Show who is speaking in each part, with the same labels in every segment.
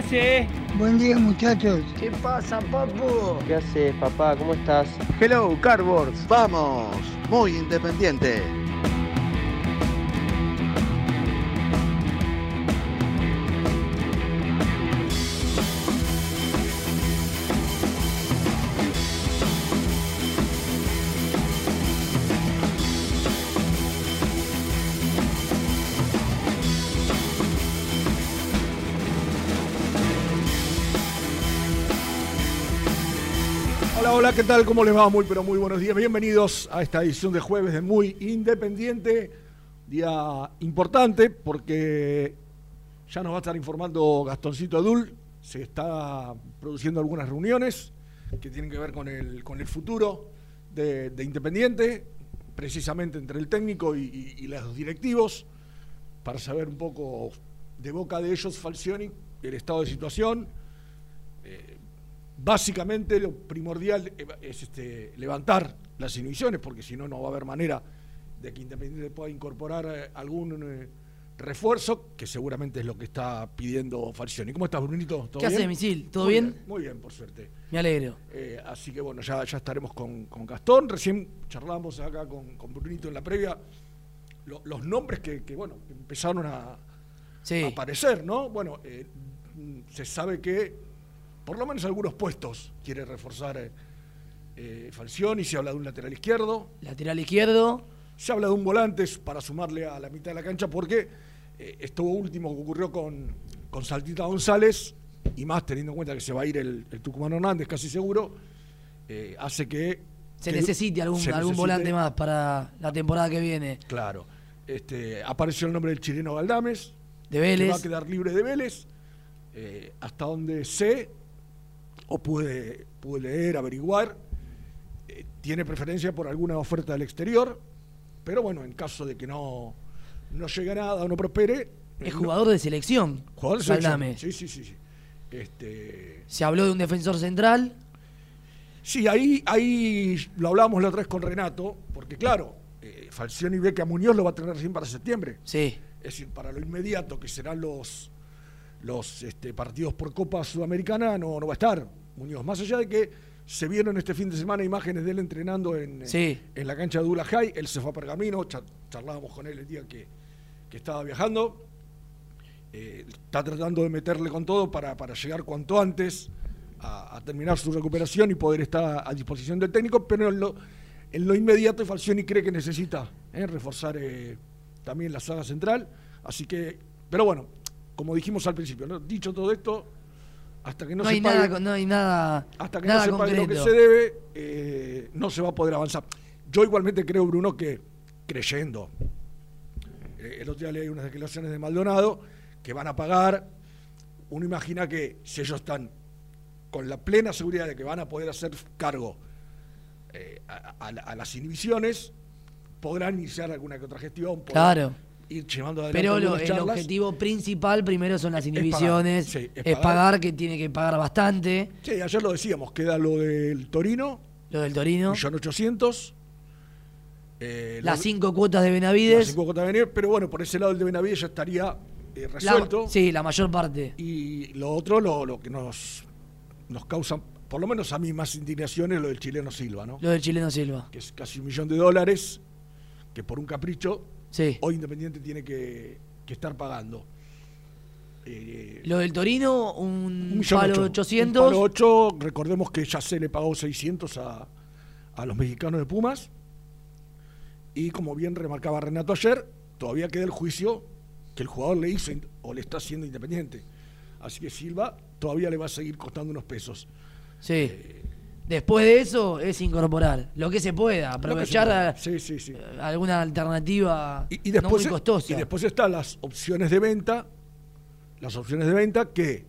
Speaker 1: Hace?
Speaker 2: Buen día muchachos.
Speaker 3: ¿Qué pasa, papu? ¿Qué haces, papá? ¿Cómo estás?
Speaker 4: Hello, Cardboards. Vamos, muy independiente.
Speaker 5: Hola, ¿qué tal? ¿Cómo les va? Muy, pero muy buenos días. Bienvenidos a esta edición de jueves de Muy Independiente. Día importante porque ya nos va a estar informando Gastoncito Adul. Se está produciendo algunas reuniones que tienen que ver con el, con el futuro de, de Independiente, precisamente entre el técnico y, y- y los directivos, para saber un poco de boca de ellos, Falcioni, el estado de situación. Eh, básicamente lo primordial es este, levantar las inhibiciones, porque si no, no va a haber manera de que Independiente pueda incorporar eh, algún eh, refuerzo, que seguramente es lo que está pidiendo Falcioni. ¿Cómo estás, Brunito? ¿Todo
Speaker 6: ¿Qué haces, Misil? ¿Todo
Speaker 5: Muy
Speaker 6: bien?
Speaker 5: Muy bien, por suerte.
Speaker 6: Me alegro.
Speaker 5: Eh, así que bueno, ya, ya estaremos con, con Gastón. Recién charlamos acá con, con Brunito en la previa lo- los nombres que, que, bueno, empezaron a,
Speaker 6: Sí.
Speaker 5: a aparecer, ¿no? Bueno, eh, se sabe que por lo menos algunos puestos quiere reforzar eh, eh, Falcioni, se habla de un lateral izquierdo,
Speaker 6: Lateral izquierdo.
Speaker 5: se habla de un volante para sumarle a la mitad de la cancha porque eh, esto último que ocurrió con, con Saltita González, y más teniendo en cuenta que se va a ir el, el Tucumán Hernández casi seguro, eh, hace que...
Speaker 6: Se
Speaker 5: que
Speaker 6: necesite algún,
Speaker 5: se
Speaker 6: algún
Speaker 5: necesite-
Speaker 6: volante más para la temporada que viene.
Speaker 5: Claro. Este, apareció el nombre del chileno Galdames,
Speaker 6: De
Speaker 5: que va a
Speaker 6: Vélez.
Speaker 5: quedar libre de Vélez. eh, hasta donde sé, o pude, pude leer, averiguar, eh, tiene preferencia por alguna oferta del exterior, pero bueno, en caso de que no, no llegue a nada o no prospere.
Speaker 6: Es
Speaker 5: no-
Speaker 6: jugador de selección.
Speaker 5: jugador de selección. Sí, sí, sí. sí. Este,
Speaker 6: Se habló de un defensor central.
Speaker 5: Sí, ahí, ahí lo hablábamos la otra vez con Renato, porque claro, eh, Falcioni ve que a Muñoz lo va a tener recién para septiembre.
Speaker 6: Sí.
Speaker 5: Es decir, para lo inmediato, que serán los, los este, partidos por Copa Sudamericana, no, no va a estar Muñoz. Más allá de que se vieron este fin de semana imágenes de él entrenando en,
Speaker 6: Sí.
Speaker 5: en la cancha de Ulajay, él se fue a Pergamino, cha- charlábamos con él el día que, que estaba viajando. Eh, está tratando de meterle con todo para, para llegar cuanto antes a, a terminar su recuperación y poder estar a disposición del técnico, pero en lo, en lo inmediato Falcioni cree que necesita eh, reforzar eh, también la saga central. Así que, pero bueno, como dijimos al principio, ¿no? dicho todo esto, hasta que no,
Speaker 6: No,
Speaker 5: se
Speaker 6: hay
Speaker 5: pague-
Speaker 6: nada, con- no hay nada,
Speaker 5: hasta que
Speaker 6: nada
Speaker 5: no se pague lo que se debe, eh, no se va a poder avanzar. Yo igualmente creo, Bruno, que creyendo, eh, el otro día leí unas declaraciones de Maldonado, que van a pagar, uno imagina que si ellos están con la plena seguridad de que van a poder hacer cargo eh, a, a- a las inhibiciones, podrán iniciar alguna que otra gestión. podrán
Speaker 6: Claro.
Speaker 5: Ir llevando adelante
Speaker 6: Pero lo- el objetivo principal primero son las
Speaker 5: Es pagar,
Speaker 6: inhibiciones,
Speaker 5: sí, es
Speaker 6: es,
Speaker 5: pagar.
Speaker 6: que tiene que pagar bastante,
Speaker 5: Sí, ayer lo decíamos, queda lo del Torino,
Speaker 6: lo del Torino,
Speaker 5: millón ochocientos. eh,
Speaker 6: las
Speaker 5: lo-
Speaker 6: cinco cuotas de
Speaker 5: las
Speaker 6: Benavides,
Speaker 5: cinco cuotas de Benavides, pero bueno, por ese lado el de Benavides ya estaría eh,
Speaker 6: la-
Speaker 5: resuelto.
Speaker 6: sí, la mayor parte.
Speaker 5: Y lo otro, lo, lo que nos, nos causa, por lo menos a mí, más indignación es lo del chileno Silva, ¿no?
Speaker 6: Lo del chileno Silva.
Speaker 5: Que es casi un millón de dólares, que por un capricho,
Speaker 6: Sí.
Speaker 5: hoy Independiente tiene que, que estar pagando. Eh,
Speaker 6: Lo del Torino, un,
Speaker 5: un
Speaker 6: palo
Speaker 5: ocho.
Speaker 6: 800.
Speaker 5: Un palo ocho, recordemos que ya se le pagó 600 a, a los mexicanos de Pumas. Y como bien remarcaba Renato ayer, todavía queda el juicio que el jugador le hizo o le está haciendo Independiente. Así que Silva todavía le va a seguir costando unos pesos.
Speaker 6: Sí. Después de eso es incorporar lo que se pueda, aprovechar
Speaker 5: pueda. Sí, sí, sí.
Speaker 6: alguna alternativa
Speaker 5: Y, y después,
Speaker 6: no muy costosa.
Speaker 5: y después están las opciones de venta, las opciones de venta que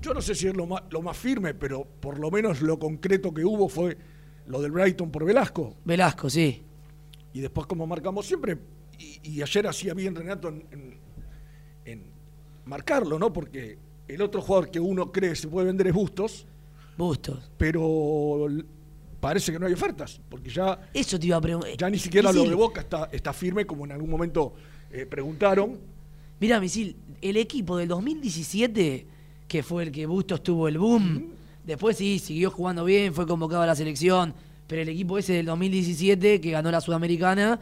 Speaker 5: yo no sé si es lo más, lo más firme, pero por lo menos lo concreto que hubo fue lo del Brighton por Velasco.
Speaker 6: Velasco, sí.
Speaker 5: Y después, como marcamos siempre, y, y ayer hacía bien Renato en, en- en marcarlo, ¿no? Porque el otro jugador que uno cree se puede vender es Bustos,
Speaker 6: Bustos.
Speaker 5: pero parece que no hay ofertas, porque ya
Speaker 6: Eso te iba a preguntar.
Speaker 5: ya ni siquiera lo
Speaker 6: Misil,
Speaker 5: de Boca está, está firme, como en algún momento eh, preguntaron.
Speaker 6: Mirá, Misil, el equipo del 2017, que fue el que Bustos tuvo el boom, después sí, siguió jugando bien, fue convocado a la selección, pero el equipo ese del 2017, que ganó la Sudamericana,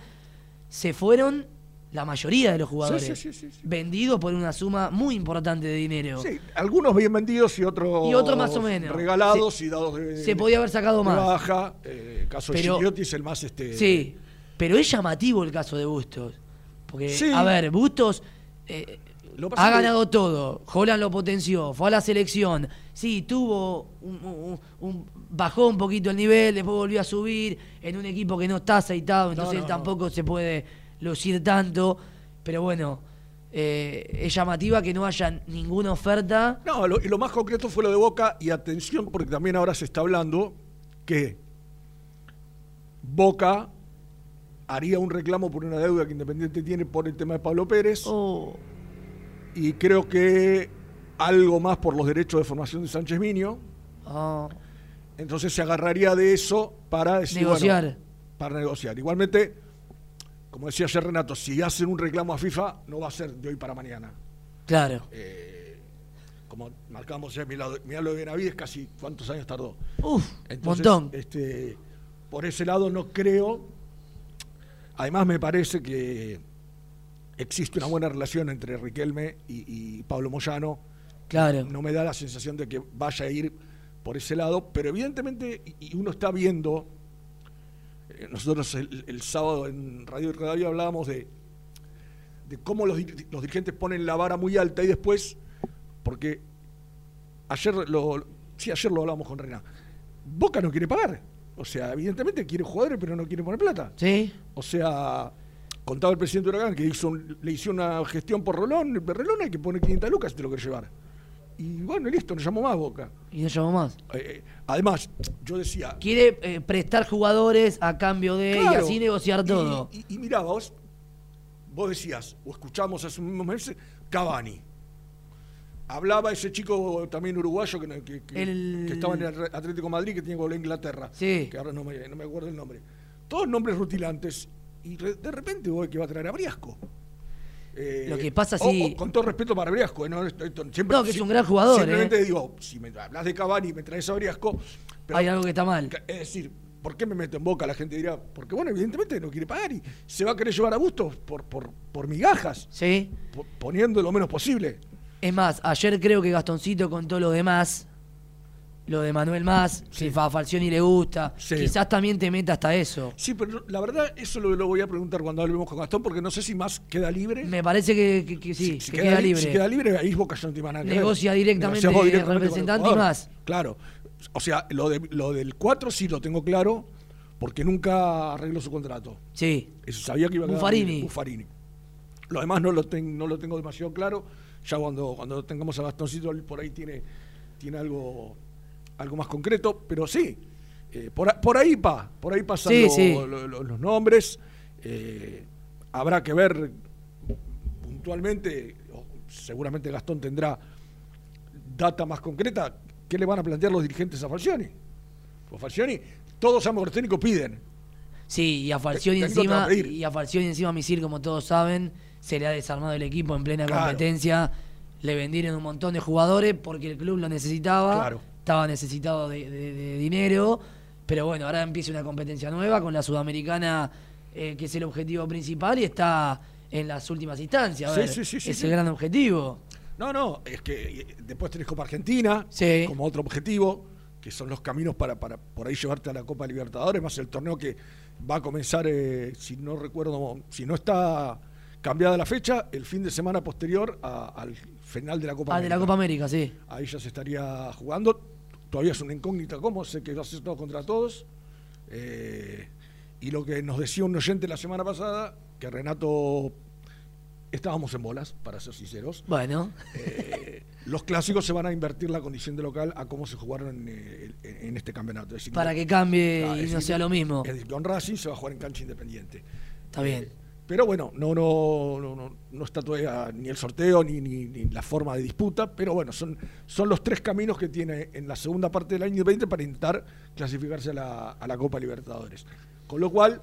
Speaker 6: se fueron la mayoría de los jugadores.
Speaker 5: Sí, sí, sí, sí, sí.
Speaker 6: Vendidos por una suma muy importante de dinero.
Speaker 5: Sí, algunos bien vendidos y otros,
Speaker 6: Y otros más o menos.
Speaker 5: regalados
Speaker 6: Se-
Speaker 5: y dados de,
Speaker 6: se podía haber sacado más.
Speaker 5: baja. Eh, caso
Speaker 6: Pero-
Speaker 5: de Gigliotti es el más este.
Speaker 6: Sí, pero es llamativo el caso de Bustos. Porque, a ver, Bustos eh, ha
Speaker 5: que-
Speaker 6: ganado todo. Holland lo potenció, fue a la selección. Sí, tuvo un, un- un- bajó un poquito el nivel, después volvió a subir en un equipo que no está aceitado, entonces
Speaker 5: no.
Speaker 6: tampoco se puede lucir tanto. Pero bueno, eh, es llamativa que no haya ninguna oferta.
Speaker 5: No, lo, y lo más concreto fue lo de Boca y atención porque también ahora se está hablando que Boca haría un reclamo por una deuda que Independiente tiene por el tema de Pablo Pérez
Speaker 6: Oh,
Speaker 5: y creo que algo más por los derechos de formación de Sánchez Miño.
Speaker 6: oh,
Speaker 5: Entonces se agarraría de eso para decir,
Speaker 6: Negociar.
Speaker 5: bueno, para negociar. Igualmente, como decía ayer Renato, si hacen un reclamo a FIFA, no va a ser de hoy para mañana.
Speaker 6: claro.
Speaker 5: Como marcamos ya, mirá, mirá lo de Benavides, casi cuántos años tardó.
Speaker 6: Uf,
Speaker 5: Entonces,
Speaker 6: montón.
Speaker 5: Este, por ese lado no creo. Además me parece que existe una buena relación entre Riquelme y, y Pablo Moyano.
Speaker 6: Claro.
Speaker 5: No me da la sensación de que vaya a ir por ese lado, pero evidentemente, y uno está viendo, eh, nosotros el, el sábado en Radio Radio hablábamos de, de cómo los, los dirigentes ponen la vara muy alta y después, porque ayer lo, sí, ayer lo hablamos con Rená, Boca no quiere pagar. O sea, evidentemente quiere jugadores, pero no quiere poner plata.
Speaker 6: ¿Sí?
Speaker 5: O sea, contaba el presidente de Huracán que hizo un- le hizo una gestión por Rolón, Rolón hay que poner 500 lucas si te lo querés llevar. Y bueno, y listo, no llamó más Boca.
Speaker 6: Y no llamó más.
Speaker 5: Eh, eh, además, yo decía...
Speaker 6: Quiere eh, prestar jugadores a cambio de y
Speaker 5: claro,
Speaker 6: así negociar
Speaker 5: y-
Speaker 6: todo.
Speaker 5: Y, y mirá, vos, vos decías, o escuchamos hace unos meses, Cavani. Hablaba ese chico también uruguayo que, que- que-
Speaker 6: El-
Speaker 5: que estaba en el Atlético de Madrid, que tiene que volver a Inglaterra.
Speaker 6: Sí.
Speaker 5: Que ahora no me, no me acuerdo el nombre. Todos nombres rutilantes. Y de repente vos que va a traer a Briasco. Eh,
Speaker 6: Lo que pasa, sí-
Speaker 5: o con todo respeto para Briasco, ¿eh? no, siempre-
Speaker 6: No, que es
Speaker 5: si-
Speaker 6: un gran jugador,
Speaker 5: Simplemente
Speaker 6: ¿eh?
Speaker 5: digo, si me hablas de Cavani y me traes a Briasco. pero-
Speaker 6: Hay algo que está mal.
Speaker 5: es decir, ¿por qué me meto en boca? La gente dirá, porque bueno, evidentemente no quiere pagar y se va a querer llevar a gusto por, por, por migajas,
Speaker 6: ¿Sí?
Speaker 5: po- poniendo lo menos posible.
Speaker 6: Es más, ayer creo que Gastoncito contó lo demás. Lo de Manuel Más,
Speaker 5: Sí.
Speaker 6: si a Falcioni le gusta.
Speaker 5: Sí.
Speaker 6: Quizás también te meta hasta eso.
Speaker 5: Sí, pero la verdad, eso lo, lo voy a preguntar cuando hablemos con Gastón, porque no sé si más queda libre.
Speaker 6: Me parece que, que- que sí,
Speaker 5: Si- si
Speaker 6: que queda,
Speaker 5: li-
Speaker 6: libre.
Speaker 5: Si queda libre, ahí Boca ya no tiene nada que.
Speaker 6: Negocia directamente el
Speaker 5: directamente con el
Speaker 6: representante y más.
Speaker 5: Claro. O sea, lo, de, lo del 4 sí lo tengo claro, porque nunca arregló su contrato.
Speaker 6: Sí.
Speaker 5: Eso sabía que iba a quedar
Speaker 6: Buffarini.
Speaker 5: Buffarini. Lo demás no lo, ten- no lo tengo demasiado claro. Ya cuando, cuando tengamos a Bastoncito, él por ahí tiene, tiene algo, algo más concreto. Pero sí, Eh, por, por ahí pa, por ahí pasan
Speaker 6: Sí,
Speaker 5: lo-
Speaker 6: sí.
Speaker 5: lo- lo- los nombres. Eh, habrá que ver puntualmente, seguramente Gastón tendrá data más concreta, qué le van a plantear los dirigentes a Falcioni. Pues Falcioni, todos ambos técnicos piden.
Speaker 6: Sí, y a Falcioni
Speaker 5: a
Speaker 6: encima, y a Falcioni encima Misil, como todos saben, se le ha desarmado el equipo en plena
Speaker 5: Claro.
Speaker 6: competencia. Le vendieron un montón de jugadores porque el club lo necesitaba.
Speaker 5: Claro.
Speaker 6: Estaba necesitado de, de- de dinero. Pero bueno, ahora empieza una competencia nueva con la Sudamericana, eh, que es el objetivo principal, y está en las últimas instancias. A
Speaker 5: Sí,
Speaker 6: ver,
Speaker 5: sí, sí, sí,
Speaker 6: es el gran objetivo.
Speaker 5: No, no, es que eh, después tenés Copa Argentina como otro objetivo, que son los caminos para, para por ahí llevarte a la Copa Libertadores, más el torneo que va a comenzar, eh, si no recuerdo, si no está cambiada la fecha, el fin de semana posterior a- al final de la Copa
Speaker 6: Ah, de la Copa América, sí.
Speaker 5: Ahí ya se estaría jugando. Todavía es una incógnita cómo, sé que va a ser todo contra todos. Eh, y lo que nos decía un oyente la semana pasada, que Renato estábamos en bolas, para ser sinceros.
Speaker 6: Bueno,
Speaker 5: Eh, los clásicos se van a invertir la condición de local a cómo se jugaron en, en- en este campeonato. Es decir,
Speaker 6: para que cambie
Speaker 5: Ah,
Speaker 6: y no
Speaker 5: decir,
Speaker 6: sea lo mismo.
Speaker 5: Es decir, con Racing se va a jugar en cancha independiente.
Speaker 6: Está bien.
Speaker 5: Pero bueno, no, no, no, no, no está todavía ni el sorteo ni, ni- ni la forma de disputa, pero bueno, son, son los tres caminos que tiene en la segunda parte del año 20 para intentar clasificarse a la, a la Copa Libertadores. Con lo cual,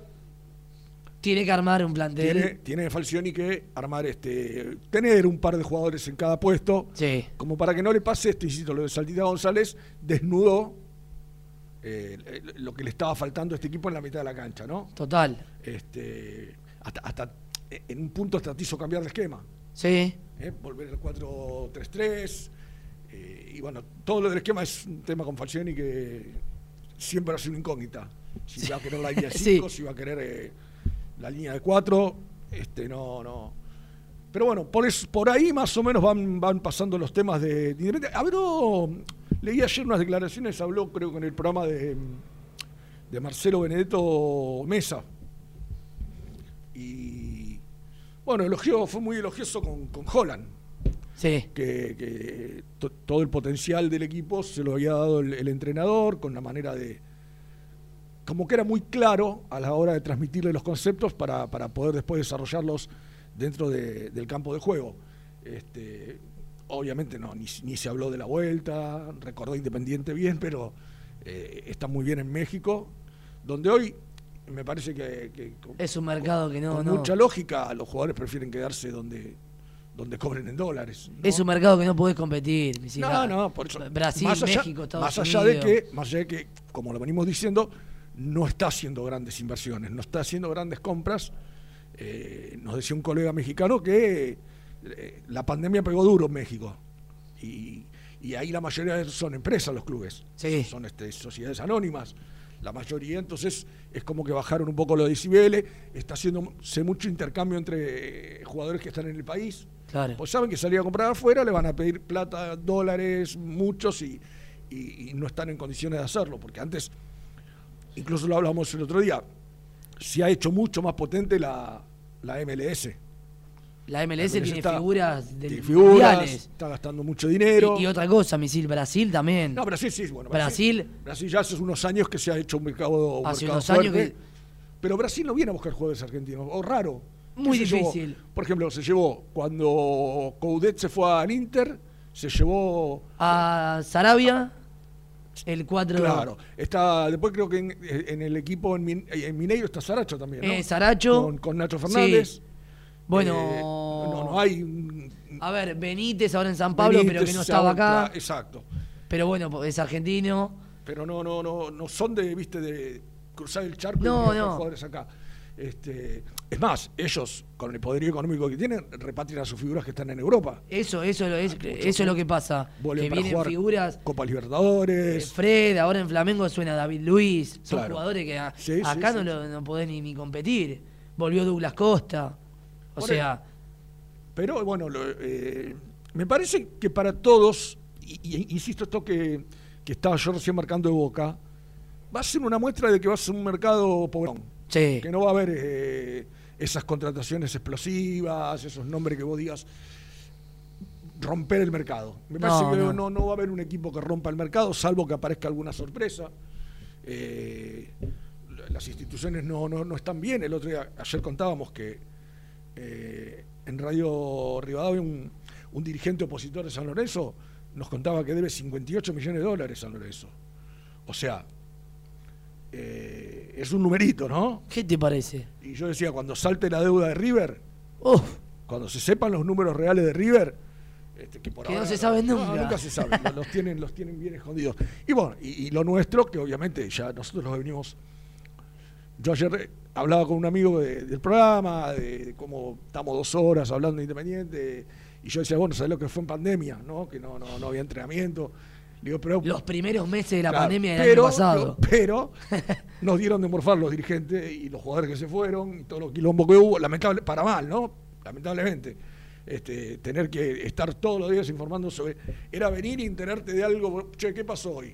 Speaker 6: Tiene que armar un plantel.
Speaker 5: tiene, tiene Falcioni que armar este, tener un par de jugadores en cada puesto,
Speaker 6: Sí.
Speaker 5: como para que no le pase esto, insisto, lo de Saltita González desnudó eh, lo que le estaba faltando a este equipo en la mitad de la cancha, ¿no?
Speaker 6: Total.
Speaker 5: Este, hasta, hasta eh, en un punto hasta te hizo cambiar de esquema.
Speaker 6: Sí.
Speaker 5: ¿eh? volver al 4-3-3. eh, y bueno, todo lo del esquema es un tema con Falcioni que siempre ha sido una incógnita. Si va a querer la línea de
Speaker 6: Sí.
Speaker 5: 5, si va a querer eh, la línea de 4, este, no, no. Pero bueno, por, es- por ahí más o menos van, van pasando los temas de, de. Habló, leí ayer unas declaraciones, habló creo que en el programa de, de Marcelo Benedetto Mesa. Y bueno, elogió, fue muy elogioso con, con Holland
Speaker 6: Sí.
Speaker 5: que, que to- todo el potencial del equipo se lo había dado el, el entrenador con la manera de como que era muy claro a la hora de transmitirle los conceptos para, para poder después desarrollarlos dentro de- del campo de juego. Este, obviamente no, ni, ni se habló de la vuelta, recordó Independiente bien, pero eh, está muy bien en México, donde hoy me parece que, que con-
Speaker 6: Es un mercado que no.
Speaker 5: con
Speaker 6: no.
Speaker 5: mucha lógica los jugadores prefieren quedarse donde, donde cobren en dólares. ¿no?
Speaker 6: Es un mercado que no podés competir. mi
Speaker 5: No, no, por eso.
Speaker 6: Brasil,
Speaker 5: Más allá-
Speaker 6: México, Estados
Speaker 5: más allá
Speaker 6: Unidos.
Speaker 5: de que, más allá de que, como lo venimos diciendo, no está haciendo grandes inversiones, no está haciendo grandes compras. Eh, nos decía un colega mexicano que eh, la pandemia pegó duro en México. Y, y ahí la mayoría son empresas los clubes.
Speaker 6: Sí.
Speaker 5: Son este, sociedades anónimas. La mayoría, entonces, es como que bajaron un poco los decibeles. Está haciéndose mucho intercambio entre eh, jugadores que están en el país.
Speaker 6: Claro.
Speaker 5: Pues saben que salir a comprar afuera, le van a pedir plata, dólares, muchos, y, y- y no están en condiciones de hacerlo, porque antes, incluso lo hablamos el otro día, se ha hecho mucho más potente la, la MLS.
Speaker 6: La MLS,
Speaker 5: La MLS
Speaker 6: tiene
Speaker 5: está-
Speaker 6: figuras del
Speaker 5: figuras,
Speaker 6: mundiales.
Speaker 5: está gastando mucho dinero.
Speaker 6: Y, y otra cosa, misil, Brasil también.
Speaker 5: No, Brasil sí, bueno.
Speaker 6: Brasil-
Speaker 5: Brasil ya hace unos años que se ha hecho un mercado, un
Speaker 6: Hace
Speaker 5: mercado
Speaker 6: unos años que-
Speaker 5: Pero Brasil no viene a buscar jugadores argentinos, o raro.
Speaker 6: Muy difícil.
Speaker 5: Por ejemplo, se llevó, cuando Coudet se fue al Inter, se llevó
Speaker 6: A Sarabia, el 4.
Speaker 5: Claro, está, después creo que en, en el equipo en, Min- en Mineiro está Saracho también, ¿no?
Speaker 6: Eh, Saracho.
Speaker 5: Con, con Nacho Fernández.
Speaker 6: Sí. Bueno.
Speaker 5: Eh, no, no hay
Speaker 6: A ver, Benítez ahora en San Pablo, pero que no estaba acá.
Speaker 5: Exacto.
Speaker 6: Pero bueno, es argentino.
Speaker 5: Pero no, no, no, no son de, viste, de cruzar el charco
Speaker 6: No,
Speaker 5: y
Speaker 6: no.
Speaker 5: jugadores acá. Este, es más, ellos, con el poderío económico que tienen, repatrian a sus figuras que están en Europa.
Speaker 6: Eso, eso, es,
Speaker 5: mucho
Speaker 6: eso es lo que pasa. Que vienen figuras.
Speaker 5: Copa
Speaker 6: eh,
Speaker 5: Libertadores.
Speaker 6: Fred, ahora en Flamengo suena David Luis. Son
Speaker 5: Claro.
Speaker 6: jugadores que a-
Speaker 5: Sí, sí,
Speaker 6: acá
Speaker 5: sí,
Speaker 6: no,
Speaker 5: sí.
Speaker 6: lo- no podés ni, ni competir. Volvió Douglas Costa. O
Speaker 5: Por
Speaker 6: sea,
Speaker 5: Pero bueno, lo- eh, me parece que para todos, y, y insisto esto que, que estaba yo recién marcando de boca, va a ser una muestra de que va a ser un mercado pobrón.
Speaker 6: sí.
Speaker 5: Que no va a haber eh, esas contrataciones explosivas, esos nombres que vos digas romper el mercado. Me
Speaker 6: No,
Speaker 5: parece que
Speaker 6: no.
Speaker 5: no. no va a haber un equipo que rompa el mercado, salvo que aparezca alguna sorpresa. eh, las instituciones no, no, no están bien. El otro día, ayer contábamos que eh, en Radio Rivadavia un, un dirigente opositor de San Lorenzo nos contaba que debe 58 millones de dólares San Lorenzo. O sea, eh, es un numerito, ¿no?
Speaker 6: ¿Qué te parece?
Speaker 5: Y yo decía, cuando salte la deuda de River,
Speaker 6: Uf,
Speaker 5: cuando se sepan los números reales de River, este, que, por
Speaker 6: Que no se saben
Speaker 5: no,
Speaker 6: nunca.
Speaker 5: nunca se sabe, los- los tienen, los tienen bien escondidos. Y bueno, y, y lo nuestro, que obviamente ya nosotros lo venimos. Yo ayer eh, hablaba con un amigo de- del programa, de, de cómo estamos dos horas hablando de Independiente, y yo decía, bueno, ¿sabes lo que fue en pandemia? ¿no? Que no, no, no había entrenamiento. Digo, pero
Speaker 6: los primeros meses de la
Speaker 5: Claro,
Speaker 6: pandemia del
Speaker 5: pero,
Speaker 6: año pasado.
Speaker 5: Pero nos dieron de morfar los dirigentes y los jugadores que se fueron y todo lo quilombo que hubo, lamentable, para mal, ¿no? Lamentablemente. Este, tener que estar todos los días informando sobre. Era venir y enterarte de algo, che, ¿qué pasó hoy?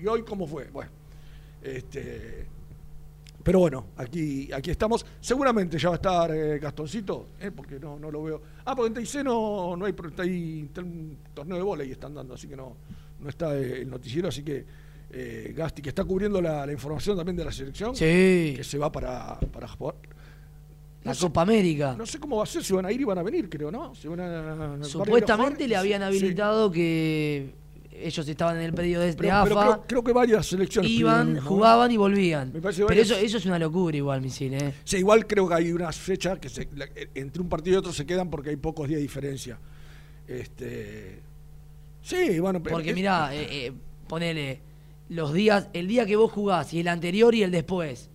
Speaker 5: ¿Y hoy cómo fue? Bueno. Este, pero bueno, aquí, aquí estamos. Seguramente ya va a estar eh, Gastoncito, ¿eh? porque no, no lo veo. Ah, porque en TIC no, no hay, está ahí está un torneo de bola y están dando, así que no, no está eh, el noticiero, así que eh, Gasti, que está cubriendo la, la información también de la selección,
Speaker 6: Sí,
Speaker 5: que se va para, para jugar.
Speaker 6: la
Speaker 5: sé,
Speaker 6: Copa América.
Speaker 5: no sé cómo va a ser, si van a ir y van a venir, creo, ¿no? Si van a, van a a
Speaker 6: Supuestamente le habían
Speaker 5: Sí.
Speaker 6: habilitado que ellos estaban en el pedido de, de
Speaker 5: Pero,
Speaker 6: AFA,
Speaker 5: pero creo, creo que varias selecciones.
Speaker 6: iban, jugaban y volvían.
Speaker 5: Me
Speaker 6: Pero
Speaker 5: varias-
Speaker 6: eso, eso es una locura igual, misil, ¿eh?
Speaker 5: Sí, igual creo que hay una fecha que se- entre un partido y otro se quedan porque hay pocos días de diferencia. Este, sí, bueno, pero
Speaker 6: Porque
Speaker 5: es-
Speaker 6: mirá, eh, eh, ponele, los días, el día que vos jugás y el anterior y el después.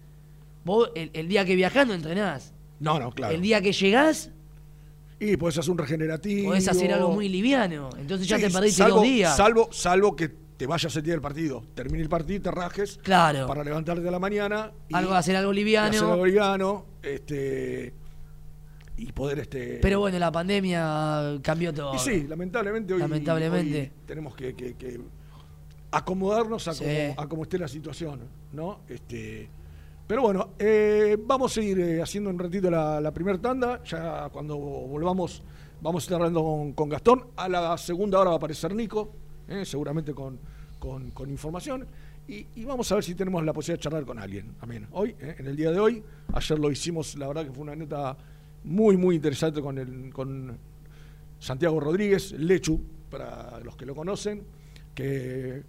Speaker 6: Vos, el, el día que viajás no entrenás.
Speaker 5: No, no, claro.
Speaker 6: El día que llegás,
Speaker 5: Y podés hacer un regenerativo.
Speaker 6: podés hacer algo muy liviano. Entonces ya
Speaker 5: Sí,
Speaker 6: te perdiste
Speaker 5: salvo,
Speaker 6: dos días.
Speaker 5: Salvo, salvo que te vayas el día del partido. Termine el partido te rajes
Speaker 6: Claro.
Speaker 5: para levantarte a la mañana. Y,
Speaker 6: algo hacer algo liviano.
Speaker 5: hacer algo liviano, este, y poder... Este,
Speaker 6: Pero bueno, la pandemia cambió todo.
Speaker 5: Y sí, lamentablemente hoy,
Speaker 6: Lamentablemente.
Speaker 5: hoy tenemos que, que- que acomodarnos a,
Speaker 6: Sí.
Speaker 5: como, a como esté la situación, ¿no? Este, pero bueno, eh, vamos a ir eh, haciendo un ratito la, la primera tanda. Ya cuando volvamos, vamos a estar hablando con, con Gastón. A la segunda hora va a aparecer Nico, eh, seguramente con, con- información. Y, y vamos a ver si tenemos la posibilidad de charlar con alguien también. Hoy, eh, en el día de hoy, ayer lo hicimos, la verdad que fue una nota muy, muy interesante con, el, con Santiago Rodríguez, Lechu, para los que lo conocen, que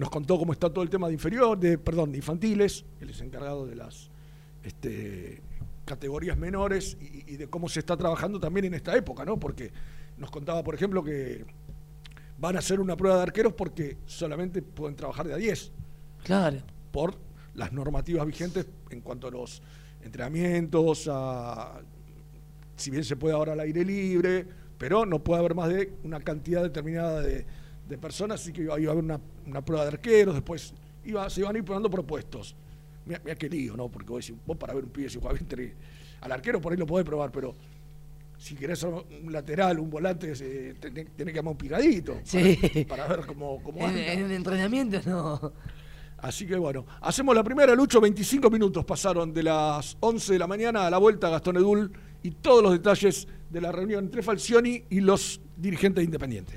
Speaker 5: nos contó cómo está todo el tema de inferior, de, perdón, de infantiles, él es encargado de las este, categorías menores y, y de cómo se está trabajando también en esta época, ¿no? Porque nos contaba, por ejemplo, que van a hacer una prueba de arqueros porque solamente pueden trabajar de a 10
Speaker 6: Claro.
Speaker 5: por las normativas vigentes en cuanto a los entrenamientos, a, si bien se puede ahora al aire libre, pero no puede haber más de una cantidad determinada de, de personas, así que iba, iba a haber una, una prueba de arqueros, después iba, se iban a ir poniendo propuestos. Mira, mira qué lío, ¿no? Porque vos, vos para ver un pibe, si juega bien, al arquero por ahí lo podés probar, pero si querés un lateral, un volante, eh, tenés, tenés que armar un picadito
Speaker 6: Sí.
Speaker 5: para, para ver cómo, cómo
Speaker 6: En,
Speaker 5: anda.
Speaker 6: en un entrenamiento no.
Speaker 5: Así que bueno, hacemos la primera, Lucho, 25 minutos pasaron de las 11 de la mañana a la vuelta Gastón Edul y todos los detalles de la reunión entre Falcioni y los dirigentes independientes.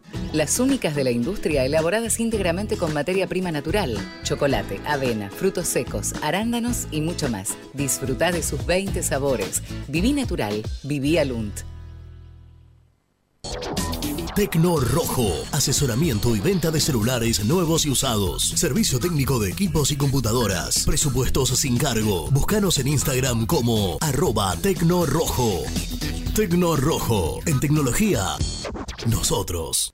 Speaker 2: Las únicas de la industria elaboradas íntegramente con materia prima natural, chocolate, avena, frutos secos, arándanos y mucho más. Disfruta de sus 20 sabores. Viví natural, viví Alunt.
Speaker 7: Tecno Rojo, asesoramiento y venta de celulares nuevos y usados. Servicio técnico de equipos y computadoras. Presupuestos sin cargo. Búscanos en Instagram como arroba Tecno Rojo. Tecno Rojo, en tecnología, nosotros.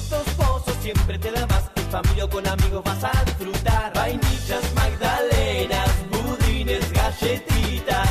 Speaker 8: siempre te da más. En familia o con amigos vas a disfrutar. Vainillas, magdalenas, budines, galletitas.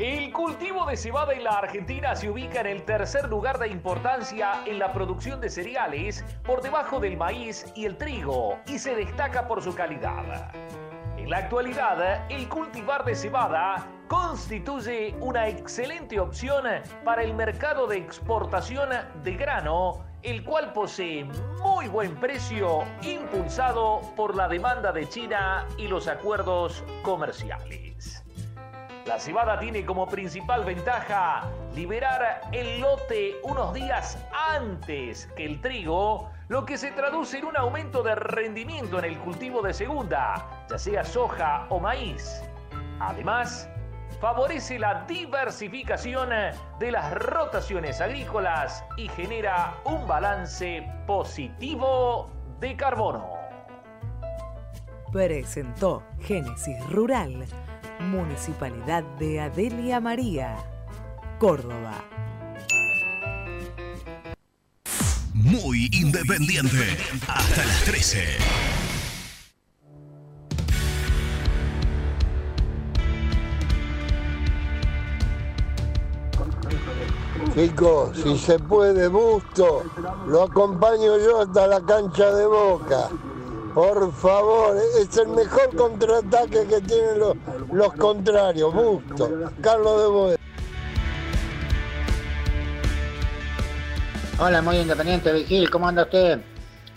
Speaker 9: El cultivo de cebada en la Argentina se ubica en el tercer lugar de importancia en la producción de cereales por debajo del maíz y el trigo y se destaca por su calidad. En la actualidad, el cultivar de cebada constituye una excelente opción para el mercado de exportación de grano, el cual posee muy buen precio impulsado por la demanda de China y los acuerdos comerciales. La cebada tiene como principal ventaja liberar el lote unos días antes que el trigo, lo que se traduce en un aumento de rendimiento en el cultivo de segunda, ya sea soja o maíz. Además, favorece la diversificación de las rotaciones agrícolas y genera un balance positivo de carbono.
Speaker 10: Presentó Génesis Rural, Municipalidad de Adelia María, Córdoba.
Speaker 7: Muy independiente. Hasta las 13.
Speaker 11: Chicos, si se puede, Busto, lo acompaño yo hasta la cancha de Boca. Por favor, es el mejor contraataque que tienen los, contrarios, Busto. Carlos de Boe.
Speaker 12: Hola, muy independiente, Vigil, ¿cómo anda usted?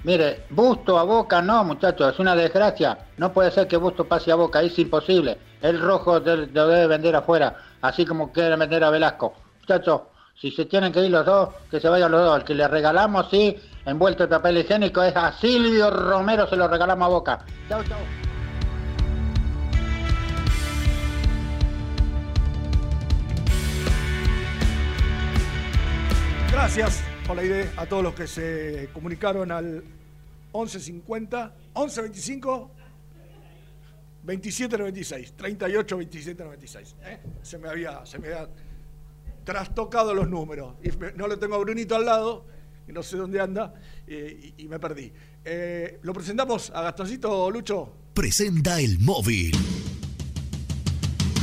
Speaker 12: Mire, Busto a Boca no, muchachos, es una desgracia. No puede ser que Busto pase a Boca, es imposible. El rojo lo debe vender afuera, así como quiere vender a Velasco. Muchachos, si se tienen que ir los dos, que se vayan los dos. El que le regalamos, sí, envuelto en papel higiénico, es a Silvio Romero, se lo regalamos a Boca. Chau, chau.
Speaker 5: Gracias por la idea a todos los que se comunicaron al 1150, 1125, 2796, 38 27 96. ¿eh? Se me había, se me trastocado los números. Y no lo tengo a Brunito al lado, no sé dónde anda, eh, y, y me perdí. Eh, ¿Lo presentamos a Gastoncito Lucho?
Speaker 7: Presenta el móvil.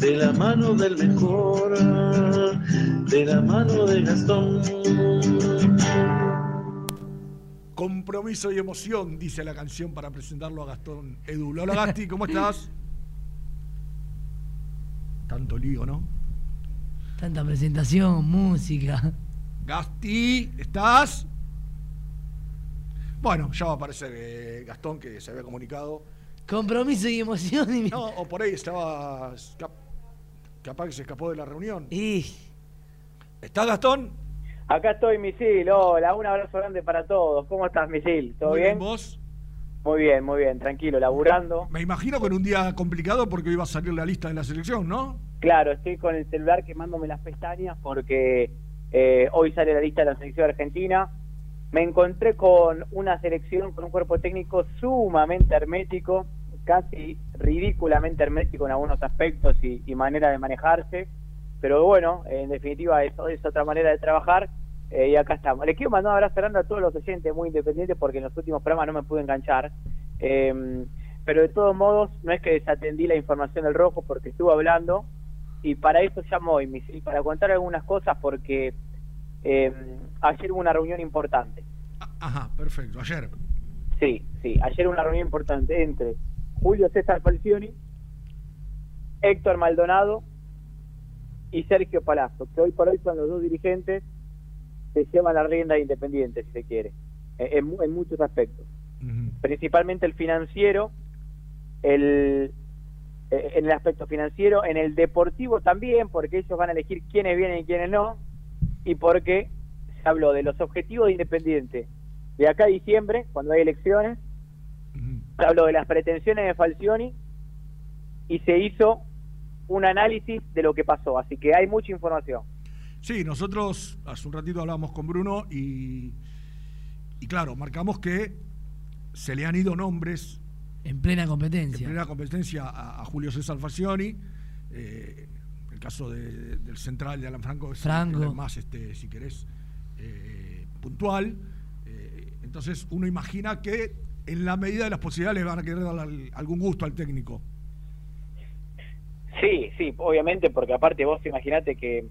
Speaker 13: de la mano del mejor, de la mano de Gastón.
Speaker 5: Compromiso y emoción, dice la canción para presentarlo a Gastón Edul. Hola Gasti, ¿cómo estás? Tanto lío, ¿no?
Speaker 6: Tanta presentación, música.
Speaker 5: Gasti, ¿estás? Bueno, ya va a aparecer eh, Gastón que se había comunicado.
Speaker 6: Compromiso y emoción. Y...
Speaker 5: No, o por ahí estaba capaz que se escapó de la reunión.
Speaker 6: Y...
Speaker 5: ¿Estás Gastón?
Speaker 14: Acá estoy, Misil. Hola, un abrazo grande para todos. ¿Cómo estás, Misil? ¿Todo
Speaker 5: Muy
Speaker 14: bien?
Speaker 5: ¿Vos?
Speaker 14: Muy bien, muy bien. Tranquilo, laburando.
Speaker 5: Me imagino que en un día complicado porque iba a salir la lista de la selección, ¿no?
Speaker 14: Claro, estoy con el celular quemándome las pestañas porque eh, hoy sale la lista de la selección argentina. Me encontré con una selección con un cuerpo técnico sumamente hermético, casi ridículamente hermético en algunos aspectos y, y manera de manejarse. Pero bueno, en definitiva eso es otra manera de trabajar eh, y acá estamos. Les quiero mandar un abrazo grande a todos los oyentes muy independientes porque en los últimos programas no me pude enganchar. Eh, pero de todos modos, no es que desatendí la información del rojo porque estuve hablando y para eso llamo hoy, Misil, para contar algunas cosas porque eh, ayer hubo una reunión importante.
Speaker 5: Ajá, perfecto. Ayer.
Speaker 14: Sí, sí, ayer hubo una reunión importante entre Julio César Falcioni, Héctor Maldonado y Sergio Palazzo, que hoy por hoy son los dos dirigentes que llevan la rienda de Independiente, si se quiere, en, en mu- en muchos aspectos. Principalmente el financiero, el, eh, en el aspecto financiero, en el deportivo también, porque ellos van a elegir quiénes vienen y quiénes no, y porque se habló de los objetivos de Independiente de acá a diciembre, cuando hay elecciones, se habló de las pretensiones de Falcioni y se hizo un análisis de lo que pasó, así que hay mucha información.
Speaker 5: Sí, nosotros hace un ratito hablábamos con Bruno y, y claro, marcamos que se le han ido nombres
Speaker 6: En plena
Speaker 5: en
Speaker 6: competencia.
Speaker 5: primera competencia a, a Julio César Falcioni. eh, el caso de- del central de Alan Franco es
Speaker 6: Franco.
Speaker 5: el más, este, si querés, eh, puntual. Eh, entonces uno imagina que en la medida de las posibilidades van a querer dar al- algún gusto al técnico.
Speaker 14: Sí, sí, obviamente, porque aparte vos imaginate que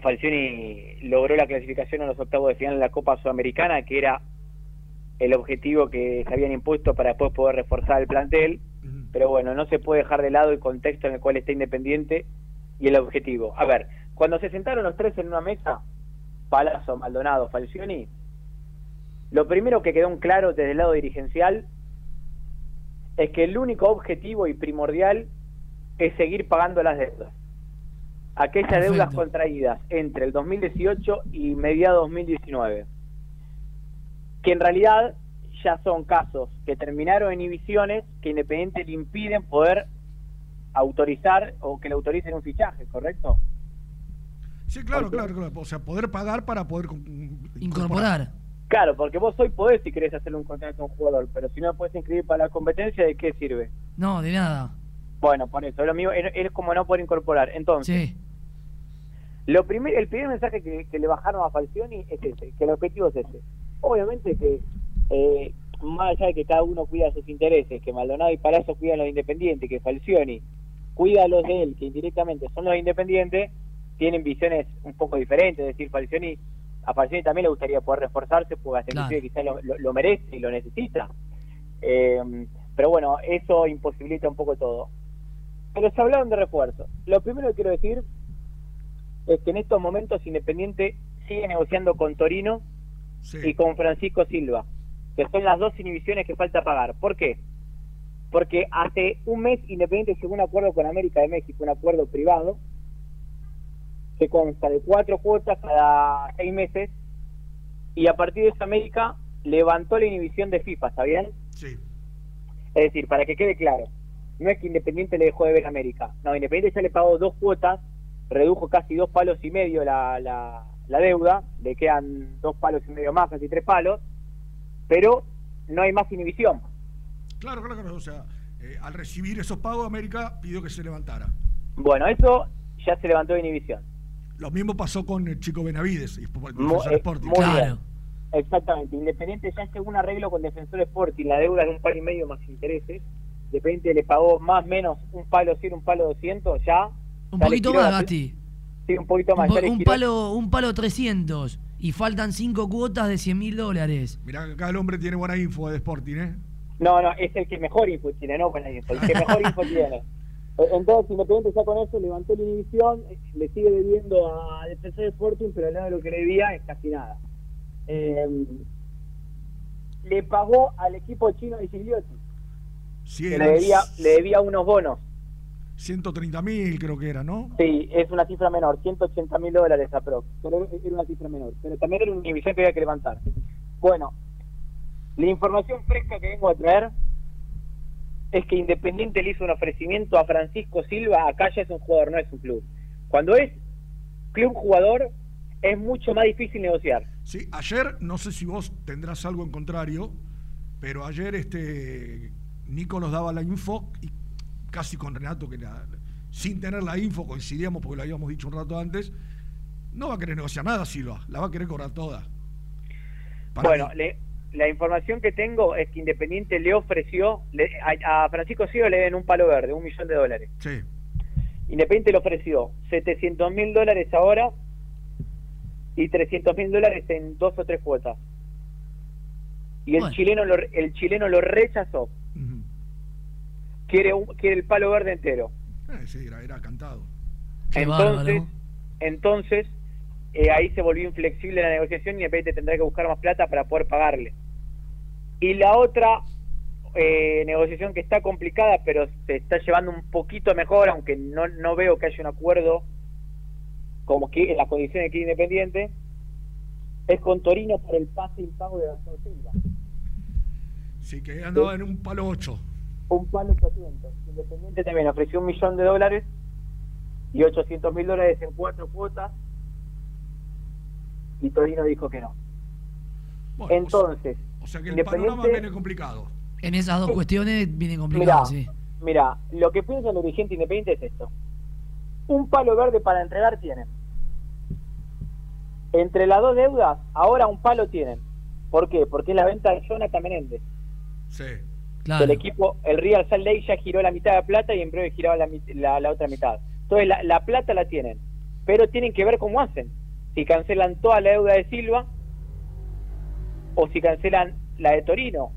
Speaker 14: Falcioni logró la clasificación a los octavos de final de la Copa Sudamericana, que era el objetivo que se habían impuesto para después poder reforzar el plantel. Pero bueno, no se puede dejar de lado el contexto en el cual está Independiente y el objetivo. A ver, cuando se sentaron los tres en una mesa, Palazzo, Maldonado, Falcioni, lo primero que quedó en claro desde el lado dirigencial es que el único objetivo y primordial es seguir pagando las deudas. Aquellas
Speaker 6: Perfecto.
Speaker 14: deudas contraídas entre el 2018 y mediados 2019. Que en realidad ya son casos que terminaron en inhibiciones que Independiente le impiden poder autorizar o que le autoricen un fichaje, ¿correcto?
Speaker 5: Sí, claro,
Speaker 14: Porque-
Speaker 5: claro, claro. O sea, poder pagar para poder
Speaker 6: Incorporar.
Speaker 14: Claro, porque vos hoy podés si querés hacerle un contrato a un jugador, pero si no puedes inscribir para la competencia, ¿de qué sirve?
Speaker 6: No, de nada.
Speaker 14: Bueno, por eso, es lo mío es, es como no poder incorporar. Entonces,
Speaker 6: Sí.
Speaker 14: lo primer, el primer mensaje que, que le bajaron a Falcioni es ese, que el objetivo es ese. Obviamente que, eh, más allá de que cada uno cuida sus intereses, que Maldonado y Palazzo cuidan los independientes, que Falcioni cuida los de él, que indirectamente son los independientes, tienen visiones un poco diferentes. Es decir, Falcioni, a Falcioni también le gustaría poder reforzarse, porque hasta
Speaker 6: Claro.
Speaker 14: inclusive quizás lo, lo- lo merece y lo necesita. Eh, pero bueno, eso imposibilita un poco todo. Pero se hablaron de refuerzo. Lo primero que quiero decir es que en estos momentos Independiente sigue negociando con Torino y con Francisco Silva, que son las dos inhibiciones que falta pagar. ¿Por qué? Porque hace un mes Independiente llegó a un acuerdo con América de México, un acuerdo privado, que consta de cuatro cuotas cada seis meses, y a partir de esa América levantó la inhibición de FIFA, ¿está bien?
Speaker 5: Sí.
Speaker 14: Es decir, para que quede claro, no es que Independiente le dejó de ver América. No, Independiente ya le pagó dos cuotas, redujo casi dos palos y medio la, la, la deuda, le quedan dos palos y medio más, casi tres palos, pero no hay más inhibición.
Speaker 5: Claro, claro, claro. O sea, eh, al recibir esos pagos, América pidió que se levantara.
Speaker 14: Bueno, eso ya se levantó de inhibición.
Speaker 5: Lo mismo pasó con el chico Benavides y por-
Speaker 14: Mu-
Speaker 5: Defensor
Speaker 14: eh,
Speaker 5: Sporting.
Speaker 14: muy bien. Exactamente. Independiente ya llegó un arreglo con Defensor Sporting, la deuda de un palo y medio más intereses. Independiente le pagó más o menos un palo 100, un palo 200, ya.
Speaker 6: Un
Speaker 14: ya
Speaker 6: poquito más, Gasti.
Speaker 14: Sí, un poquito
Speaker 6: Un,
Speaker 14: más.
Speaker 6: po- un palo, un palo 300 y faltan cinco cuotas de 100 mil dólares.
Speaker 5: Mirá que acá el hombre tiene buena info de Sporting, ¿eh?
Speaker 14: No, no, es el que mejor info tiene, no buena info, el que mejor info tiene. Eh, Entonces, Independiente ya con eso levantó la inhibición, eh, le sigue debiendo a Defensor Sporting, pero al lado de lo que le debía es casi nada. Eh, le pagó al equipo chino de Gigliotti,
Speaker 5: Sí,
Speaker 14: que le debía, le debía unos bonos.
Speaker 5: 130 mil creo que era, ¿no?
Speaker 14: Sí, es una cifra menor, 180 mil dólares aprox, pero era una cifra menor, pero también era una inhibición que había que levantar. Bueno, la información fresca que vengo a traer es que Independiente le hizo un ofrecimiento a Francisco Silva, acá ya es un jugador, no es un club. Cuando es club jugador, es mucho más difícil negociar.
Speaker 5: Sí, ayer, no sé si vos tendrás algo en contrario, pero ayer este Nico nos daba la info y casi con Renato, que la- sin tener la info, coincidíamos porque lo habíamos dicho un rato antes, no va a querer negociar nada Silva, la va a querer cobrar toda. Para
Speaker 14: bueno,
Speaker 5: mí.
Speaker 14: le- la información que tengo es que Independiente le ofreció, le- a, a Francisco Silva le den un palo verde, un millón de dólares.
Speaker 5: Sí.
Speaker 14: Independiente le ofreció 700 mil dólares ahora y 300 mil dólares en dos o tres cuotas. Y el
Speaker 6: Bueno.
Speaker 14: chileno lo, el chileno lo rechazó. Quiere, un- quiere el palo verde entero.
Speaker 5: Eh, sí, era, era cantado.
Speaker 6: Qué
Speaker 14: entonces,
Speaker 6: bárbaro.
Speaker 14: entonces eh, ahí se volvió inflexible la negociación y Independiente tendrá que buscar más plata para poder pagarle. Y la otra eh, negociación que está complicada, pero se está llevando un poquito mejor, aunque no, no veo que haya un acuerdo como que en las condiciones que Independiente, es con Torino por el pase impago de Gastón Silva.
Speaker 5: Sí, que andaba en un palo 8.
Speaker 14: Un palo 800. Independiente también ofreció un millón de dólares y 800 mil dólares en cuatro cuotas y Torino dijo que no. Entonces,
Speaker 5: O sea que el panorama
Speaker 14: Independiente-
Speaker 5: viene complicado.
Speaker 6: En esas dos cuestiones viene complicado,
Speaker 14: Mirá,
Speaker 6: sí.
Speaker 14: mira, lo que piensa el dirigente independiente es esto. Un palo verde para entregar tienen. Entre las dos deudas, ahora un palo tienen. ¿Por qué? Porque es la venta de Jonathan Menéndez.
Speaker 5: Sí.
Speaker 6: Claro.
Speaker 14: El equipo, el Real Salt Lake ya giró la mitad de plata y en breve giraba la, mit- la, la otra mitad. Entonces la, la plata la tienen, pero tienen que ver cómo hacen. Si cancelan toda la deuda de Silva o si cancelan la de Torino.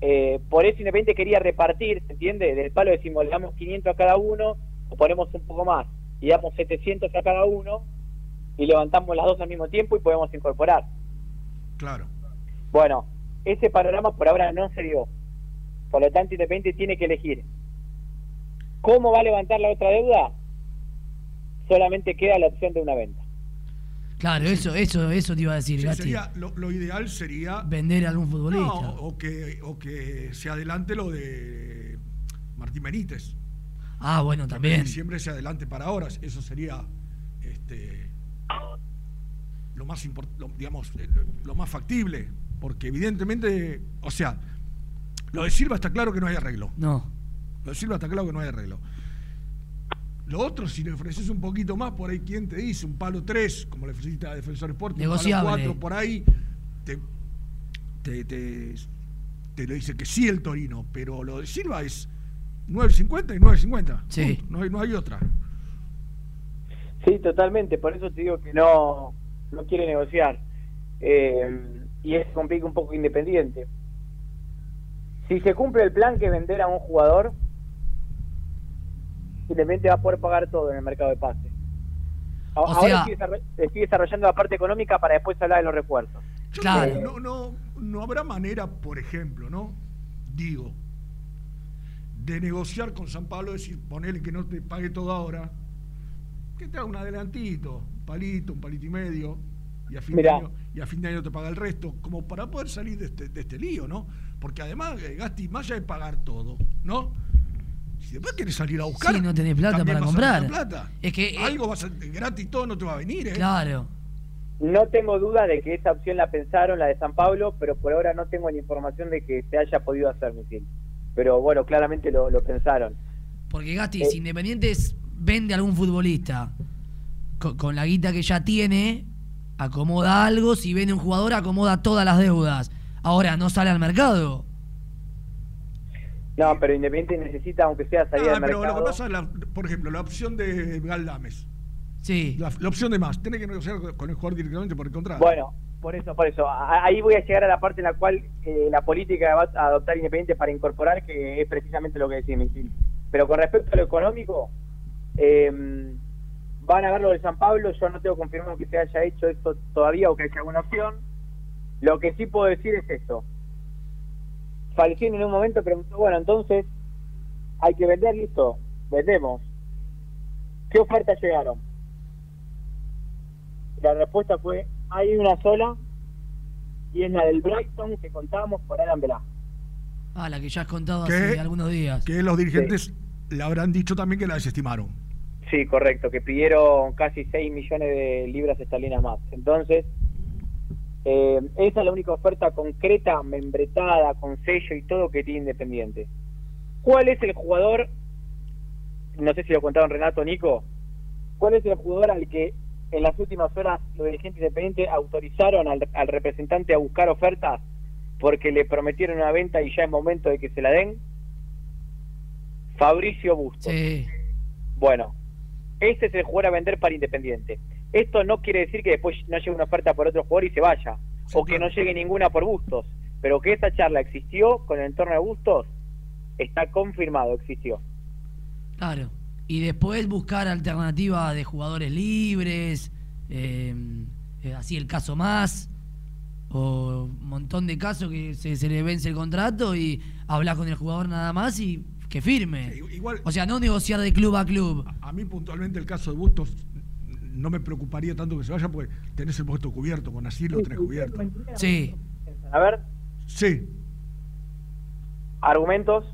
Speaker 14: Eh, por eso Independiente quería repartir, ¿se entiende? Del palo decimos, le damos 500 a cada uno o ponemos un poco más y damos 700 a cada uno y levantamos las dos al mismo tiempo y podemos incorporar.
Speaker 5: Claro.
Speaker 14: Bueno, ese panorama por ahora no se dio. Por lo tanto, Independiente tiene que elegir. ¿Cómo va a levantar la otra deuda? Solamente queda la opción de una venta.
Speaker 6: Claro, eso, eso, eso te iba a decir,
Speaker 5: Sí, sería, lo, lo ideal sería.
Speaker 6: Vender a algún futbolista.
Speaker 5: No, o, que, o que se adelante lo de Martín Benítez.
Speaker 6: Ah, bueno,
Speaker 5: Que
Speaker 6: también.
Speaker 5: Siempre se adelante para ahora. Eso sería este, lo más lo- digamos, eh, lo más factible. Porque evidentemente, o sea, lo de Silva está claro que no hay arreglo.
Speaker 6: No.
Speaker 5: Lo de Silva está claro que no hay arreglo. Lo otro, si le ofreces un poquito más, por ahí, ¿quién te dice? Un palo 3, como le ofreciste a Defensor Sport, un palo
Speaker 6: Negociable.
Speaker 5: 4, por ahí, te, te, te, te lo dice que sí el Torino, pero lo de Silva es 9.50 y 9.50.
Speaker 6: Sí.
Speaker 5: No hay, no hay otra.
Speaker 14: Sí, totalmente. Por eso te digo que no, no quiere negociar. Eh, y es complica un poco Independiente. Si se cumple el plan que vender a un jugador, Independiente va a poder pagar todo en el mercado de pase. A-
Speaker 6: O
Speaker 14: Ahora
Speaker 6: sea-
Speaker 14: estoy, estoy desarrollando la parte económica para después hablar de los refuerzos.
Speaker 6: Claro.
Speaker 5: No, no, no habrá manera, por ejemplo, ¿no? Digo, de negociar con San Pablo, decir, ponele que no te pague todo ahora, que te haga un adelantito, un palito, un palito y medio, y a fin, de año, y a fin de año te paga el resto, como para poder salir de este, de este lío, ¿no? Porque además, eh, Gasti, más allá de pagar todo, ¿no? Si después salir a buscar,
Speaker 6: Sí, no tenés plata para
Speaker 5: vas a necesitar
Speaker 6: comprar.
Speaker 5: plata.
Speaker 6: Es que, eh,
Speaker 5: Algo vas a, gratis todo no te va a venir, ¿eh?
Speaker 6: Claro.
Speaker 14: No tengo duda de que esa opción la pensaron, la de San Pablo, pero por ahora no tengo ni información de que se haya podido hacer, Misil. Pero bueno, claramente lo, lo pensaron.
Speaker 6: Porque Gasti,
Speaker 14: Eh.
Speaker 6: si Independiente es- vende a algún futbolista con, con la guita que ya tiene, acomoda algo. Si vende un jugador, acomoda todas las deudas. Ahora, ¿no sale al mercado?
Speaker 14: No, pero Independiente necesita, aunque sea salir
Speaker 5: Ah,
Speaker 14: al
Speaker 5: pero
Speaker 14: mercado.
Speaker 5: lo que pasa, es la- por ejemplo, la opción de Galdames.
Speaker 6: Sí.
Speaker 5: La, la opción de más. Tiene que negociar con- el jugador directamente por el contrato.
Speaker 14: Bueno, por eso, por eso. Ahí voy a llegar a la parte en la cual eh, la política va a adoptar Independiente para incorporar, que es precisamente lo que decía. Pero con respecto a lo económico, eh, van a ver lo de San Pablo. Yo no tengo confirmado que se haya hecho esto todavía o que haya alguna opción. Lo que sí puedo decir es esto. Falcín en un momento preguntó, bueno, entonces hay que vender, listo, vendemos. ¿Qué ofertas llegaron? La respuesta fue, hay una sola y es la del Brighton que contábamos por Adam Velasco.
Speaker 6: Ah, la que ya has contado
Speaker 5: Que-
Speaker 6: hace algunos días.
Speaker 5: Que los dirigentes le habrán dicho también que la desestimaron.
Speaker 14: Sí, correcto, que pidieron casi 6 millones de libras esterlinas más. Entonces, eh, esa es la única oferta concreta, membretada, con sello y todo que tiene Independiente. ¿Cuál es el jugador? No sé si lo contaron Renato Nico. ¿Cuál es el jugador al que en las últimas horas los dirigentes independientes autorizaron al, al representante a buscar ofertas porque le prometieron una venta y ya es momento de que se la den? Fabricio Bustos.
Speaker 6: Sí.
Speaker 14: Bueno, ese es el jugador a vender para Independiente. Esto no quiere decir que después no llegue una oferta por otro jugador y se vaya, o que no llegue ninguna por Bustos, pero que esa charla existió con el entorno de Bustos, está confirmado, existió.
Speaker 6: Claro. Y después buscar alternativas de jugadores libres, eh, eh, así el caso más, o un montón de casos que se, se le vence el contrato y hablar con el jugador nada más y que firme.
Speaker 5: igual-
Speaker 6: o sea, no negociar de club a club.
Speaker 5: A mí puntualmente el caso de Bustos no me preocuparía tanto que se vaya porque tenés el puesto cubierto, con así lo tenés cubierto.
Speaker 6: Sí.
Speaker 14: A ver,
Speaker 5: Sí,
Speaker 14: argumentos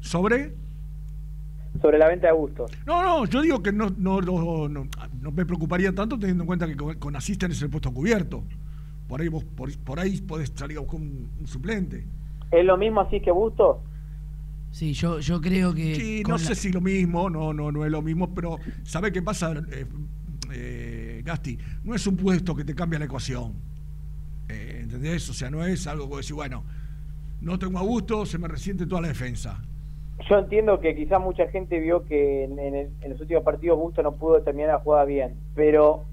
Speaker 5: ¿sobre?
Speaker 14: sobre la venta de gustos.
Speaker 5: No, no, yo digo que no, no, no, no, no me preocuparía tanto teniendo en cuenta que con, con Asís tenés el puesto cubierto. Por ahí, vos, por, por ahí podés salir a buscar un, un suplente.
Speaker 14: ¿Es lo mismo así que Bustos?
Speaker 6: Sí, yo, yo creo que.
Speaker 5: Sí, no
Speaker 6: la-
Speaker 5: sé si lo mismo, no, no, no es lo mismo, pero ¿sabe qué pasa, eh, eh, Gasti? No es un puesto que te cambia la ecuación. Eh, ¿Entendés? O sea, no es algo que decir, bueno, no tengo a gusto, se me resiente toda la defensa.
Speaker 14: Yo entiendo que quizás mucha gente vio que en, en el- en los últimos partidos Bustos no pudo terminar la jugada bien, pero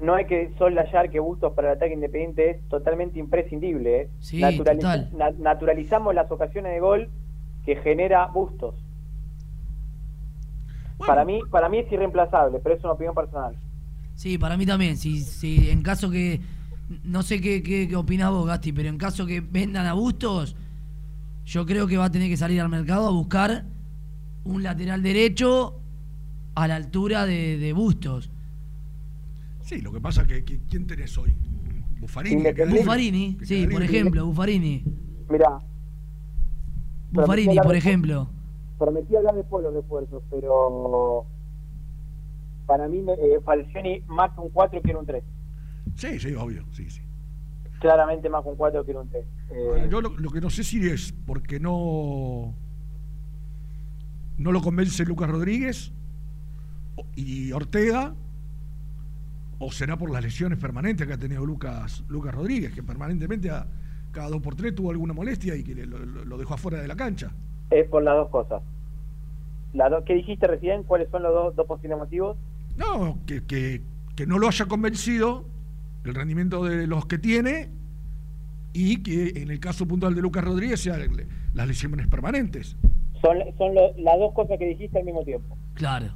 Speaker 14: no hay que soslayar que Bustos para el ataque independiente es totalmente imprescindible. ¿eh?
Speaker 6: Sí, total.
Speaker 14: na- naturalizamos las ocasiones de gol que genera Bustos. Para mí, para mí es irreemplazable, pero es una opinión personal.
Speaker 6: Sí, para mí también. Si, si en caso que. No sé qué, qué, qué opinás vos, Gasti, pero en caso que vendan a Bustos, yo creo que va a tener que salir al mercado a buscar un lateral derecho a la altura de, de Bustos.
Speaker 5: Sí, lo que pasa es que, que- ¿quién tenés hoy? Buffarini. Que
Speaker 6: sí, por ejemplo, Buffarini.
Speaker 14: Mira,
Speaker 6: Buffarini, por ejemplo.
Speaker 14: prometí hablar de los refuerzos, pero para mí eh, Falcioni más que un 4 quiere un 3.
Speaker 5: Sí, sí, obvio, sí, sí.
Speaker 14: Claramente más que un 4 quiere un 3. Eh,
Speaker 5: Bueno, yo lo, lo que no sé si es porque no no lo convence Lucas Rodríguez y Ortega o será por las lesiones permanentes que ha tenido Lucas Lucas Rodríguez que permanentemente a- cada dos por tres tuvo alguna molestia y que le- lo, dejó afuera de la cancha
Speaker 14: es por las dos cosas. Las dos- ¿Qué dijiste recién? ¿Cuáles son los dos, dos posibles motivos?
Speaker 5: no que, que, que no lo haya convencido el rendimiento de los que tiene y que en el caso puntual de Lucas Rodríguez sean le- las lesiones permanentes
Speaker 14: Son, son lo- las dos cosas que dijiste al mismo tiempo.
Speaker 6: Claro.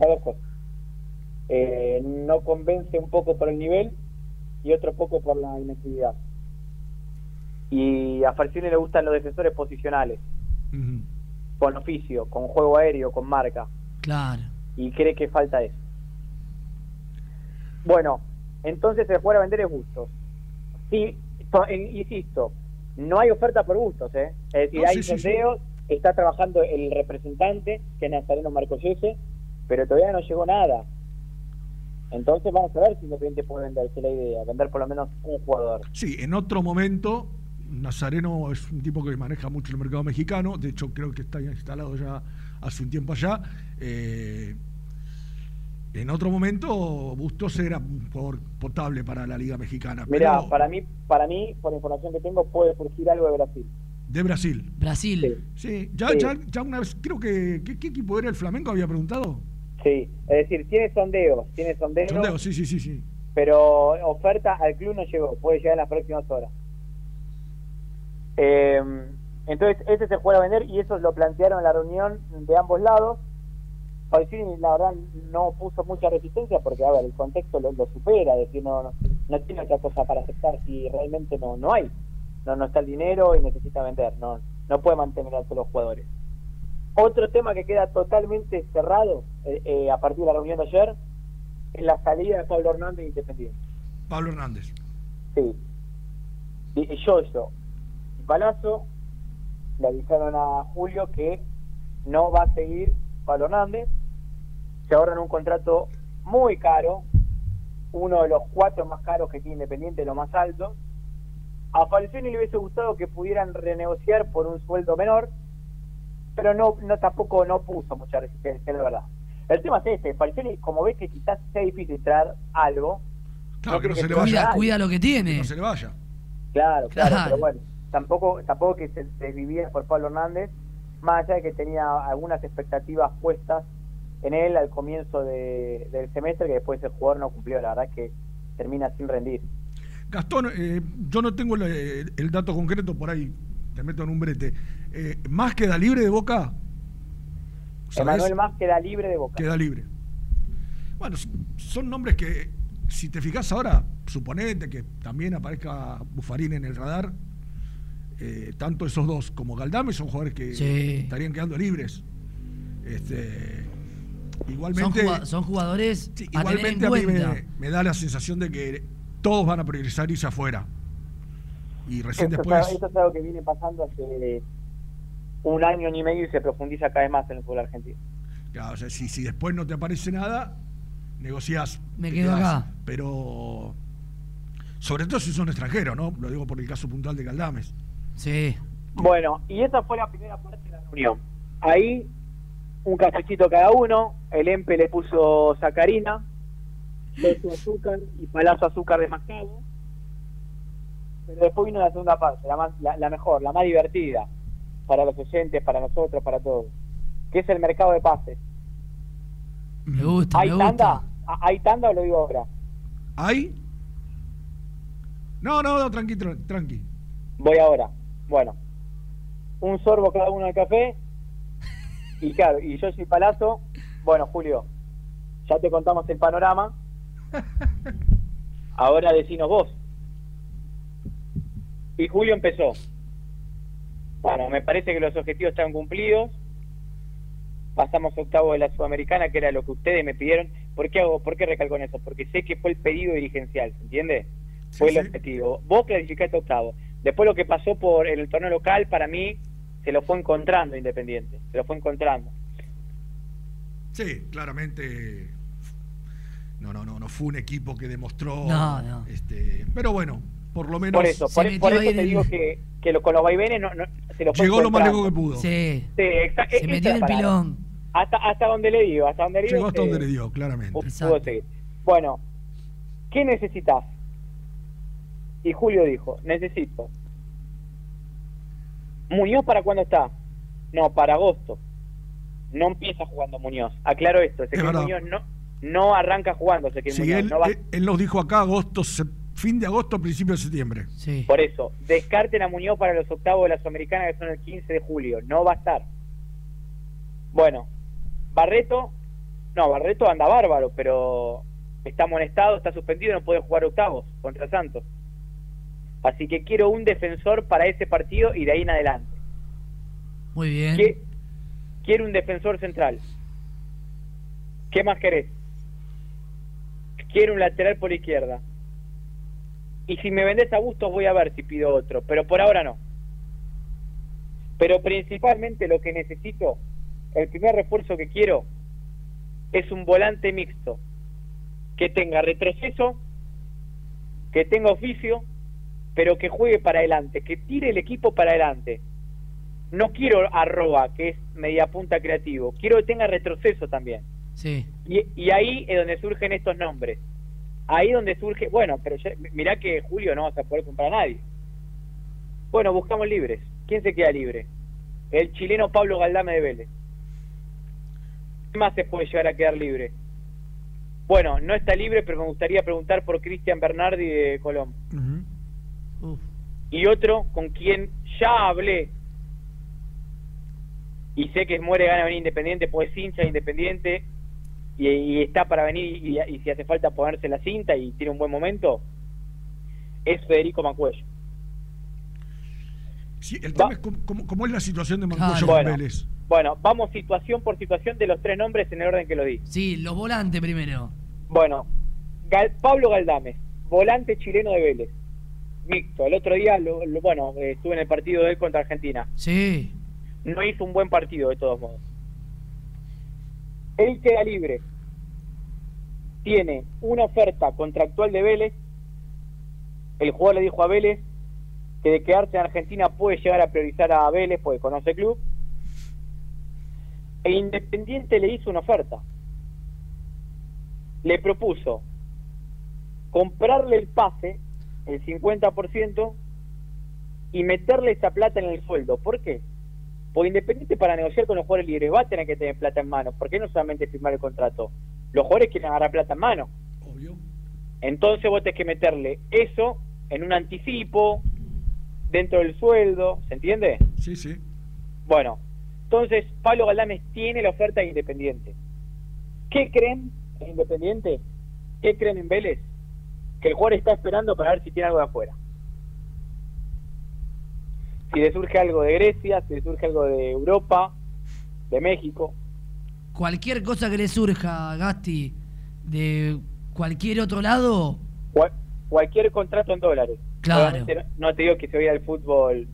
Speaker 14: Las dos cosas. Eh, no convence un poco por el nivel y otro poco por la inactividad. Y a Falcioni le gustan los defensores posicionales, con oficio, con juego aéreo, con marca.
Speaker 6: Claro.
Speaker 14: y cree que falta eso. Bueno, entonces el jugador a vender es Bustos. Sí, to- insisto, no hay oferta por Bustos, ¿eh? Es decir,
Speaker 5: No,
Speaker 14: hay
Speaker 5: sí, sí, sí.
Speaker 14: sondeos, está trabajando el representante, que es Nazareno Marcollese, pero todavía no llegó nada. Entonces vamos a ver si Independiente puede vender, esa es la idea, vender por lo menos un jugador.
Speaker 5: Sí, en otro momento, Nazareno es un tipo que maneja mucho el mercado mexicano, de hecho creo que está instalado ya hace un tiempo allá. Eh, en otro momento, Bustos era un jugador potable para la Liga Mexicana.
Speaker 14: Mira,
Speaker 5: pero
Speaker 14: para mí, para mí, por información que tengo, puede surgir algo de Brasil.
Speaker 5: de Brasil.
Speaker 6: Brasil.
Speaker 5: Sí, ya,
Speaker 14: Sí.
Speaker 5: ya, ya una vez, creo que. ¿qué, qué equipo era el Flamengo? Había preguntado.
Speaker 14: Sí, es decir, tiene sondeos, tiene sondeos,
Speaker 5: Sondeo, sí, sí, sí, sí.
Speaker 14: pero oferta al club no llegó, puede llegar en las próximas horas. Eh, entonces, ese se puede vender y eso lo plantearon en la reunión de ambos lados. Falcini, la verdad, no puso mucha resistencia porque, a ver, el contexto lo, lo supera, es decir, no, no, no tiene otra cosa para aceptar si realmente no, no hay. No, no está el dinero y necesita vender, no, no puede mantener a todos los jugadores. Otro tema que queda totalmente cerrado eh, eh, a partir de la reunión de ayer es la salida de Pablo Hernández de Independiente.
Speaker 5: Pablo Hernández.
Speaker 14: Sí. Y yo, yo. Palazzo le avisaron a Julio que no va a seguir Pablo Hernández. Se ahorran un contrato muy caro, uno de los cuatro más caros que tiene Independiente, lo más alto. A Falcioni le hubiese gustado que pudieran renegociar por un sueldo menor, pero no, no tampoco no puso mucha resistencia, la verdad. El tema es este, Falcioni, como ves que quizás sea difícil traer algo,
Speaker 5: Claro, que no
Speaker 14: creo
Speaker 5: se le
Speaker 14: que
Speaker 5: vaya.
Speaker 6: Cuida, cuida lo que tiene.
Speaker 5: Que no se le vaya.
Speaker 14: Claro, claro,
Speaker 6: Claro.
Speaker 14: pero bueno, tampoco, tampoco que se desvivía por Pablo Hernández, más allá de que tenía algunas expectativas puestas en él al comienzo de- del semestre, que después el jugador no cumplió, la verdad es que termina sin rendir.
Speaker 5: Gastón, eh, yo no tengo el, el dato concreto por ahí, te meto en un brete. Eh, ¿Más queda libre de boca?
Speaker 14: Emanuel Más queda libre de Boca.
Speaker 5: Queda libre. Bueno, son nombres que, si te fijas ahora, suponete que también aparezca Bufarín en el radar, eh, tanto esos dos como Galdame son jugadores que
Speaker 6: Sí.
Speaker 5: estarían quedando libres. Este,
Speaker 6: Son,
Speaker 5: igualmente,
Speaker 6: son jugadores
Speaker 5: sí,
Speaker 6: a tener en
Speaker 5: igualmente a mí me, me da la sensación de que todos van a priorizar irse afuera. Y recién
Speaker 14: Esto,
Speaker 5: después...
Speaker 14: es, esto es algo que viene pasando hace un año y medio y se profundiza cada vez más en el fútbol argentino.
Speaker 5: Claro, o sea, si, si después no te aparece nada, negociás.
Speaker 6: Me quedo
Speaker 5: quedás.
Speaker 6: acá.
Speaker 5: Pero. Sobre todo si son extranjeros, ¿no? Lo digo por el caso puntual de Caldames.
Speaker 6: Sí.
Speaker 14: Bueno, y esa fue la primera parte de la reunión. Ahí, un cafecito cada uno, el EMPE le puso sacarina, beso azúcar y palazo azúcar de mascabo. Pero después vino la segunda parte, la, más, la, la mejor, la más divertida, para los oyentes, para nosotros, para todos, que es el mercado de pases.
Speaker 6: Me gusta,
Speaker 14: ¿Hay
Speaker 6: me
Speaker 14: tanda?
Speaker 6: gusta.
Speaker 14: ¿Ah, ¿Hay tanda o lo digo ahora?
Speaker 5: ¿Hay? No, no, no, tranqui, tra- tranqui.
Speaker 14: Voy ahora. Bueno, un sorbo cada uno del café. Y claro, y yo soy Palazzo. Bueno, Julio, ya te contamos el panorama. Ahora decinos vos. Y Julio empezó. Bueno, me parece que los objetivos están cumplidos. Pasamos octavo de la Sudamericana, que era lo que ustedes me pidieron. ¿Por qué, hago, por qué recalco en eso? Porque sé que fue el pedido dirigencial, ¿se entiende? fue el objetivo. Vos clasificaste octavo. Después lo que pasó por en el torneo local, para mí, se lo fue encontrando Independiente. Se lo fue encontrando.
Speaker 5: Sí, claramente. No, no, no, no fue un equipo que demostró.
Speaker 6: No, no.
Speaker 5: Este, pero bueno, por lo menos.
Speaker 14: Por eso, por, por eso te digo que, que lo- con los vaivenes no, no- se lo fue
Speaker 5: Llegó lo más lejos que pudo.
Speaker 6: Sí.
Speaker 14: Sí, exa-
Speaker 6: Se metió en el
Speaker 14: palabra.
Speaker 6: pilón.
Speaker 14: Hasta, hasta donde le dio, hasta donde le dio.
Speaker 5: Llegó hasta donde le dio, claramente.
Speaker 14: pu- pudo seguir. Bueno, ¿qué necesitas? Y Julio dijo, necesito. ¿Muñoz para cuándo está? No, para agosto. No empieza jugando Muñoz. Aclaro esto, Ezequiel
Speaker 5: verdad.
Speaker 14: Muñoz no, no arranca jugando Ezequiel
Speaker 5: Sí,
Speaker 14: Muñoz.
Speaker 5: él,
Speaker 14: no va-
Speaker 5: él- él nos dijo acá agosto, fin de agosto, principio de septiembre.
Speaker 6: Sí.
Speaker 14: Por eso, descarten a Muñoz para los octavos de la Sudamericana que son el 15 de julio. No va a estar. Bueno, Barreto, no, Barreto anda bárbaro, pero está amonestado, está suspendido, no puede jugar octavos contra Santos. Así que quiero un defensor para ese partido y de ahí en adelante.
Speaker 6: Muy bien.
Speaker 14: Qui- Quiero un defensor central. ¿Qué más querés? Quiero un lateral por izquierda. Y si me vendés a Bustos voy a ver si pido otro, pero por ahora no. Pero principalmente lo que necesito, el primer refuerzo que quiero, es un volante mixto. Que tenga retroceso, que tenga oficio, pero que juegue para adelante, que tire el equipo para adelante. No quiero arroba, que es media punta creativo. Quiero que tenga retroceso también.
Speaker 6: Sí.
Speaker 14: Y, y ahí es donde surgen estos nombres. Ahí donde surge, bueno, pero ya- mirá que Julio no vas a poder comprar a nadie. Bueno, buscamos libres. ¿Quién se queda libre? El chileno Pablo Galdame de Vélez. ¿Qué más se puede llegar a quedar libre? Bueno, no está libre, pero me gustaría preguntar por Cristian Bernardi de Colón. Y otro con quien ya hablé. Y sé que muere gana venir Independiente, pues es hincha de Independiente y, y está para venir y, y si hace falta ponerse la cinta y tiene un buen momento, es Federico Macuello.
Speaker 5: Sí, el tema es cómo, cómo- cómo es la situación de Mancuello con
Speaker 14: Bueno,
Speaker 5: Vélez.
Speaker 14: bueno, vamos situación por situación de los tres nombres en el orden que lo di.
Speaker 6: Sí, los volantes primero.
Speaker 14: Bueno, Gal- Pablo Galdames, volante chileno de Vélez, mixto. El otro día, lo- lo- bueno, estuve en el partido de él contra Argentina.
Speaker 6: Sí.
Speaker 14: No hizo un buen partido de todos modos. Él queda libre. Tiene una oferta contractual de Vélez. El jugador le dijo a Vélez que de quedarse en Argentina puede llegar a priorizar a Vélez porque conoce el club. E Independiente le hizo una oferta. Le propuso comprarle el pase, el 50%, y meterle esa plata en el sueldo. ¿Por qué? Porque Independiente para negociar con los jugadores libres va a tener que tener plata en mano. ¿Por qué no solamente firmar el contrato? Los jugadores quieren agarrar plata en mano.
Speaker 5: Obvio.
Speaker 14: Entonces vos tenés que meterle eso en un anticipo, dentro del sueldo, ¿se entiende?
Speaker 5: Sí, sí.
Speaker 14: Bueno, Entonces, Pablo Galdames tiene la oferta de Independiente. ¿Qué creen en Independiente? ¿Qué creen en Vélez? Que el jugador está esperando para ver si tiene algo de afuera. Si le surge algo de Grecia, si le surge algo de Europa, de México.
Speaker 6: Cualquier cosa que le surja, Gasti, de cualquier otro lado.
Speaker 14: Cual- cualquier contrato en dólares.
Speaker 6: Claro.
Speaker 14: No, no te digo que se vaya al fútbol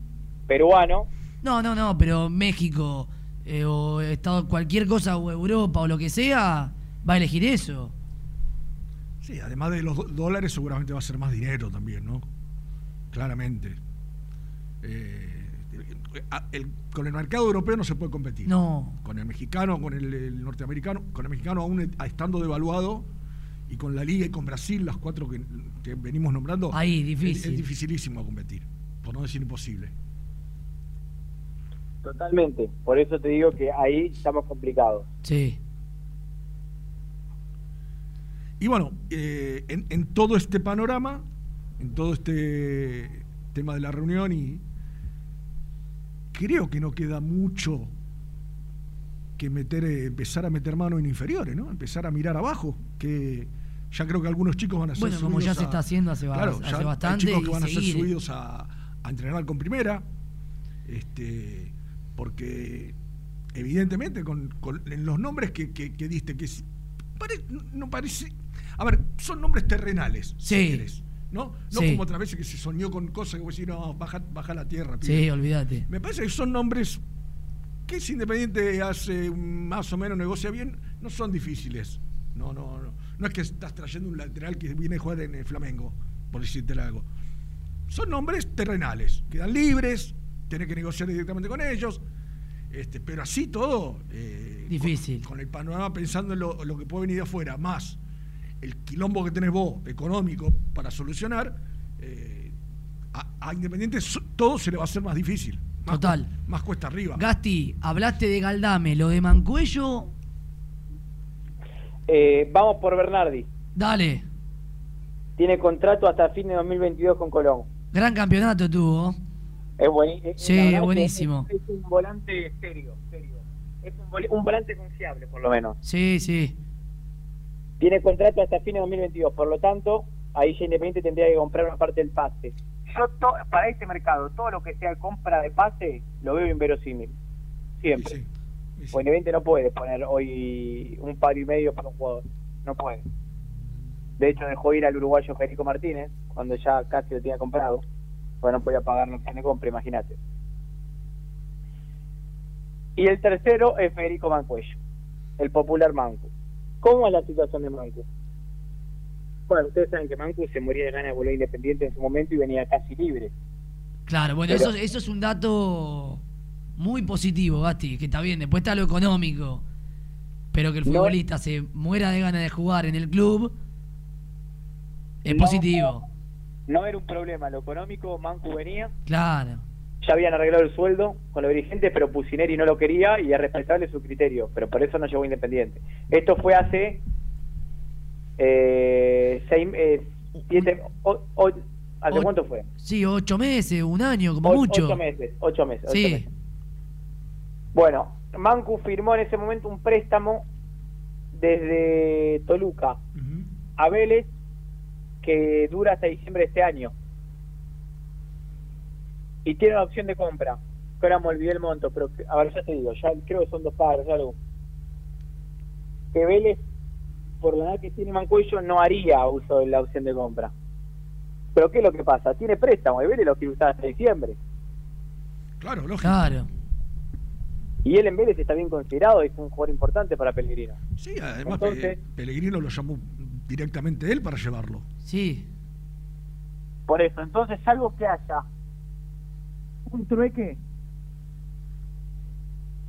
Speaker 14: peruano,
Speaker 6: No, no, no, pero México eh, o Estado, cualquier cosa o Europa o lo que sea, va a elegir eso.
Speaker 5: Sí, además de los dólares seguramente va a ser más dinero también, ¿no? Claramente. Eh, el- con el mercado europeo no se puede competir.
Speaker 6: No.
Speaker 5: Con el mexicano, con el, el norteamericano, con el mexicano aún estando devaluado y con la liga y con Brasil, las cuatro que, que venimos nombrando.
Speaker 6: Ahí,
Speaker 5: es-
Speaker 6: difícil.
Speaker 5: Es, dificilísimo competir, por no decir imposible.
Speaker 14: totalmente. Por eso te digo que ahí estamos complicados.
Speaker 6: Sí.
Speaker 5: Y bueno, eh, en, en todo este panorama, en todo este tema de la reunión, y creo que no queda mucho que meter, eh, empezar a meter mano en inferiores, ¿no? Empezar a mirar abajo, que ya creo que algunos chicos van a ser
Speaker 6: Bueno, como ya se está haciendo hace ba-
Speaker 5: claro,
Speaker 6: hace
Speaker 5: ya hay
Speaker 6: bastante
Speaker 5: chicos que van a ser subidos a, a entrenar con primera, este, porque evidentemente con, con- en los nombres que, que- que diste, que es- pare- no parece, a ver, son nombres terrenales, si
Speaker 6: Sí.
Speaker 5: querés, ¿no? No
Speaker 6: Sí.
Speaker 5: como otra vez que se soñó con cosas que vos decís, no, baja, baja la tierra.
Speaker 6: Sí,
Speaker 5: pibe".
Speaker 6: olvídate.
Speaker 5: Me parece que son nombres que si Independiente hace más o menos negocia bien, no son difíciles. No, no, no. No es que estás trayendo un lateral que viene a jugar en el Flamengo, por decirte algo. Son nombres terrenales, quedan libres, tenés que negociar directamente con ellos. Este, pero así todo. eh,
Speaker 6: Difícil.
Speaker 5: Con, con el panorama pensando en lo, lo que puede venir de afuera, más el quilombo que tenés vos, económico, para solucionar, eh, a, a Independiente todo se le va a hacer más difícil. Más
Speaker 6: Total.
Speaker 5: cu- Más cuesta arriba.
Speaker 6: Gasti, hablaste de Galdame, lo de Mancuello,
Speaker 14: Eh, vamos por Bernardi.
Speaker 6: dale.
Speaker 14: Tiene contrato hasta fin de 2022 con Colón.
Speaker 6: Gran campeonato tuvo.
Speaker 14: Es bueni- es-
Speaker 6: Sí, buenísimo.
Speaker 14: Es, es un volante serio, serio. Es un, vol- un volante confiable, por lo menos.
Speaker 6: Sí, sí.
Speaker 14: Tiene contrato hasta fin de 2022, por lo tanto, ahí ya Independiente tendría que comprar una parte del pase. Yo, to- para este mercado, todo lo que sea compra de pase, lo veo inverosímil. Siempre. O Independiente no puede poner hoy un par y medio para un jugador. No puede. De hecho, dejó ir al uruguayo Federico Martínez, cuando ya casi lo tenía comprado. Pues no podía pagar la opción de compra, imagínate. Y el tercero es Federico Mancuello, el popular Mancu. ¿Cómo es la situación de Mancu? Bueno, ustedes saben que Mancu se moría de ganas de volver independiente en su momento y venía casi libre.
Speaker 6: Claro, bueno,
Speaker 14: Pero-
Speaker 6: eso, eso es un dato muy positivo, Gasti, que está bien, después está lo económico. Pero que el
Speaker 14: No-
Speaker 6: futbolista se muera de ganas de jugar en el club es
Speaker 14: No.
Speaker 6: positivo.
Speaker 14: No era un problema, lo económico, Mancu venía,
Speaker 6: Claro.
Speaker 14: Ya habían arreglado el sueldo con los dirigentes, pero Pusineri no lo quería y es respetable su criterio, pero por eso no llegó Independiente. Esto fue hace eh, seis, eh, siete, o- o- ¿hace
Speaker 6: O-
Speaker 14: cuánto fue?
Speaker 6: Sí, ocho meses, un año, como mucho.
Speaker 14: Ocho meses, ocho meses. ocho
Speaker 6: Sí.
Speaker 14: meses. Bueno, Mancu firmó en ese momento un préstamo desde Toluca a Vélez que dura hasta diciembre de este año. Y tiene una opción de compra. Ahora me olvidé el monto, pero a ver, ya te digo, ya creo que son dos pagos, algo. Que Vélez, por la edad que tiene Mancuello, no haría uso de la opción de compra. Pero ¿qué es lo que pasa? Tiene préstamo y Vélez lo quiere usar hasta diciembre.
Speaker 5: Claro, lógico.
Speaker 6: Claro.
Speaker 14: Y él en Vélez está bien considerado y es un jugador importante para Pellegrino.
Speaker 5: Sí, además
Speaker 14: Entonces-
Speaker 5: Pe- Pellegrino lo llamó directamente él para llevarlo.
Speaker 6: Sí.
Speaker 14: Por eso, entonces, salvo que haya un trueque,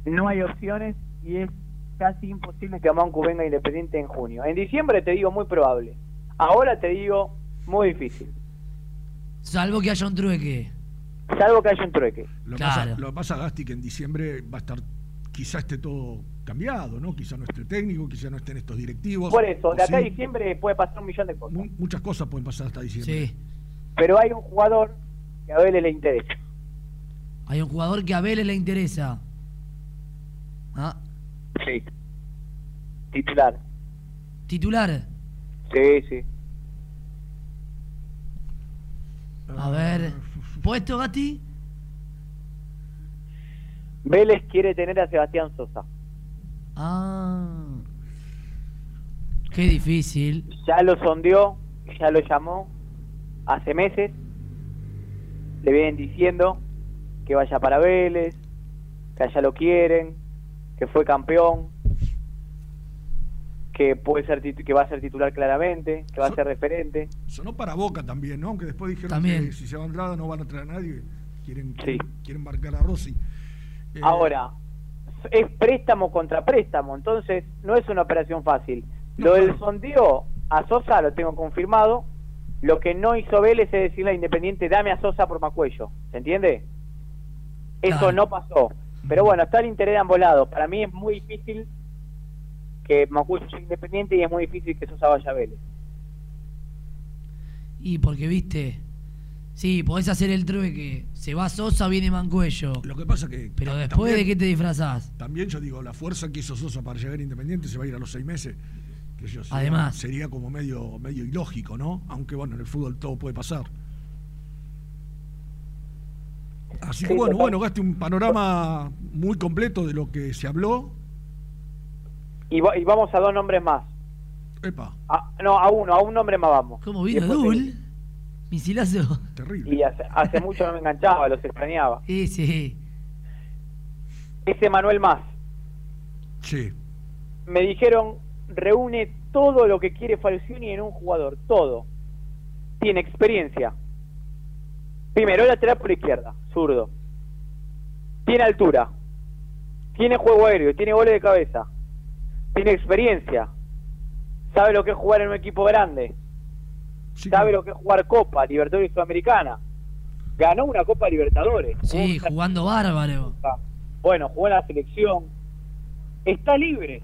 Speaker 14: no hay opciones y es casi imposible que Mancu venga independiente en junio. En diciembre te digo muy probable. Ahora te digo muy difícil.
Speaker 6: Salvo que haya un trueque.
Speaker 14: Salvo que haya un trueque.
Speaker 5: Lo, que
Speaker 6: Claro.
Speaker 5: pasa, lo que pasa, Gasti, que en diciembre va a estar, quizá esté todo cambiado, ¿no? Quizá no esté técnico, quizá no estén estos directivos.
Speaker 14: Por eso, de acá a diciembre puede pasar un millón de cosas.
Speaker 5: mu- muchas cosas pueden pasar hasta diciembre.
Speaker 6: Sí.
Speaker 14: Pero hay un jugador que a Vélez le interesa.
Speaker 6: Hay un jugador que a Vélez le interesa. Ah,
Speaker 14: Sí. Titular.
Speaker 6: titular.
Speaker 14: Sí, sí.
Speaker 6: A ver. ¿Puesto, Gati?
Speaker 14: Vélez quiere tener a Sebastián Sosa.
Speaker 6: Ah. Qué difícil.
Speaker 14: Ya lo sondeó, ya lo llamó hace meses. Le vienen diciendo que vaya para Vélez, que allá lo quieren, que fue campeón, que puede ser que va a ser titular claramente, que va a ser referente.
Speaker 5: Sonó para Boca también, ¿no? Aunque después dijeron
Speaker 14: También.
Speaker 5: que si se va Andrada no van a traer a nadie. Quieren,
Speaker 14: Sí.
Speaker 5: quieren, quieren marcar a Rossi. Eh,
Speaker 14: Ahora, es préstamo contra préstamo, entonces no es una operación fácil. Lo del sondeo a Sosa lo tengo confirmado. Lo que no hizo Vélez es decirle a Independiente, dame a Sosa por Macuello. ¿Se entiende? Eso no pasó. Pero bueno, está el interés de ambos lados. Para mí es muy difícil que Macuello sea Independiente y es muy difícil que Sosa vaya a Vélez.
Speaker 6: Y porque, viste. Sí, podés hacer el trueque. Se va Sosa, viene Mancuello.
Speaker 5: Lo que pasa que.
Speaker 6: Pero después
Speaker 5: también-
Speaker 6: de qué te disfrazás.
Speaker 5: También yo digo, la fuerza que hizo Sosa para llegar Independiente se va a ir a los seis meses. Que yo, sería-
Speaker 6: Además.
Speaker 5: Sería como medio, medio ilógico, ¿no? Aunque bueno, en el fútbol todo puede pasar. Así que
Speaker 14: Sí,
Speaker 5: bueno,
Speaker 14: total.
Speaker 5: bueno, gaste un panorama muy completo de lo que se habló.
Speaker 14: Y, va- y vamos a dos nombres más.
Speaker 5: Epa,
Speaker 14: A- no, a uno, a un nombre más vamos.
Speaker 6: ¿Cómo vino Dul? Misilazo.
Speaker 5: terrible.
Speaker 14: Y hace, hace mucho no me enganchaba, los extrañaba.
Speaker 6: Sí, sí.
Speaker 14: Ese Manuel Más.
Speaker 5: Sí.
Speaker 14: Me dijeron, reúne todo lo que quiere Falcioni en un jugador, todo. Tiene experiencia. Primero, lateral por izquierda, zurdo. Tiene altura. Tiene juego aéreo, tiene goles de cabeza. Tiene experiencia. Sabe lo que es jugar en un equipo grande. Sabe lo que es jugar Copa, Libertadores Sudamericana. Ganó una Copa Libertadores.
Speaker 6: Sí, jugando bárbaro.
Speaker 14: Bueno, jugó en la selección. Está libre.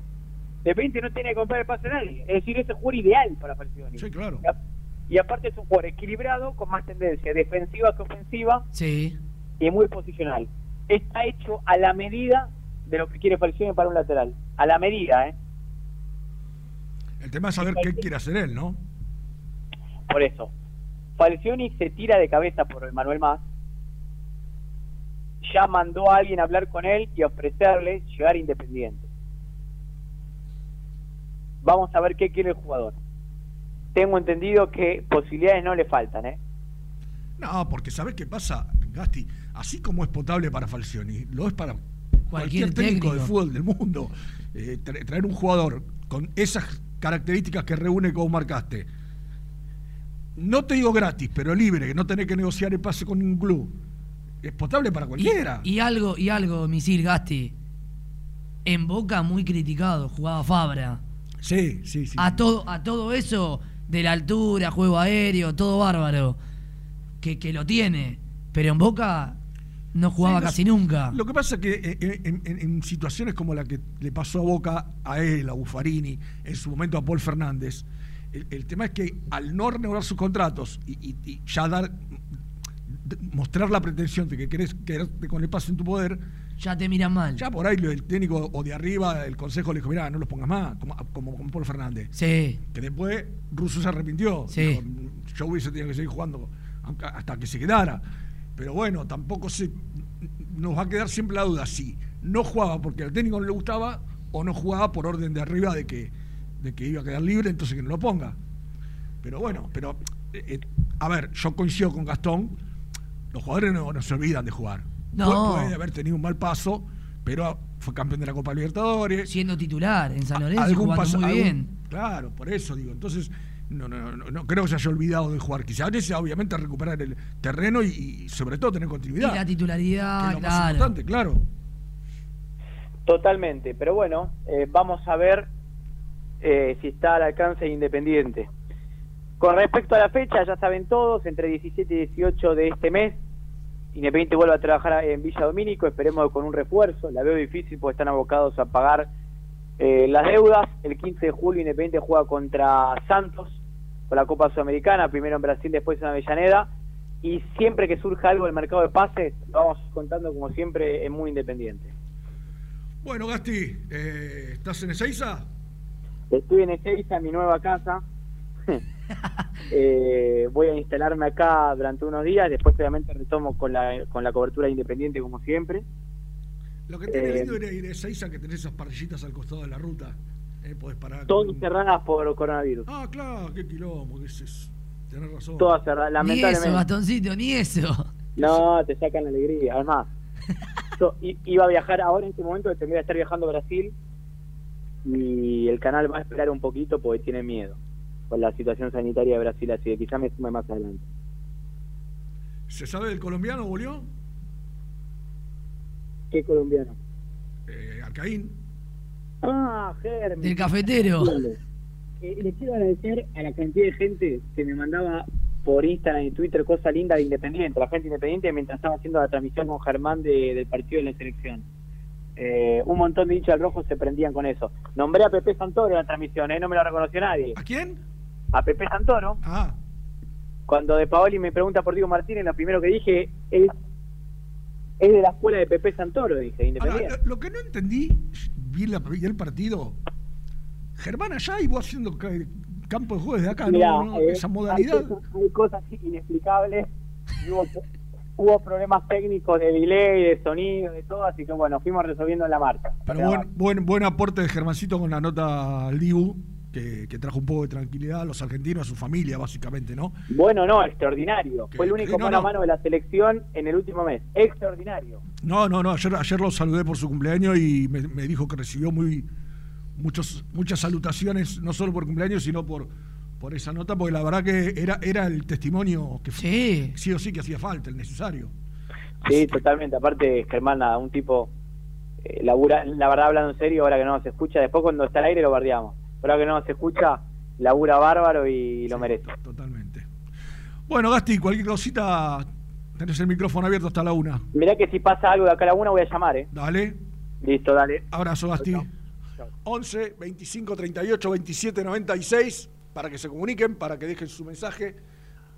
Speaker 14: De repente no tiene que comprar el pase a nadie. Es decir, es el jugador ideal para Falcioni.
Speaker 5: Sí, claro.
Speaker 14: Y aparte es un jugador equilibrado, con más tendencia defensiva que ofensiva
Speaker 6: Sí.
Speaker 14: y muy posicional. Está hecho a la medida de lo que quiere Falcioni para un lateral. A la medida, ¿eh?
Speaker 5: El tema es saber qué quiere hacer él, ¿no?
Speaker 14: Por eso. Falcioni se tira de cabeza por el Manuel Más. Ya mandó a alguien a hablar con él y ofrecerle llegar Independiente. Vamos a ver qué quiere el jugador. Tengo entendido que posibilidades no le faltan, ¿eh?
Speaker 5: No, porque ¿sabes qué pasa, Gasti? Así como es potable para Falcioni, lo es para cualquier, técnico,
Speaker 6: técnico.
Speaker 5: de fútbol del mundo. Eh, tra- traer un jugador con esas características que reúne como marcaste. No te digo gratis, pero libre, que no tenés que negociar el pase con ningún club. Es potable para cualquiera.
Speaker 6: Y algo, y algo, Misil Gasti. En Boca muy criticado, jugaba Fabra.
Speaker 5: Sí, sí, sí.
Speaker 6: A todo, a todo eso, de la altura, juego aéreo, todo bárbaro. Que, que lo tiene. Pero en Boca no jugaba
Speaker 5: Sí, no
Speaker 6: casi nunca.
Speaker 5: Lo que pasa es que eh, eh, en, en- en situaciones como la que le pasó a Boca, a él, a Buffarini, en su momento a Paul Fernández, el, el tema es que al no renovar sus contratos y, y- y ya dar mostrar la pretensión de que querés quedarte con el pase en tu poder,
Speaker 6: Ya te miran mal.
Speaker 5: ya por ahí el técnico o de arriba, el consejo le dijo, mira, no los pongas más, como, como, como Paul Fernández.
Speaker 6: Sí.
Speaker 5: Que después Russo se arrepintió.
Speaker 6: Sí.
Speaker 5: Dijo, yo hubiese tenido que seguir jugando hasta que se quedara. Pero bueno, tampoco se. Nos va a quedar siempre la duda si no jugaba porque al técnico no le gustaba o no jugaba por orden de arriba de que, de que iba a quedar libre, entonces que no lo ponga. Pero bueno, pero. eh, eh, a ver, yo coincido con Gastón. Los jugadores no, no se olvidan de jugar.
Speaker 6: No.
Speaker 5: Puede, haber tenido un mal paso, pero fue campeón de la Copa Libertadores.
Speaker 6: Siendo titular en San Lorenzo,
Speaker 5: Algún
Speaker 6: jugando
Speaker 5: pasa-
Speaker 6: muy
Speaker 5: algún-
Speaker 6: bien.
Speaker 5: Claro, por eso digo. Entonces, no, no, no, no creo que se haya olvidado de jugar. Quizás obviamente recuperar el terreno y, y sobre todo tener
Speaker 6: Y
Speaker 5: continuidad.
Speaker 6: la titularidad,
Speaker 5: que es lo más
Speaker 6: claro.
Speaker 5: importante, claro.
Speaker 14: Totalmente, pero bueno, eh, vamos a ver eh, si está al alcance de Independiente. Con respecto a la fecha, ya saben todos, entre 17 y 18 de este mes, Independiente vuelve a trabajar en Villa Domínico, esperemos con un refuerzo, la veo difícil porque están abocados a pagar eh, las deudas. El 15 de julio Independiente juega contra Santos por la Copa Sudamericana, primero en Brasil, después en Avellaneda, y siempre que surja algo del mercado de pases, lo vamos contando como siempre en Muy Independiente.
Speaker 5: Bueno, Gasti, eh, ¿estás en Ezeiza?
Speaker 14: Estoy en Ezeiza, en mi nueva casa. Eh, voy a instalarme acá durante unos días, después obviamente retomo con la, con la cobertura independiente como siempre.
Speaker 5: Lo que tiene
Speaker 14: Eh,
Speaker 5: lindo era ir a Ezeiza que tenés esas parrillitas al costado de la ruta. Eh, podés parar.
Speaker 14: Todas
Speaker 5: con-
Speaker 14: cerradas por coronavirus.
Speaker 5: Ah, claro, qué quilombo, qué es eso. Tenés razón.
Speaker 14: Todas cerradas,
Speaker 6: Ni
Speaker 14: lamentablemente.
Speaker 6: eso, bastoncito, ni eso.
Speaker 14: No, te sacan la alegría. Además, yo i- iba a viajar ahora en este momento, tendría que estar viajando a Brasil y el canal va a esperar un poquito porque tiene miedo con la situación sanitaria de Brasil, así que quizá me sume más adelante.
Speaker 5: ¿Se sabe del colombiano, volvió?
Speaker 14: ¿Qué colombiano?
Speaker 5: Eh, Alcaín.
Speaker 14: Ah, Germán.
Speaker 6: Del cafetero.
Speaker 14: Eh, le quiero agradecer a la cantidad de gente que me mandaba por Instagram y Twitter cosas lindas de Independiente, la gente Independiente, mientras estaba haciendo la transmisión con Germán de- del partido de la selección. Eh, un montón de hinchas al rojo se prendían con eso. Nombré a Pepe Santoro en la transmisión, ¿eh? no me lo reconoció nadie.
Speaker 5: ¿A quién?
Speaker 14: A Pepe Santoro.
Speaker 5: Ah.
Speaker 14: Cuando De Paoli me pregunta por Diego Martínez, lo primero que dije es es de la escuela de Pepe Santoro, dije,
Speaker 5: Ahora,
Speaker 14: Independiente.
Speaker 5: lo, lo que no entendí, vi, la- vi el partido. Germán allá y vos haciendo ca- campo de juego desde acá,
Speaker 14: Mirá,
Speaker 5: ¿no? ¿no?
Speaker 14: eh,
Speaker 5: Esa modalidad.
Speaker 14: Hay cosas, hay cosas inexplicables. Hubo, hubo problemas técnicos de delay, de sonido, de todo, así que bueno, fuimos resolviendo en la marcha.
Speaker 5: Pero buen, buen, buen aporte de Germancito con la nota al Dibu, que, que trajo un poco de tranquilidad a los argentinos, a su familia, básicamente, ¿no?
Speaker 14: Bueno, no, extraordinario. Fue el único
Speaker 5: no,
Speaker 14: mano a
Speaker 5: no.
Speaker 14: mano de la selección en el último mes. Extraordinario.
Speaker 5: No, no, no. Ayer, ayer lo saludé por su cumpleaños y me, me dijo que recibió muy muchos, muchas salutaciones, no solo por cumpleaños, sino por, por esa nota, porque la verdad que era, era el testimonio que
Speaker 6: sí.
Speaker 5: sí o sí que hacía falta, el necesario.
Speaker 14: Sí, totalmente. Aparte, Germán, nada, un tipo, eh, labura, la verdad, hablando en serio, ahora que no nos escucha, después cuando está al aire lo bardeamos. Ahora que no nos escucha, labura bárbaro y lo merece.
Speaker 5: Totalmente. Bueno, Gasti, cualquier cosita, tenés el micrófono abierto hasta la una.
Speaker 14: Mirá que si pasa algo de acá a la una voy a llamar, ¿eh?
Speaker 5: Dale.
Speaker 14: Listo, dale.
Speaker 5: Abrazo, Gasti. 11 25 38 27 96 para que se comuniquen, para que dejen su mensaje.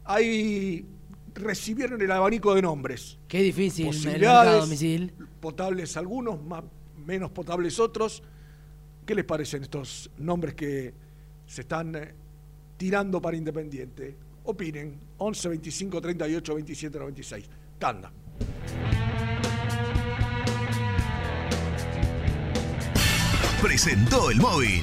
Speaker 5: Ahí recibieron el abanico de nombres.
Speaker 6: Qué difícil el mercado
Speaker 5: Posibilidades,
Speaker 6: domicil.
Speaker 5: potables algunos, más, menos potables otros. ¿Qué les parecen estos nombres que se están eh, tirando para Independiente? Opinen. 11 25 38 27 96. Tanda.
Speaker 7: Presentó el móvil.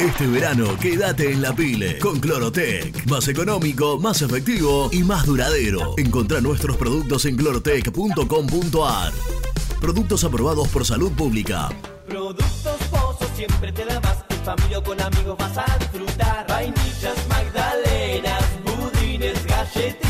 Speaker 7: Este verano quédate en la pile con Clorotec. Más económico, más efectivo y más duradero. Encontrá nuestros productos en clorotec.com.ar. Productos aprobados por salud pública.
Speaker 8: Productos Pozo siempre te da más. En familia o con amigos vas a disfrutar. Vainillas, magdalenas, budines, galletitas.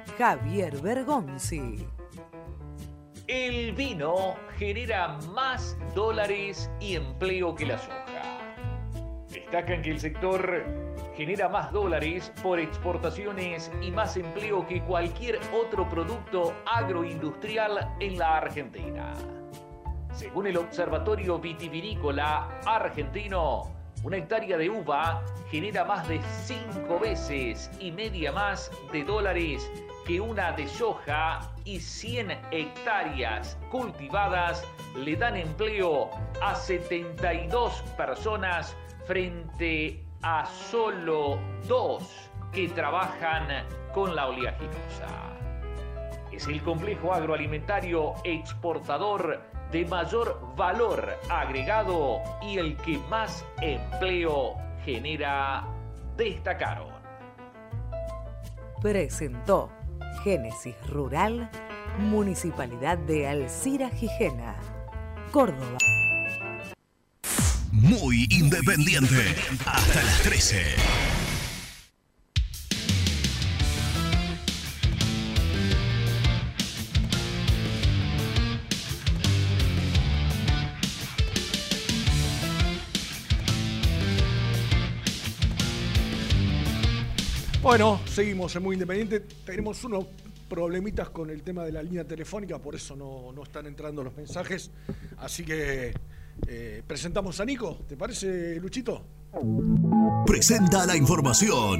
Speaker 10: Javier Bergonzi.
Speaker 9: El vino genera más dólares y empleo que la soja. Destacan que el sector genera más dólares por exportaciones y más empleo que cualquier otro producto agroindustrial en la Argentina. Según el Observatorio Vitivinícola Argentino, una hectárea de uva genera más de cinco veces y media más de dólares que una de soja y 100 hectáreas cultivadas le dan empleo a 72 personas frente a solo dos que trabajan con la oleaginosa. Es el complejo agroalimentario exportador de mayor valor agregado y el que más empleo genera, destacaron.
Speaker 10: Presentó Génesis Rural, Municipalidad de Alcira Gijena, Córdoba.
Speaker 7: Muy independiente. Hasta las 13.
Speaker 5: Bueno, seguimos en Muy Independiente. Tenemos unos problemitas con el tema de la línea telefónica, por eso no, no están entrando los mensajes. Así que eh, presentamos a Nico. ¿Te parece, Luchito?
Speaker 7: Presenta la información.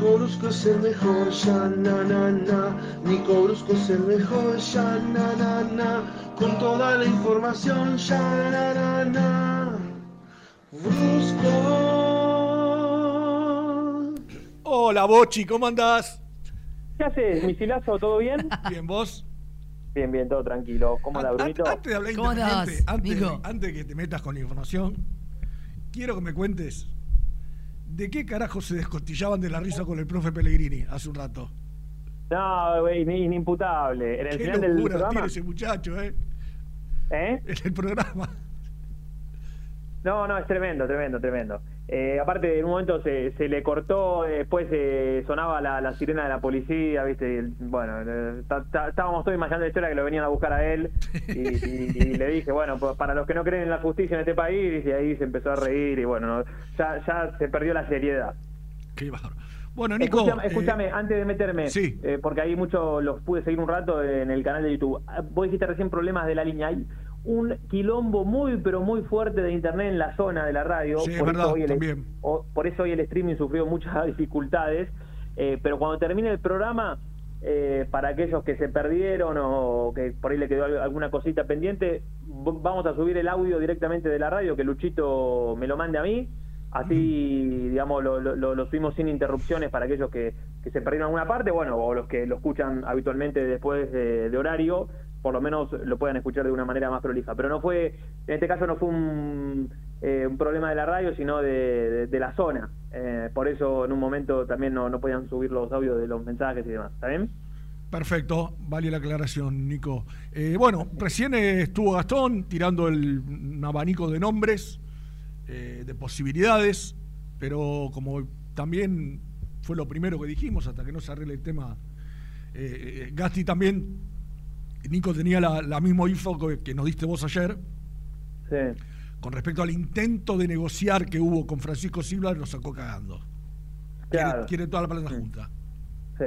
Speaker 13: Nico Brusco es el mejor, ya na na na. Nico Brusco es el mejor, ya na na na. Con toda la información, ya na na na. Brusco.
Speaker 5: Hola, Bochi, ¿cómo andás?
Speaker 15: ¿Qué haces, misilazo? ¿Todo bien?
Speaker 5: Bien, ¿vos?
Speaker 15: Bien, bien, todo tranquilo. ¿Cómo la Brunito?
Speaker 5: Antes de hablar
Speaker 6: ¿Cómo andás,
Speaker 5: independiente, antes,
Speaker 6: Nico?
Speaker 5: antes que te metas con la información, quiero que me cuentes de qué carajo se descostillaban de la risa con el profe Pellegrini hace un rato.
Speaker 15: No, güey, in- inimputable. En el
Speaker 5: Qué
Speaker 15: final del
Speaker 5: locura
Speaker 15: programa.
Speaker 5: tiene ese muchacho, ¿eh?
Speaker 15: ¿Eh?
Speaker 5: En el programa.
Speaker 15: No, no, es tremendo, tremendo, tremendo. Eh, aparte, en un momento se, se le cortó, después eh, sonaba la, la sirena de la policía, ¿viste? Y el- bueno, eh, ta- ta- estábamos todos imaginando la historia que lo venían a buscar a él. Y, y- y le dije, bueno, pues, para los que no creen en la justicia en este país, y ahí se empezó a reír, y bueno, no, ya, ya se perdió la seriedad.
Speaker 5: Qué bárbaro. Bueno, Nico.
Speaker 15: Escúchame,
Speaker 5: eh,
Speaker 15: escúchame, antes de meterme,
Speaker 5: sí.
Speaker 15: eh, porque ahí muchos los pude seguir un rato en el canal de YouTube. Ah, Vos dijiste recién problemas de la línea. Hay un quilombo muy, pero muy fuerte de internet en la zona de la radio.
Speaker 5: Sí, es
Speaker 15: por,
Speaker 5: verdad,
Speaker 15: eso hoy el, o- por eso hoy el streaming sufrió muchas dificultades. Eh, pero cuando termine el programa, eh, para aquellos que se perdieron o que por ahí le quedó al- alguna cosita pendiente, vamos a subir el audio directamente de la radio, que Luchito me lo mande a mí. Así, digamos, lo, lo- lo- lo subimos sin interrupciones para aquellos que, que se perdieron alguna parte, bueno, o los que lo escuchan habitualmente después de, de horario, por lo menos lo puedan escuchar de una manera más prolija. Pero no fue, en este caso no fue un, eh, problema de la radio, sino de, la zona. Eh, por eso en un momento también no, no podían subir los audios de los mensajes y demás. ¿Está bien?
Speaker 5: Perfecto, vale la aclaración, Nico. Eh, bueno, recién estuvo Gastón tirando el, un abanico de nombres, de posibilidades, pero como también fue lo primero que dijimos hasta que no se arregle el tema, Gasti también, Nico tenía la, la misma info que, que nos diste vos ayer,
Speaker 15: Sí.
Speaker 5: con respecto al intento de negociar que hubo con Francisco Silva, lo sacó cagando.
Speaker 15: Claro.
Speaker 5: quiere toda la plata junta,
Speaker 15: Sí.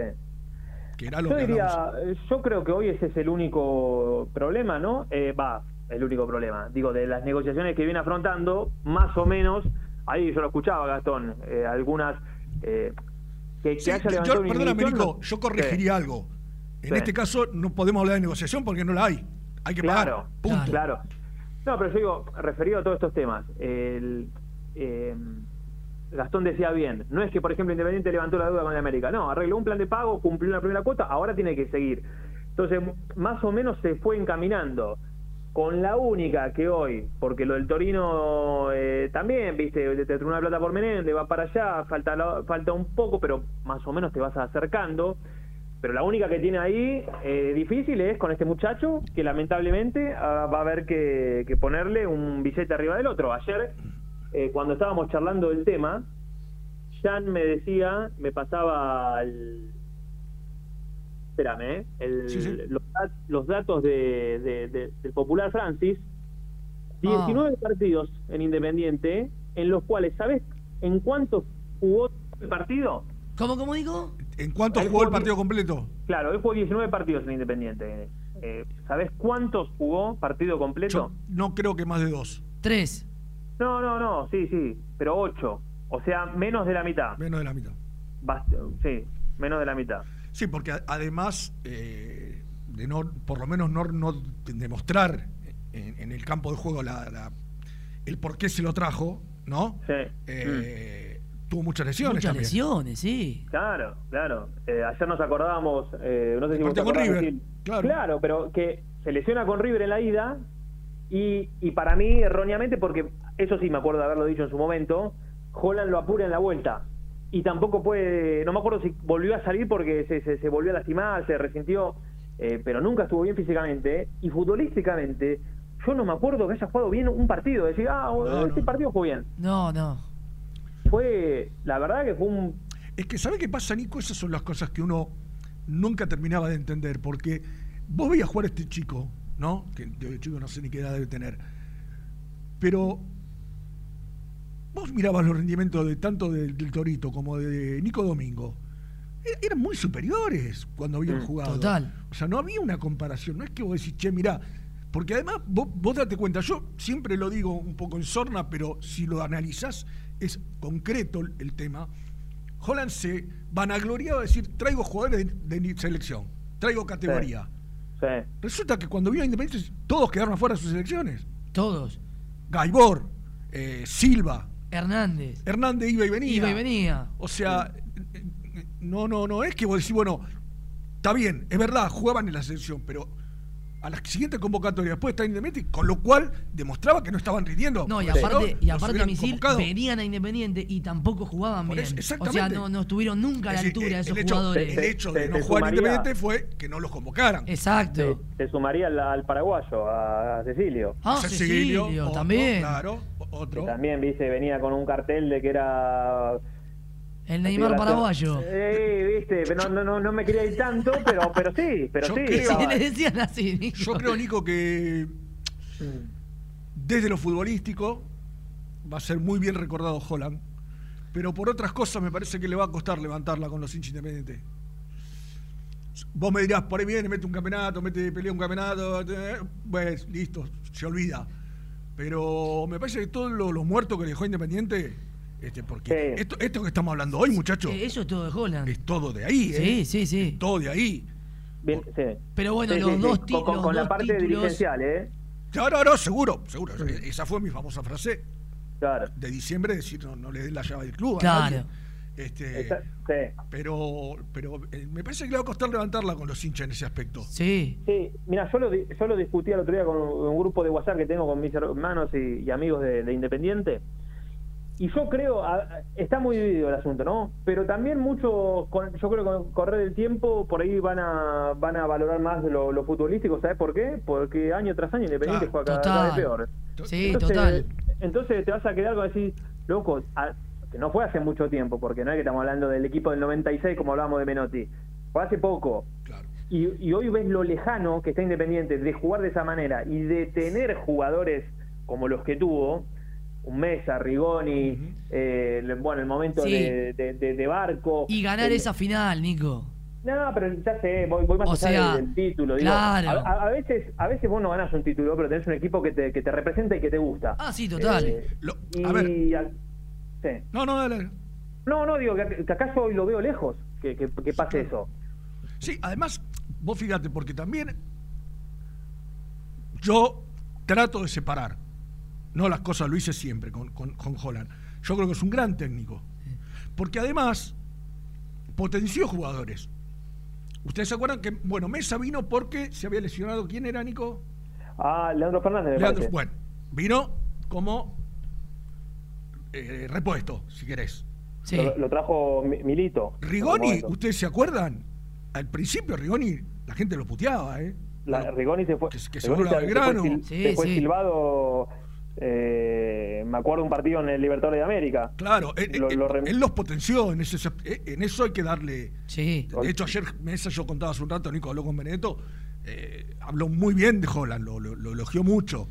Speaker 5: que era lo
Speaker 15: Yo
Speaker 5: que
Speaker 15: diría, eh, yo creo que hoy ese es el único problema, ¿no? Eh, Va, el único problema. Digo, de las negociaciones que viene afrontando, más o menos, ahí yo lo escuchaba, Gastón, eh, algunas eh, que, que
Speaker 5: Sí,
Speaker 15: haya
Speaker 5: yo- perdóname, Nico, yo corregiría algo. En
Speaker 15: Sí.
Speaker 5: este caso no podemos hablar de negociación porque no la hay. Hay que
Speaker 15: Claro,
Speaker 5: pagar. Punto.
Speaker 15: claro. No, pero yo digo, referido a todos estos temas, el, eh, Gastón decía bien, no es que, por ejemplo, Independiente levantó la deuda con el América, no, arregló un plan de pago, cumplió una primera cuota, ahora tiene que seguir. Entonces, más o menos se fue encaminando. Con la única que hoy, porque lo del Torino eh, también, viste, te trae una plata por Menéndez, va para allá, falta, la- falta un poco, pero más o menos te vas acercando. Pero la única que tiene ahí eh, difícil es con este muchacho, que lamentablemente ah, va a haber que, que ponerle un billete arriba del otro. Ayer, eh, cuando estábamos charlando del tema, Jan me decía, me pasaba el... Espérame, ¿eh? El-
Speaker 5: Sí, sí.
Speaker 15: Los, los datos de, de- de- del Popular Francis. 19 partidos en Independiente, en los cuales, ¿sabes en cuántos jugó el partido?
Speaker 6: ¿Cómo, cómo digo?
Speaker 5: ¿En cuánto
Speaker 15: Él
Speaker 5: jugó el partido completo?
Speaker 15: Claro, él jugó 19 partidos en Independiente. eh, ¿sabés cuántos jugó partido completo?
Speaker 5: Yo no creo que más de dos.
Speaker 6: Tres.
Speaker 15: No, no, no, sí, sí, pero ocho. O sea, menos de la mitad.
Speaker 5: Menos de la mitad.
Speaker 15: Bast- sí, menos de la mitad.
Speaker 5: Sí, porque además eh, de no, por lo menos no, no demostrar en, en el campo de juego la, la- el por qué se lo trajo, ¿no?
Speaker 15: Sí.
Speaker 5: Eh, Tuvo muchas lesiones
Speaker 6: Muchas
Speaker 5: también.
Speaker 6: lesiones, sí.
Speaker 15: Claro, claro. Eh, ayer nos acordábamos, eh, no sé si vos te
Speaker 5: partido con River,
Speaker 15: Gil.
Speaker 5: claro.
Speaker 15: pero que se lesiona con River en la ida y, y para mí erróneamente, porque eso sí me acuerdo de haberlo dicho en su momento, Holland lo apura en la vuelta. Y tampoco puede, no me acuerdo si volvió a salir porque se, se, se volvió a lastimar, se resintió, eh, pero nunca estuvo bien físicamente. Y futbolísticamente, yo no me acuerdo que haya jugado bien un partido. Decir, ah, este partido jugó bien.
Speaker 6: No, no.
Speaker 15: Fue, la verdad que fue un
Speaker 5: Es que, ¿sabe qué pasa, Nico? Esas son las cosas que uno nunca terminaba de entender, porque vos veías jugar a este chico, ¿no? Que de chico no sé ni qué edad debe tener, pero vos mirabas los rendimientos de tanto del, del Torito como de Nico Domingo. e- Eran muy superiores cuando habían
Speaker 6: Mm,
Speaker 5: jugado.
Speaker 6: total.
Speaker 5: O sea, no había una comparación. No es que vos decís, che, mirá. Porque además, vos, vos date cuenta, yo siempre lo digo un poco en sorna, pero si lo analizás, es concreto el, tema. Holland se vanagloriaba de decir, traigo jugadores de, de selección, traigo categoría.
Speaker 15: Sí.
Speaker 5: Resulta que cuando vino a Independiente, todos quedaron afuera de sus selecciones.
Speaker 6: Todos.
Speaker 5: Gaibor, eh, Silva,
Speaker 6: Hernández.
Speaker 5: Hernández iba y venía.
Speaker 6: Iba y venía.
Speaker 5: O sea, eh, eh, no, no, no es que vos decís, bueno, está bien, es verdad, jugaban en la selección, pero a la siguiente convocatoria después está Independiente, con lo cual demostraba que no estaban rindiendo.
Speaker 6: No, y aparte, y aparte Misil
Speaker 5: convocado.
Speaker 6: venían a Independiente y tampoco jugaban bien.
Speaker 5: eso,
Speaker 6: o sea, no, no estuvieron nunca a la
Speaker 5: Es decir,
Speaker 6: altura de
Speaker 5: el
Speaker 6: esos
Speaker 5: hecho,
Speaker 6: jugadores.
Speaker 5: El hecho de no jugar
Speaker 15: sumaría-
Speaker 5: Independiente fue que no los convocaran.
Speaker 6: Exacto.
Speaker 15: Se, se sumaría al, al paraguayo, a, a Cecilio.
Speaker 6: Ah, Cecilio,
Speaker 5: otro,
Speaker 6: también.
Speaker 5: Claro, otro.
Speaker 15: Que también, viste, venía con un cartel de que era...
Speaker 6: El Neymar paraguayo.
Speaker 15: Eh, viste, pero no, no, no me quería ir tanto, pero, pero sí, pero
Speaker 5: Yo
Speaker 15: sí.
Speaker 5: creo-
Speaker 6: le decían así, Nico.
Speaker 5: Yo creo, Nico, que desde lo futbolístico va a ser muy bien recordado Holland, pero por otras cosas me parece que le va a costar levantarla con los hinchas independientes. Vos me dirás, por ahí viene, mete un campeonato, mete pelea un campeonato, eh, pues listo, se olvida. Pero me parece que todos los, los muertos que dejó Independiente, este, porque esto, esto que estamos hablando hoy, muchachos,
Speaker 6: Eh, Eso es todo de Holland.
Speaker 5: es todo de ahí,
Speaker 6: Sí,
Speaker 5: ¿eh?
Speaker 6: sí, sí.
Speaker 5: Es todo de ahí.
Speaker 15: Bien, sí.
Speaker 6: Pero bueno,
Speaker 15: Sí,
Speaker 6: los
Speaker 15: sí, sí,
Speaker 6: dos ti-
Speaker 15: Con, la parte
Speaker 6: títulos-
Speaker 15: dirigencial, ¿eh?
Speaker 5: No, no, no, seguro, seguro. Esa fue mi famosa frase
Speaker 15: Claro.
Speaker 5: de diciembre, decir, no, no le den la llave del club a
Speaker 6: Claro.
Speaker 5: nadie. Este,
Speaker 15: sí.
Speaker 5: pero pero eh, me parece que le va a costar levantarla con los hinchas en ese aspecto.
Speaker 6: Sí.
Speaker 15: Sí, mira, yo lo, di- yo lo discutí el otro día con un, un grupo de WhatsApp que tengo con mis hermanos y, y amigos de, de Independiente. Y yo creo, a- está muy dividido el asunto, ¿no? Pero también muchos, con- yo creo que con el correr del tiempo, por ahí van a van a valorar más lo, lo futbolístico, ¿sabes por qué? Porque año tras año Independiente
Speaker 6: Claro,
Speaker 15: juega cada, cada vez peor.
Speaker 6: Sí, total.
Speaker 15: Entonces te vas a quedar con decir, loco, a- que no fue hace mucho tiempo, porque no es que estamos hablando del equipo del 96 como hablábamos de Menotti, fue hace poco. Y, y hoy ves lo lejano que está Independiente de jugar de esa manera y de tener jugadores como los que tuvo, un Mesa, Rigoni, eh, bueno, el momento
Speaker 6: Sí.
Speaker 15: de, de- de- de Barco.
Speaker 6: Y ganar
Speaker 15: el-
Speaker 6: esa final, Nico.
Speaker 15: no, pero ya sé, voy, voy más
Speaker 6: O
Speaker 15: allá
Speaker 6: sea,
Speaker 15: del, del título.
Speaker 6: claro.
Speaker 15: a, a- a veces, a veces vos no ganás un título, pero tenés un equipo que te, que te representa y que te gusta.
Speaker 6: Ah, sí, total.
Speaker 15: Eh,
Speaker 5: Lo-
Speaker 15: y
Speaker 5: a ver.
Speaker 15: sí.
Speaker 5: No, no, dale.
Speaker 15: No, no, digo que, que acaso hoy lo veo lejos, que, que, que pase eso.
Speaker 5: Sí, además, vos fíjate, porque también yo trato de separar, no las cosas, lo hice siempre con, con, con Holland. Yo creo que es un gran técnico, porque además potenció jugadores. Ustedes se acuerdan que, bueno, Mesa vino porque se había lesionado. ¿Quién era, Nico?
Speaker 15: Ah, Leandro Fernández, me
Speaker 5: Leandro, bueno, vino como eh, repuesto, si querés.
Speaker 15: Lo, lo trajo Mi- Milito.
Speaker 5: Rigoni. ¿ustedes se acuerdan? Al principio Rigoni, la gente lo puteaba, ¿eh?
Speaker 15: La- Rigoni se fue.
Speaker 5: que se
Speaker 15: Rigoni se- se fue
Speaker 6: Sí,
Speaker 15: se fue
Speaker 6: sí.
Speaker 15: silbado. Eh, me acuerdo un partido en el Libertadores de América.
Speaker 5: Claro, él,
Speaker 15: Lo-
Speaker 5: él-
Speaker 15: lo rem-
Speaker 5: él los potenció, en, ese, eh, en eso hay que darle.
Speaker 6: Sí.
Speaker 5: De hecho, ayer Mesa, yo contaba hace un rato, Nico habló con Benedetto, eh, habló muy bien de Holland, lo, lo- lo elogió mucho.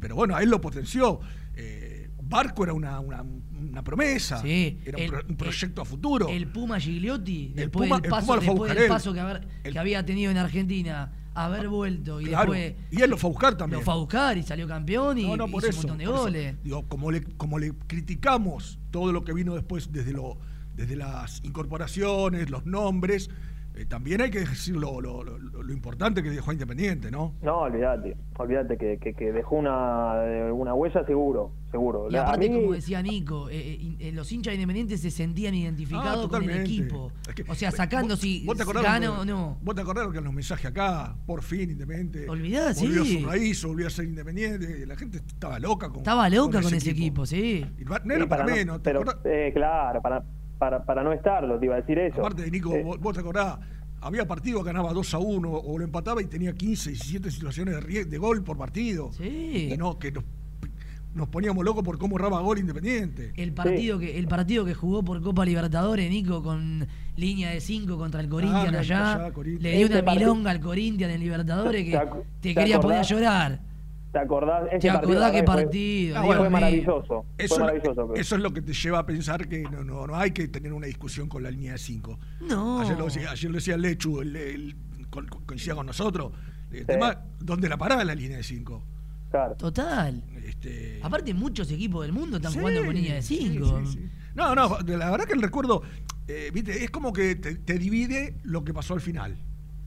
Speaker 5: Pero bueno, a él lo potenció. Eh, Barco era una, una, una promesa,
Speaker 6: Sí,
Speaker 5: era
Speaker 6: el-
Speaker 5: un, pro- un proyecto a futuro.
Speaker 6: El Puma Gigliotti,
Speaker 5: El
Speaker 6: después,
Speaker 5: Puma-
Speaker 6: del
Speaker 5: el
Speaker 6: paso,
Speaker 5: Puma lo fue a
Speaker 6: después del paso que, haber-
Speaker 5: El-
Speaker 6: que había tenido en Argentina haber vuelto y
Speaker 5: Claro,
Speaker 6: después
Speaker 5: y él lo fue a buscar también.
Speaker 6: lo fue a buscar y salió campeón y
Speaker 5: No, no, por
Speaker 6: hizo
Speaker 5: eso.
Speaker 6: un montón de
Speaker 5: por eso.
Speaker 6: goles.
Speaker 5: Digo, como le, como le criticamos todo lo que vino después desde lo, desde las incorporaciones, los nombres, eh, también hay que decir lo, lo- lo- lo importante que dejó a Independiente, ¿no?
Speaker 15: No, olvídate, olvídate que, que, que dejó una, una huella seguro, seguro.
Speaker 6: Y aparte,
Speaker 15: mí-
Speaker 6: como decía Nico, eh, eh, los hinchas independientes se sentían identificados
Speaker 5: Ah,
Speaker 6: con el equipo.
Speaker 5: Es que-
Speaker 6: o sea, sacando
Speaker 5: ¿Vos-
Speaker 6: si
Speaker 5: vos te
Speaker 6: gana o no.
Speaker 5: ¿Vos te acordás que en los mensajes acá, por fin Independiente?
Speaker 6: Olvidá,
Speaker 5: volvió
Speaker 6: sí.
Speaker 5: a su raíz, volvió a ser independiente. La gente estaba loca con
Speaker 6: Estaba loca con, ese equipo, sí.
Speaker 5: Y no era
Speaker 15: Sí,
Speaker 5: para,
Speaker 15: no-
Speaker 5: menos.
Speaker 15: eh, claro, para, para, para no estarlo, te iba a decir eso.
Speaker 5: Aparte de Nico,
Speaker 15: Eh,
Speaker 5: vos, vos te acordás, había partido que ganaba 2 a 1 o lo empataba y tenía 15, 17 situaciones de, rie- de gol por partido.
Speaker 6: Sí.
Speaker 5: Y no, que nos, nos poníamos locos por cómo erraba gol Independiente.
Speaker 6: El partido, que, el partido que jugó por Copa Libertadores, Nico, con línea de 5 contra el Corinthians
Speaker 5: Ah,
Speaker 6: allá,
Speaker 5: allá, Corinthians.
Speaker 6: le dio una
Speaker 15: partido-
Speaker 6: milonga al Corinthians en Libertadores que
Speaker 15: ¿Te
Speaker 6: te quería poner a
Speaker 15: acordás?
Speaker 6: llorar.
Speaker 15: ¿Te acordás? Ese
Speaker 6: ¿Te acordás qué
Speaker 15: fue-
Speaker 6: partido?
Speaker 5: Ah,
Speaker 15: fue,
Speaker 5: bueno,
Speaker 6: Dios mío.
Speaker 15: maravilloso.
Speaker 5: Eso,
Speaker 15: fue
Speaker 5: es lo-
Speaker 15: maravilloso. pero-
Speaker 5: eso es lo que te lleva a pensar que no, no, no hay que tener una discusión con la línea de 5.
Speaker 6: No.
Speaker 5: Ayer lo, decía- ayer lo decía Lechu, el, el- con- coincidía con nosotros. El
Speaker 15: Sí.
Speaker 5: tema, ¿dónde la paraba la línea de 5?
Speaker 15: Claro.
Speaker 6: Total.
Speaker 5: Este,
Speaker 6: Aparte, muchos equipos del mundo están
Speaker 5: Sí,
Speaker 6: jugando con línea de
Speaker 5: sí,
Speaker 6: 5.
Speaker 5: sí, sí. No, no, la verdad que el recuerdo, eh, viste, es como que te, te divide lo que pasó al final.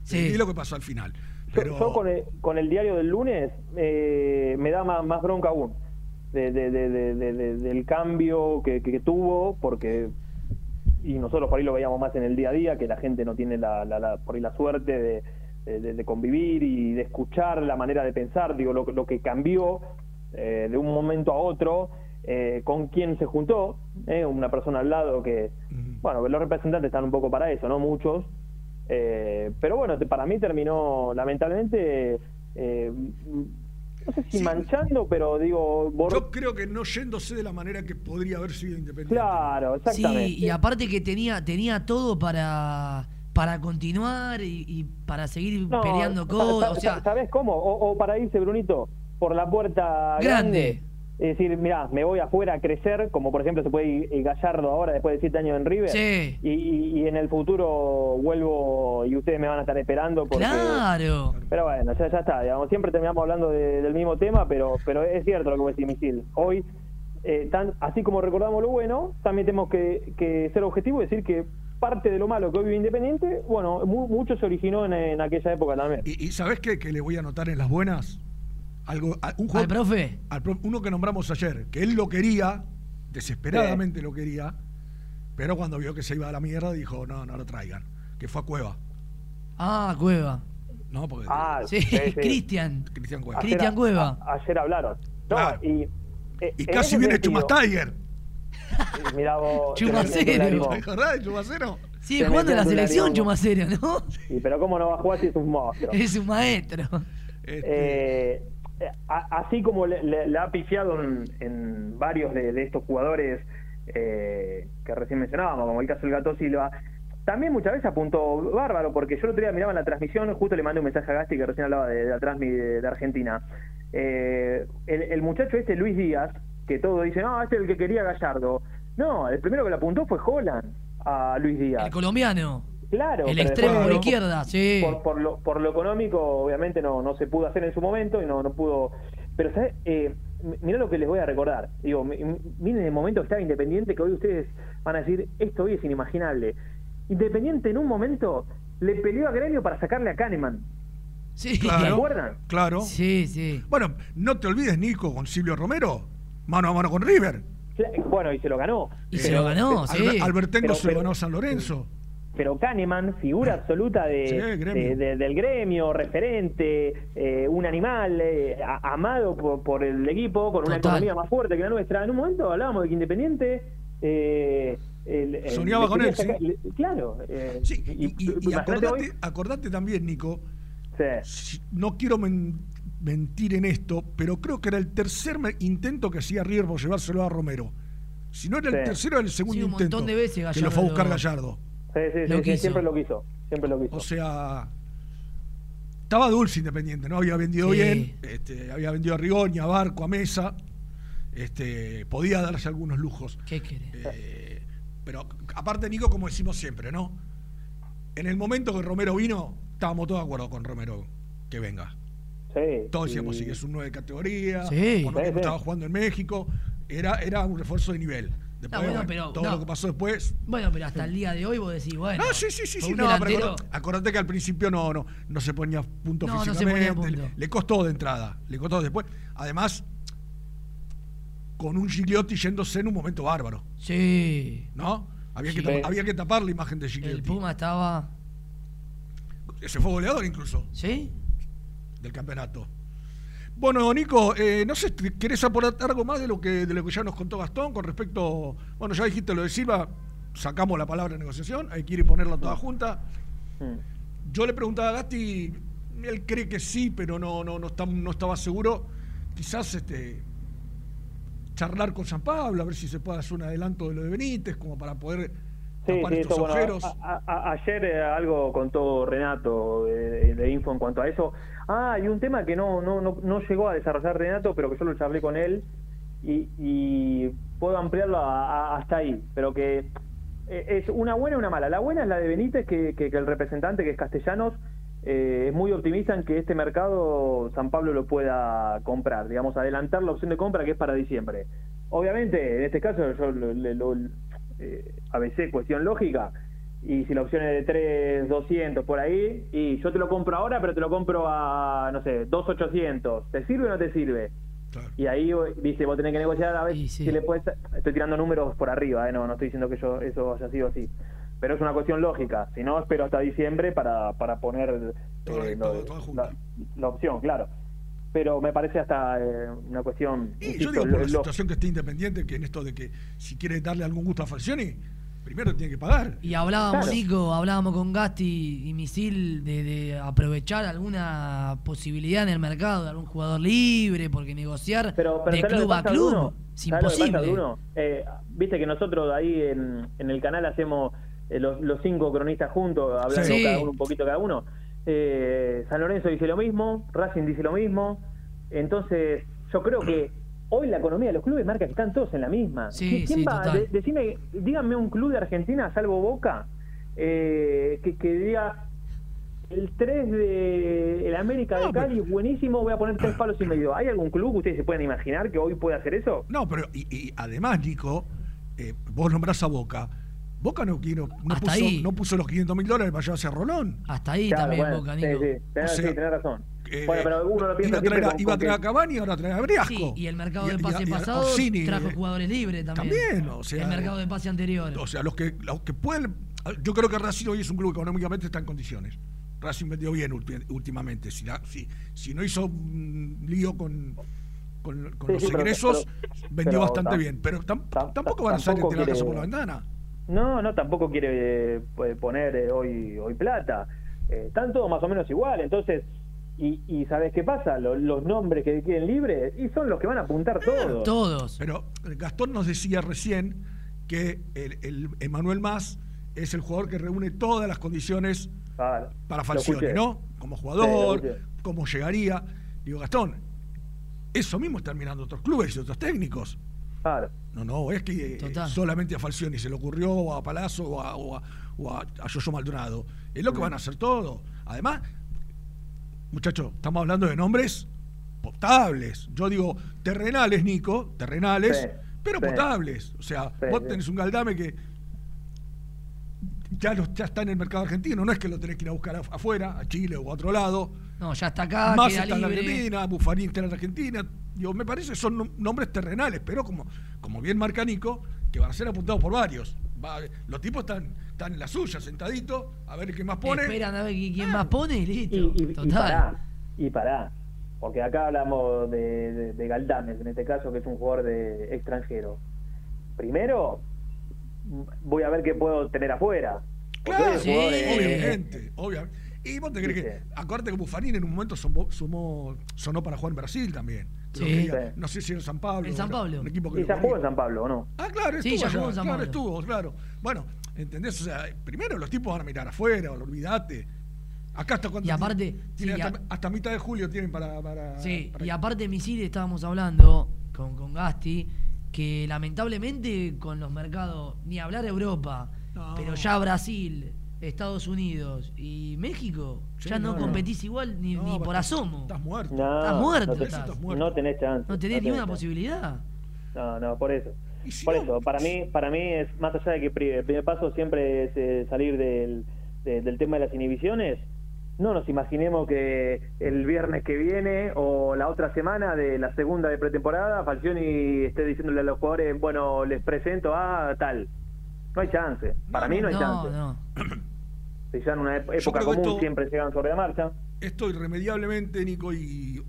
Speaker 5: Te
Speaker 6: Sí.
Speaker 5: divide lo que pasó al final.
Speaker 15: Yo,
Speaker 5: Pero
Speaker 15: yo con, el, con el diario del lunes eh, me da más, más bronca aún de- de- de- de- de- de- del cambio que, que tuvo, porque y nosotros por ahí lo veíamos más en el día a día, que la gente no tiene la, la- la- por ahí la suerte de, convivir y de escuchar la manera de pensar, digo, lo, lo que cambió eh, de un momento a otro, eh, con quién se juntó, eh, una persona al lado que, bueno, los representantes están un poco para eso, ¿no? Muchos. Eh, pero bueno, te- para mí terminó, lamentablemente, eh, no sé si manchando, pero digo, bor-
Speaker 5: yo creo que no yéndose de la manera que podría haber sido independiente.
Speaker 15: claro, exactamente.
Speaker 6: Sí, y aparte que tenía, tenía todo para, para continuar y, y para seguir
Speaker 15: No,
Speaker 6: peleando
Speaker 15: sa-
Speaker 6: cosas.
Speaker 15: sa-
Speaker 6: O sea,
Speaker 15: ¿sabes cómo? O, o para irse, Brunito, por la puerta grande.
Speaker 6: Grande.
Speaker 15: Es decir, mira, me voy afuera a crecer, como por ejemplo se puede ir Gallardo ahora después de siete años en River.
Speaker 6: Sí.
Speaker 15: Y, en el futuro vuelvo y ustedes me van a estar esperando. Porque,
Speaker 6: claro.
Speaker 15: Pero bueno, ya, ya está. Digamos, siempre terminamos hablando de- del mismo tema, pero, pero es cierto lo que vos decís, Misil. Hoy, eh, tan, así como recordamos lo bueno, también tenemos que, que ser objetivo y decir que parte de lo malo que hoy vive Independiente, bueno, mu- mucho se originó en, en aquella época también.
Speaker 5: ¿Y, y sabés qué? Que le voy a anotar en las buenas? Algo, a- un juego-
Speaker 6: ¿Al profe?
Speaker 5: al uno que nombramos ayer, que él lo quería, desesperadamente lo quería, pero cuando vio que se iba a la mierda dijo, no, no lo traigan, que fue a Cueva.
Speaker 6: Ah, Cueva.
Speaker 5: No, porque
Speaker 15: Ah,
Speaker 6: Sí,
Speaker 15: sí, sí.
Speaker 6: Cristian.
Speaker 5: Cristian Cueva.
Speaker 6: Cristian Cueva.
Speaker 15: a- ayer hablaron. No,
Speaker 5: Claro.
Speaker 15: y, eh,
Speaker 5: Y casi viene Chumas Tiger.
Speaker 15: Mirá vos.
Speaker 6: Chumacero.
Speaker 15: tremendo ánimo.
Speaker 5: ¿Te acordás de Chumacero?
Speaker 6: Sigue
Speaker 15: Se
Speaker 6: jugando en la selección. Chumacero, ¿no?
Speaker 15: Sí, pero cómo no va a jugar si es un monstruo.
Speaker 6: Es un maestro.
Speaker 5: Este,
Speaker 15: Eh, así como le, ha pifiado en, en varios de, estos jugadores eh, que recién mencionábamos, como el caso del Gato Silva, también muchas veces apuntó bárbaro, porque yo el otro día miraba en la transmisión, justo le mandé un mensaje a Gasti que recién hablaba de, la transmi de, Argentina. Eh, el, el muchacho este, Luis Díaz, que todos dicen, no, este es el que quería Gallardo. No, el primero que le apuntó fue Holland a Luis Díaz.
Speaker 6: El colombiano.
Speaker 15: Claro.
Speaker 6: El extremo
Speaker 15: después-
Speaker 6: por izquierda, sí.
Speaker 15: por, por lo, por lo económico, obviamente no, no se pudo hacer en su momento y no, no pudo. Pero, ¿sabes? Eh, mirá lo que les voy a recordar. Digo, mi- mi- miren el momento que estaba Independiente, que hoy ustedes van a decir, esto hoy es inimaginable. Independiente en un momento le peleó a Gremio para sacarle a Kahneman.
Speaker 6: Sí.
Speaker 15: ¿Se
Speaker 5: Claro.
Speaker 15: acuerdan?
Speaker 5: claro.
Speaker 6: Sí, sí.
Speaker 5: Bueno, no te olvides, Nico, con Silvio Romero, mano a mano con River.
Speaker 15: Bueno, y se lo ganó.
Speaker 6: Y se lo ganó, sí.
Speaker 5: Alber- Albertengo
Speaker 15: Pero-
Speaker 5: se lo ganó a San Lorenzo.
Speaker 15: Pero Kahneman, figura absoluta de,
Speaker 5: Sí, gremio.
Speaker 15: de- de- del gremio, referente, eh, un animal eh, a- amado por, por el equipo, con una
Speaker 6: Total.
Speaker 15: economía más fuerte que la nuestra. En un momento hablábamos de que Independiente... eh, el- el-
Speaker 5: Soñaba con él, sí.
Speaker 15: le- claro. eh,
Speaker 5: Sí, y, y- acordate,
Speaker 15: hoy-
Speaker 5: acordate también, Nico,
Speaker 15: Sí.
Speaker 5: si- no quiero men- mentir en esto, pero creo que era el tercer me- intento que hacía River por llevárselo a Romero. Si no era el tercero, era el segundo
Speaker 6: Sí, un
Speaker 5: intento
Speaker 6: montón de veces
Speaker 5: que lo fue a buscar Gallardo.
Speaker 15: Sí, sí,
Speaker 6: Lo
Speaker 15: sí,
Speaker 6: quiso.
Speaker 15: siempre lo quiso. Siempre lo quiso.
Speaker 5: O sea, estaba dulce Independiente, ¿no? Había vendido
Speaker 6: Sí.
Speaker 5: bien, este, había vendido a Rigoña, a Barco, a Mesa, este, podía darse algunos lujos.
Speaker 6: ¿Qué querés?
Speaker 5: Eh, pero aparte, Nico, como decimos siempre, ¿no? En el momento que Romero vino, estábamos todos de acuerdo con Romero. que venga.
Speaker 15: Sí.
Speaker 5: Todos decíamos, sí, es un 9 de categoría,
Speaker 6: Sí.
Speaker 5: por lo
Speaker 15: Sí,
Speaker 5: que
Speaker 15: sí.
Speaker 5: estaba jugando en México, era, era un refuerzo de nivel. Después,
Speaker 6: No, bueno,
Speaker 5: bueno,
Speaker 6: pero-
Speaker 5: todo
Speaker 6: no.
Speaker 5: lo que pasó después.
Speaker 6: Bueno, pero hasta el día de hoy vos decís, bueno.
Speaker 5: No, sí, sí, sí, sí,
Speaker 6: un
Speaker 5: no, pero
Speaker 6: delantero-
Speaker 5: acordate, acordate que al principio no, no, no se ponía punto
Speaker 6: No, no se
Speaker 5: físicamente.
Speaker 6: ponía a punto.
Speaker 5: Le, costó de entrada, le costó después. Además, con un Gigliotti yéndose en un momento bárbaro,
Speaker 6: Sí.
Speaker 5: ¿no? Había, que,
Speaker 6: Sí.
Speaker 5: había que tapar la imagen de
Speaker 6: El
Speaker 5: Gigliotti.
Speaker 6: Puma estaba.
Speaker 5: Se fue goleador incluso.
Speaker 6: ¿Sí?
Speaker 5: Del campeonato. Bueno, Nico, eh, no sé, ¿querés aportar algo más de lo que de lo que ya nos contó Gastón con respecto, bueno, ya dijiste lo de Silva, sacamos la palabra negociación, hay que ir y ponerla toda junta.
Speaker 15: Mm.
Speaker 5: Yo le preguntaba a Gasti, él cree que sí, pero no, no, no, está- no estaba seguro. Quizás este charlar con San Pablo, a ver si se puede hacer un adelanto de lo de Benítez, como para poder
Speaker 15: Sí, sí,
Speaker 5: estos
Speaker 15: eso, bueno,
Speaker 5: agujeros.
Speaker 15: a- a- a- ayer eh, algo contó Renato de, de info en cuanto a eso. Ah, y un tema que no, no, no, no llegó a desarrollar Renato, pero que yo lo charlé con él y, y puedo ampliarlo a- hasta ahí, pero que eh, es una buena y una mala. La buena es la de Benítez, que, que- el representante, que es Castellanos, eh, es muy optimista en que este mercado San Pablo lo pueda comprar, digamos, adelantar la opción de compra que es para diciembre. Obviamente, en este caso, yo lo, lo- eh, ABC, cuestión lógica, y si la opción es de 3, 200 por ahí, y yo te lo compro ahora, pero te lo compro a, no sé, 2,800, ¿te sirve o no te sirve? Y ahí, viste, vos tenés que negociar a ver si le puedes... Estoy tirando números por arriba, ¿eh? no, no estoy diciendo que yo, eso haya sido así. Pero es una cuestión lógica. Si no, espero hasta diciembre para, para poner eh, lo- la, la opción, claro. Pero me parece hasta eh, una cuestión...
Speaker 5: Y yo digo por
Speaker 15: lo-
Speaker 5: la
Speaker 15: lo-
Speaker 5: situación que esté independiente, que en esto de que si quiere darle algún gusto a Falcioni, primero tiene que pagar.
Speaker 6: Y hablábamos,
Speaker 5: Claro.
Speaker 6: Nico, hablábamos con Gasti y Misil de, de aprovechar alguna posibilidad en el mercado de algún jugador libre, porque negociar
Speaker 15: Pero, pero
Speaker 6: de
Speaker 15: ¿sabes lo que
Speaker 6: club a club es
Speaker 15: ¿Sabes lo que pasa,
Speaker 6: imposible.
Speaker 15: Eh, Viste que nosotros ahí en, en el canal hacemos eh, los, los cinco cronistas juntos, hablando
Speaker 6: Sí.
Speaker 15: cada uno un poquito cada uno. Eh, San Lorenzo dice lo mismo, Racing dice lo mismo. Entonces, yo creo que hoy la economía de los clubes marca que están todos en la misma.
Speaker 6: Sí,
Speaker 15: ¿Qui- ¿Quién
Speaker 6: sí,
Speaker 15: va?
Speaker 6: total.
Speaker 15: De- decime, díganme un club de Argentina, salvo Boca, eh, que, que diga el 3 de el América de Cali buenísimo, voy a poner tres palos y medio. ¿Hay algún club que ustedes se puedan imaginar que hoy puede hacer eso?
Speaker 5: No, pero y, y además, Nico, eh, vos nombrás a Boca. Boca no, quiero- no,
Speaker 6: Hasta
Speaker 5: puso,
Speaker 6: ahí.
Speaker 5: no puso los 500 mil dólares para llevarse a Rolón.
Speaker 6: Hasta ahí
Speaker 15: Claro,
Speaker 6: también
Speaker 15: bueno,
Speaker 6: Boca,
Speaker 15: sí,
Speaker 6: Nico.
Speaker 15: sí, tenés,
Speaker 5: O sea,
Speaker 15: sí, tenés razón.
Speaker 5: Eh,
Speaker 15: bueno, pero uno lo piensa
Speaker 5: iba a traer, a,
Speaker 15: con-
Speaker 5: iba a traer a Cavani y ahora trae a Briasco.
Speaker 6: Sí, y el mercado
Speaker 5: Y-
Speaker 6: de pase
Speaker 5: y
Speaker 6: pasado
Speaker 5: Orsini,
Speaker 6: trajo
Speaker 5: eh,
Speaker 6: jugadores libres también.
Speaker 5: También, o sea.
Speaker 6: el mercado de pase anterior.
Speaker 5: O sea, los que, los que pueden. Yo creo que Racing hoy es un club que económicamente está en condiciones. Racing vendió bien últimamente. Si, si, si no hizo un lío con, con, con
Speaker 15: Sí,
Speaker 5: los
Speaker 15: sí,
Speaker 5: ingresos,
Speaker 15: pero-
Speaker 5: vendió
Speaker 15: pero
Speaker 5: bastante
Speaker 15: tam-
Speaker 5: bien. Pero tam- tampoco van a salir de la casa por la ventana.
Speaker 15: No, no, tampoco quiere eh, poner eh, hoy hoy plata. Eh, están todos más o menos igual, entonces... Y, y ¿sabes qué pasa? Lo- los nombres que queden libres y son los que van a apuntar todos.
Speaker 6: Todos.
Speaker 5: Pero Gastón nos decía recién que el, el Emanuel Más es el jugador que reúne todas las condiciones para Falcioni. ¿no? Como jugador, cómo llegaría. Digo, Gastón, eso mismo están mirando otros clubes y otros técnicos.
Speaker 15: Claro.
Speaker 5: No, no, es que eh,
Speaker 6: Total.
Speaker 5: solamente a Falcioni se le ocurrió, o a Palazzo, o a, o a, o a- a Yoyo Maldonado. Es lo que van a hacer todo. Además, muchachos, estamos hablando de nombres potables. Yo digo terrenales, Nico, terrenales,
Speaker 15: Sí,
Speaker 5: pero
Speaker 15: sí.
Speaker 5: potables. O sea,
Speaker 15: Sí,
Speaker 5: vos tenés un Galdame que ya, lo- ya está en el mercado argentino, no es que lo tenés que ir a buscar af- afuera, a Chile o a otro lado.
Speaker 6: No, ya está acá,
Speaker 5: Más está en la. Argentina, Buffarín está en la Argentina. Digo, me parece que son nom- nombres terrenales, pero como, como bien marca Nico, que van a ser apuntados por varios. Va- los tipos están, están en la suya, sentaditos, a ver qué más pone.
Speaker 6: Esperan a ver qui- quién más pone y listo.
Speaker 15: Y, y, y pará, y pará. Porque acá hablamos de, de, de Galdames, en este caso, que es un jugador de extranjero. Primero, voy a ver qué puedo tener afuera.
Speaker 5: Claro,
Speaker 15: es-
Speaker 5: obviamente, obviamente. Y vos te crees que, acuérdate que Buffarín en un momento sumó, sumó- sonó para jugar en Brasil también.
Speaker 6: Sí.
Speaker 5: no sé si era San Pablo.
Speaker 6: En San Pablo.
Speaker 5: Un equipo que
Speaker 15: Y ya
Speaker 5: ponía.
Speaker 15: jugó en San Pablo, ¿o no?
Speaker 5: Ah, claro,
Speaker 6: Sí,
Speaker 5: estuvo
Speaker 6: ya
Speaker 5: allá,
Speaker 6: jugó en San
Speaker 5: claro,
Speaker 6: Pablo.
Speaker 5: estuvo, claro. Bueno, ¿entendés? O sea, primero los tipos van a mirar afuera, olvídate. Acá hasta cuando
Speaker 6: Y aparte, sí,
Speaker 5: hasta,
Speaker 6: y
Speaker 5: hasta mitad de julio tienen para, para,
Speaker 6: Sí,
Speaker 5: para-
Speaker 6: y aparte Misil estábamos hablando con, con Gasti que lamentablemente con los mercados, ni hablar Europa, pero ya Brasil, Estados Unidos y México,
Speaker 5: Sí,
Speaker 6: ya no,
Speaker 5: no, no.
Speaker 6: competís igual ni, ni por asomo.
Speaker 5: Estás muerto.
Speaker 15: No,
Speaker 6: Estás muerto,
Speaker 15: No, te-
Speaker 6: estás.
Speaker 15: no tenés chance.
Speaker 6: No tenés ni una
Speaker 15: chance.
Speaker 6: posibilidad.
Speaker 15: No, no, por eso. Por eso, para mí, para mí es más allá de que el primer paso siempre es eh, salir del, de- del tema de las inhibiciones. No nos imaginemos que el viernes que viene o la otra semana de la segunda de pretemporada, Falcioni esté diciéndole a los jugadores, bueno, les presento a tal. No hay chance. Para mí no hay
Speaker 6: no,
Speaker 15: chance. Si ya en una época común
Speaker 5: esto-
Speaker 15: siempre llegan sobre la marcha.
Speaker 5: Esto irremediablemente, Nico, y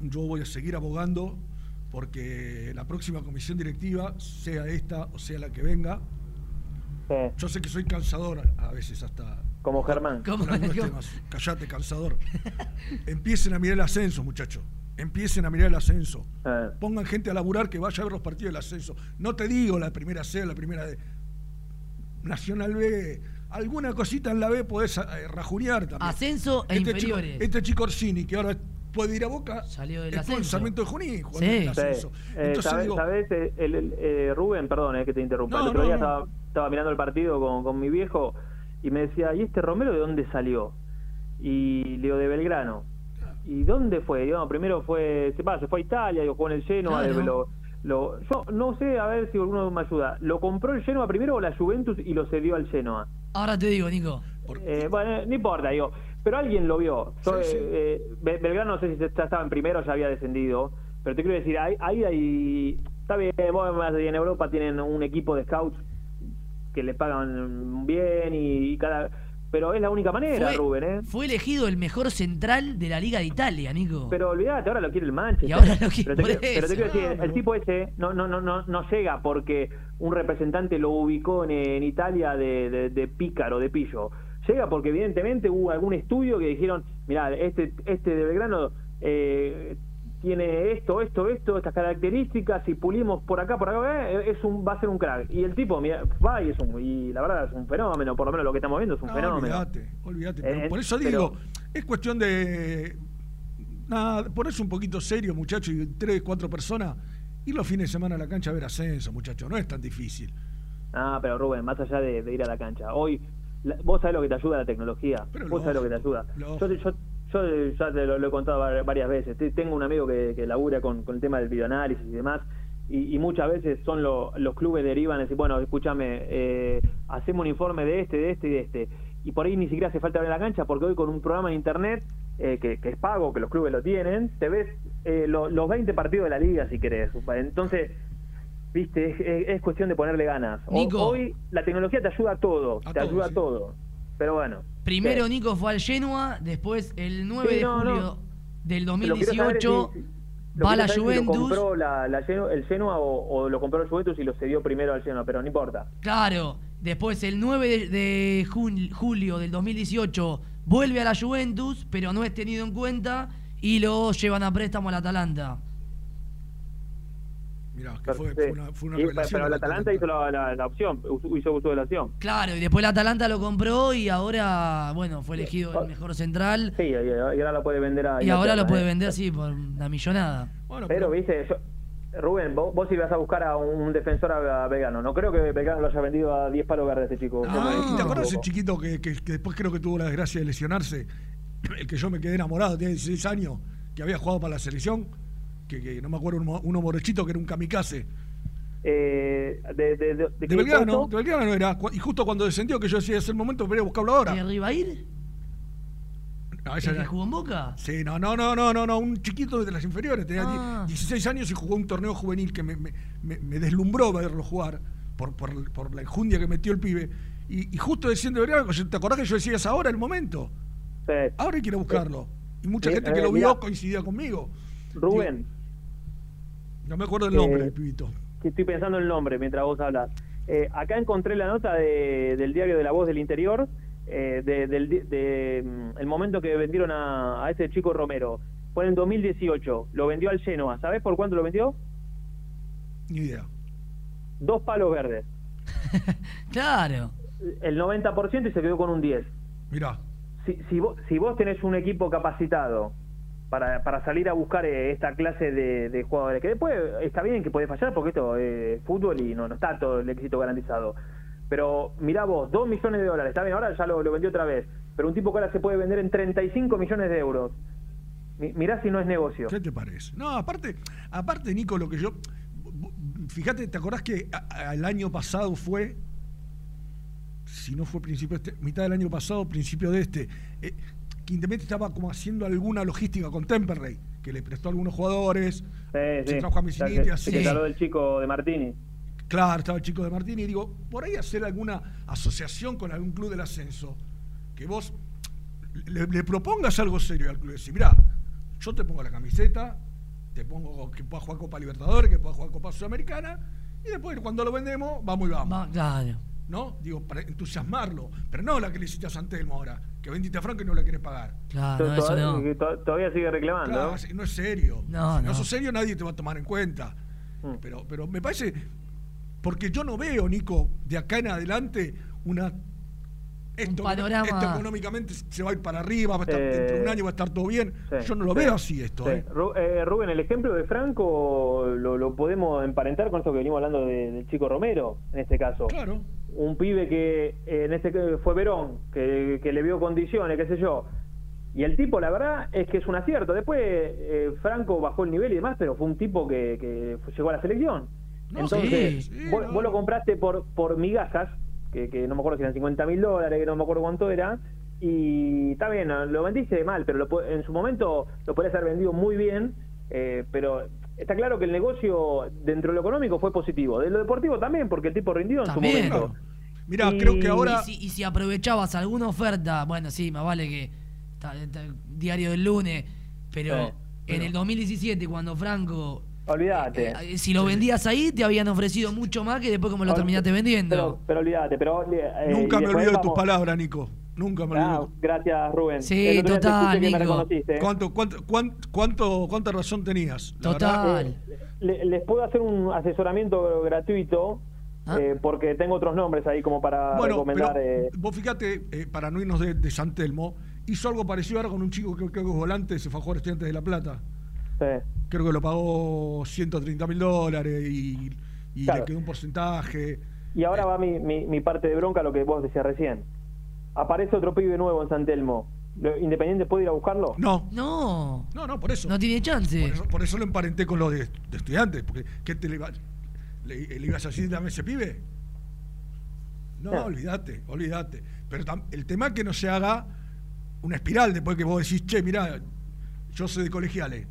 Speaker 5: yo voy a seguir abogando porque la próxima comisión directiva, sea esta o sea la que venga, yo sé que soy cansador a veces hasta...
Speaker 15: Como Germán.
Speaker 5: Callate, cansador. Empiecen a mirar el ascenso, muchachos. Empiecen a mirar el ascenso.
Speaker 15: Eh.
Speaker 5: Pongan gente a laburar que vaya a ver los partidos del ascenso. No te digo la primera C, la primera D. Nacional B, alguna cosita en la B podés eh, rajunear también.
Speaker 6: Ascenso e
Speaker 5: este
Speaker 6: inferiores.
Speaker 5: Chico, este chico Orsini, que ahora puede ir a Boca,
Speaker 6: Salió del ascenso.
Speaker 5: Sarmiento de Junín jugando
Speaker 6: Sí.
Speaker 5: en el ascenso.
Speaker 15: Sí. Eh,
Speaker 5: Entonces
Speaker 15: ¿sabes,
Speaker 5: digo,
Speaker 15: sabes? Eh, el- el- eh, Rubén, perdón eh, que te interrumpa.
Speaker 5: No,
Speaker 15: el otro
Speaker 5: no,
Speaker 15: día
Speaker 5: no.
Speaker 15: Estaba, estaba mirando el partido con, con mi viejo y me decía, ¿y este Romero de dónde salió? Y le digo, de Belgrano. ¿Y dónde fue? Digo, primero fue, se, va, se fue a Italia, digo, jugó en el Genoa.
Speaker 6: Claro.
Speaker 15: de- lo- lo- yo no sé, a ver si alguno me ayuda. ¿Lo compró el Genoa primero o la Juventus y lo cedió al Genoa?
Speaker 6: Ahora te digo, Nico.
Speaker 15: Eh, bueno, no importa, digo. Pero alguien lo vio. Yo,
Speaker 6: Sí, sí.
Speaker 15: eh, eh, Be- Belgrano no sé si ya estaba en primero o ya había descendido. Pero te quiero decir, ahí, ahí hay. Está bien, vos más en Europa tienen un equipo de scouts que le pagan bien y, y cada. Pero es la única manera,
Speaker 6: Fue-
Speaker 15: Rubén, ¿eh?
Speaker 6: Fue elegido el mejor central de la Liga de Italia, Nico.
Speaker 15: Pero olvídate, ahora lo quiere el Manchester.
Speaker 6: Y ahora lo quiere-
Speaker 15: pero te, quiero- pero te quiero decir, el tipo ese no, no, no, no, no llega porque un representante lo ubicó en, en Italia de, de, de pícaro, de pillo. Llega porque evidentemente hubo algún estudio que dijeron, mira, este, este de Belgrano eh, tiene esto, esto, esto, estas características, si pulimos por acá, por acá, eh, es un, va a ser un crack. Y el tipo, mira, va y es un, y la verdad es un fenómeno, por lo menos lo que estamos viendo es un
Speaker 5: no,
Speaker 15: fenómeno.
Speaker 5: olvídate, olvídate. Pero
Speaker 15: Eh,
Speaker 5: por eso
Speaker 15: pero-
Speaker 5: digo, es cuestión de. Nada, ponerse un poquito serio, muchachos, y tres, cuatro personas, ir los fines de semana a la cancha a ver ascenso, muchachos, no es tan difícil.
Speaker 15: Ah, pero Rubén, más allá de, de ir a la cancha, hoy la- vos sabés lo que te ayuda la tecnología, vos sabés lo que te ayuda. Yo, yo eh, ya te lo, lo he contado var- varias veces, Te- tengo un amigo que, que labura con, con el tema del videoanálisis y demás, y, y muchas veces son lo- los clubes derivan y decir, bueno, escúchame, eh, hacemos un informe de este, de este y de este, y por ahí ni siquiera hace falta ver la cancha, porque hoy con un programa en internet eh, que, que es pago, que los clubes lo tienen, te ves eh, lo- los 20 partidos de la liga si querés. Entonces, viste, es, es- es cuestión de ponerle ganas.
Speaker 6: Nico.
Speaker 15: Hoy la tecnología te ayuda a todo, te ayuda a todo. Pero bueno.
Speaker 6: Primero. Nico fue al Genoa, después el 9
Speaker 15: Sí,
Speaker 6: de
Speaker 15: no,
Speaker 6: julio
Speaker 15: no.
Speaker 6: del
Speaker 15: Lo quiero saber es
Speaker 6: 2018
Speaker 15: si-
Speaker 6: va a la
Speaker 15: saber si lo
Speaker 6: Juventus.
Speaker 15: compró la, la Geno- el Genoa o, o lo compró el Juventus y lo cedió primero al Genoa, pero no importa.
Speaker 6: Claro, después el 9 de, de jun- julio del 2018 vuelve a la Juventus, pero no es tenido en cuenta y lo llevan a préstamo al Atalanta.
Speaker 5: Mirá, que fue,
Speaker 15: Sí.
Speaker 5: fue una, fue una
Speaker 15: Y- pero el Atalanta hizo la, la- la opción, hizo hizo uso de la opción.
Speaker 6: Claro, y después el Atalanta lo compró y ahora, bueno, fue elegido el mejor central.
Speaker 15: Sí, y, ahora lo puede vender a
Speaker 6: Y ahora lo puede
Speaker 15: ¿eh?
Speaker 6: vender así por una millonada.
Speaker 15: pero, viste, yo- Rubén, vos, vos si vas a buscar a un defensor a, a Vegano, no creo que Vegano lo haya vendido a 10 palos verdes este chico.
Speaker 5: Ah, ¿Te acuerdas ese chiquito que, que- que después creo que tuvo la desgracia de lesionarse? El que yo me quedé enamorado, tenía 16 años, que había jugado para la selección, que, que no me acuerdo, uno, uno morochito que era un kamikaze.
Speaker 15: Eh, de, de, de, de
Speaker 5: De Belgrano, de Belgrano no era. Y justo cuando descendió, que yo decía, es el momento de venir a buscarlo ahora.
Speaker 6: ¿Y Ribair?
Speaker 5: No,
Speaker 6: ¿El
Speaker 5: esa
Speaker 6: que
Speaker 5: era-
Speaker 6: jugó en Boca?
Speaker 5: Sí, no, no, no, no, no, no, un chiquito de las inferiores, tenía
Speaker 6: Ah.
Speaker 5: 16 años y jugó un torneo juvenil que me, me- me- me deslumbró verlo jugar por, por, por la enjundia que metió el pibe. Y, y justo desciende Belgrano, ¿te acordás que yo decía, es ahora el momento? Ahora hay que ir a buscarlo. Y mucha
Speaker 15: Sí,
Speaker 5: gente que
Speaker 15: eh,
Speaker 5: lo vio coincidía conmigo.
Speaker 15: Rubén,
Speaker 5: No me acuerdo el nombre
Speaker 15: Eh,
Speaker 5: del pibito.
Speaker 15: que estoy pensando en el nombre mientras vos hablas. Eh, acá encontré la nota de- del diario de la Voz del Interior, eh, de- del di- de, mm, el momento que vendieron a, a ese chico Romero. Fue en el 2018, lo vendió al Genoa. ¿Sabés por cuánto lo vendió?
Speaker 5: Ni idea.
Speaker 15: Dos palos verdes.
Speaker 6: Claro.
Speaker 15: El 90% y se quedó con un 10.
Speaker 5: Mirá.
Speaker 15: Si, si, vos, si vos tenés un equipo capacitado para, para salir a buscar eh, esta clase de, jugadores, que después está bien que puede fallar porque esto es fútbol y no, no está todo el éxito garantizado. Pero mirá vos, 2 millones de dólares, está bien, ahora ya lo, vendió otra vez, pero un tipo que ahora se puede vender en 35 millones de euros. Mi- Mirá si no es negocio.
Speaker 5: ¿Qué te parece? No, aparte, aparte, Nico, lo que yo. Fíjate, ¿te acordás que a- el año pasado fue. Si no fue principio este, mitad del año pasado, principio de este, eh, que Independiente estaba como haciendo alguna logística con Temperley, que le prestó a algunos jugadores,
Speaker 15: Sí,
Speaker 5: se
Speaker 15: sí.
Speaker 5: trajo a
Speaker 15: O sea,
Speaker 5: así.
Speaker 15: te habló del chico de Martini.
Speaker 5: Claro, estaba el chico de Martín y digo, por ahí hacer alguna asociación con algún club del ascenso, que vos le, le propongas algo serio al club. Decir, mirá, yo te pongo la camiseta, te pongo que puedas jugar Copa Libertadores, que puedas jugar Copa Sudamericana, y después cuando lo vendemos, vamos y vamos.
Speaker 6: Va- claro.
Speaker 5: ¿No? Digo, para entusiasmarlo. Pero no la que le hiciste a Santelmo ahora, que vendiste a Franco y no la querés pagar.
Speaker 6: Claro, no, eso
Speaker 15: todavía,
Speaker 6: no.
Speaker 15: que to- todavía sigue reclamando.
Speaker 5: Claro,
Speaker 15: ¿no?
Speaker 5: no es serio.
Speaker 6: No,
Speaker 5: si no
Speaker 6: no.
Speaker 5: sos serio, nadie te va a tomar en cuenta.
Speaker 15: Mm.
Speaker 5: Pero, pero me parece. Porque yo no veo, Nico, de acá en adelante una. Esto,
Speaker 6: panorama.
Speaker 5: esto económicamente se va a ir para arriba, va a estar,
Speaker 15: Eh,
Speaker 5: dentro de un año va a estar todo bien.
Speaker 15: Sí,
Speaker 5: yo no lo
Speaker 15: sí,
Speaker 5: veo así esto.
Speaker 15: sí.
Speaker 5: ¿eh?
Speaker 15: Eh, Rubén, el ejemplo de Franco lo, lo podemos emparentar con esto que venimos hablando de- del chico Romero, en este caso.
Speaker 5: Claro.
Speaker 15: Un pibe que eh, en este caso fue Verón, que, que le vio condiciones, qué sé yo. Y el tipo, la verdad, es que es un acierto. Después eh, Franco bajó el nivel y demás, pero fue un tipo que, que llegó a la selección.
Speaker 5: No,
Speaker 15: Entonces,
Speaker 5: sí, sí,
Speaker 15: vos,
Speaker 5: no.
Speaker 15: vos lo compraste por, por migajas, que, que no me acuerdo si eran 50 mil dólares, que no me acuerdo cuánto era, y está bien, lo vendiste mal, pero lo en su momento lo podrías haber vendido muy bien, eh, pero está claro que el negocio dentro de lo económico fue positivo, de lo deportivo también, porque el tipo rindió en
Speaker 6: También.
Speaker 15: su momento.
Speaker 5: Mira,
Speaker 15: Y-
Speaker 5: creo que ahora.
Speaker 6: Y si, y si aprovechabas alguna oferta, bueno, sí, más vale que está- está el diario del lunes, pero
Speaker 15: Sí,
Speaker 6: en el 2017, cuando Franco,
Speaker 15: Olvídate.
Speaker 6: eh, si lo vendías ahí, te habían ofrecido mucho más que después como lo
Speaker 15: Ol-
Speaker 6: terminaste vendiendo.
Speaker 15: Pero, pero olvídate, pero... eh,
Speaker 5: Nunca me olvido de tus palabras, Nico. Nunca me
Speaker 15: Ah,
Speaker 5: olvido.
Speaker 15: gracias, Rubén.
Speaker 6: Sí, total,
Speaker 15: me reconociste.
Speaker 5: ¿Cuánto, cuánto, cuán- cuánto, ¿Cuánta razón tenías?
Speaker 6: Total.
Speaker 15: Le- les puedo hacer un asesoramiento gratuito eh, porque tengo otros nombres ahí como para
Speaker 5: Bueno,
Speaker 15: recomendar.
Speaker 5: pero
Speaker 15: eh,
Speaker 5: vos fíjate, eh, para no irnos de, de San Telmo, hizo algo parecido ahora con un chico que creo que es volante, se fue a jugar Estudiantes de La Plata.
Speaker 15: sí.
Speaker 5: Creo que lo pagó 130 mil dólares y, y
Speaker 15: Claro.
Speaker 5: le quedó un porcentaje.
Speaker 15: Y ahora va mi, mi, mi parte de bronca, lo que vos decías recién. Aparece otro pibe nuevo en San Telmo. ¿Lo- ¿Independiente puede ir a buscarlo?
Speaker 5: No,
Speaker 6: No,
Speaker 5: no, no, por eso.
Speaker 6: no tiene chance.
Speaker 5: Por eso, por eso lo emparenté con lo de, de estudiantes. Porque ¿qué te le, iba- le, le ibas a decir dame ese pibe? No,
Speaker 15: No.
Speaker 5: olvídate, olvídate. Pero tam- el tema es que no se haga una espiral después que vos decís, che, mirá, yo soy de colegiales.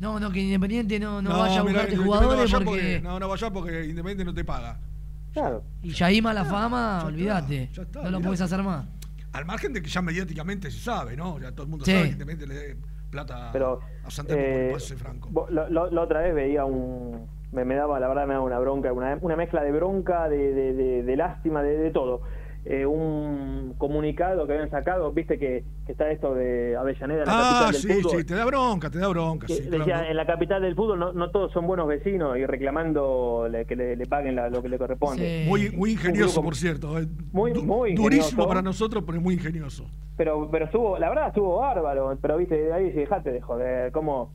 Speaker 6: No, no, que Independiente no, no, vaya a buscarte jugadores
Speaker 5: no
Speaker 6: porque...
Speaker 5: No, no vaya porque Independiente no te paga.
Speaker 15: Claro.
Speaker 6: Y ya ahí mala fama,
Speaker 5: ya
Speaker 6: olvídate. no lo puedes hacer más.
Speaker 5: Al margen de que ya mediáticamente se sabe, ¿no? Ya todo el mundo
Speaker 6: Sí.
Speaker 5: sabe que le dé plata
Speaker 15: Pero,
Speaker 5: a por
Speaker 15: eh,
Speaker 5: franco.
Speaker 15: La otra vez veía un... Me, me daba, la verdad, me daba una bronca, una, una mezcla de bronca, de, de, de- de lástima, de, de todo. Eh, un comunicado que habían sacado, viste que, que está esto de Avellaneda, en la
Speaker 5: Ah,
Speaker 15: capital
Speaker 5: sí,
Speaker 15: del fútbol.
Speaker 5: sí, te da bronca, te da bronca.
Speaker 15: que
Speaker 5: sí,
Speaker 15: decía,
Speaker 5: claro.
Speaker 15: en la capital del fútbol no, no todos son buenos vecinos y reclamando le- que le, le paguen la- lo que le corresponde.
Speaker 5: Muy, muy ingenioso,
Speaker 15: grupo-
Speaker 5: por cierto. eh.
Speaker 15: Muy,
Speaker 5: Du-
Speaker 15: muy
Speaker 5: Durísimo para nosotros, pero muy ingenioso.
Speaker 15: Pero, pero estuvo, la verdad estuvo bárbaro, pero viste, ahí dejate de joder, como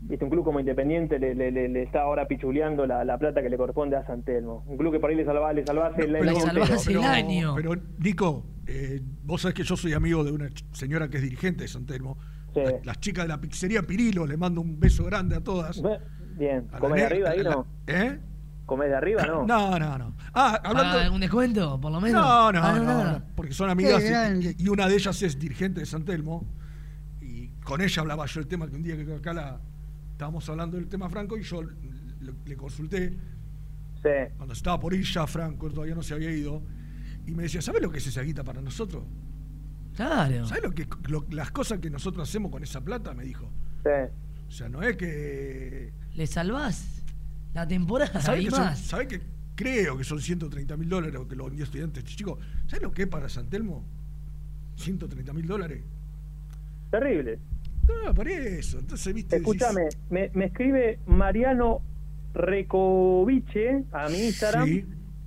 Speaker 15: viste un club como Independiente le, le, le- le está ahora pichuleando la, la plata que le corresponde a San Telmo. Un club que por ahí le salvaba, le salvase el, el año entero.
Speaker 5: Pero, Nico, eh, vos sabés que yo soy amigo de una señora que es dirigente de San Telmo. Las, las chicas de la pizzería Pirilo, le mando un beso grande a todas.
Speaker 15: Bien,
Speaker 5: A
Speaker 15: ¿comés de arriba ahí no?
Speaker 5: ¿Eh?
Speaker 15: ¿Comés de arriba no?
Speaker 5: No, no, no. Ah, hablando.
Speaker 6: ¿Para algún descuento, por lo menos?
Speaker 5: No, no,
Speaker 6: Ah,
Speaker 5: no, porque son amigas y una de ellas es dirigente de San Telmo y con ella hablaba yo el tema que un día que acá la, estábamos hablando del tema Franco y yo le, le consulté cuando estaba por ir ya Franco, todavía no se había ido y me decía, ¿sabes lo que es esa guita para nosotros?
Speaker 6: Claro.
Speaker 5: ¿Sabes lo que lo- las cosas que nosotros hacemos con esa plata? Me dijo.
Speaker 15: Sí.
Speaker 5: O sea, no es que
Speaker 6: Le salvás la temporada
Speaker 5: ¿Sabés
Speaker 6: y
Speaker 5: que, son-
Speaker 6: más.
Speaker 5: sabés que creo que son 130 mil dólares que lo vendió estudiantes? Chicos, ¿sabes lo que es para San Telmo? 130 mil dólares.
Speaker 15: Terrible.
Speaker 5: No, por eso. Entonces, viste. decís-
Speaker 15: Escúchame, me, me escribe Mariano Recoviche a mi Instagram.
Speaker 5: Sí.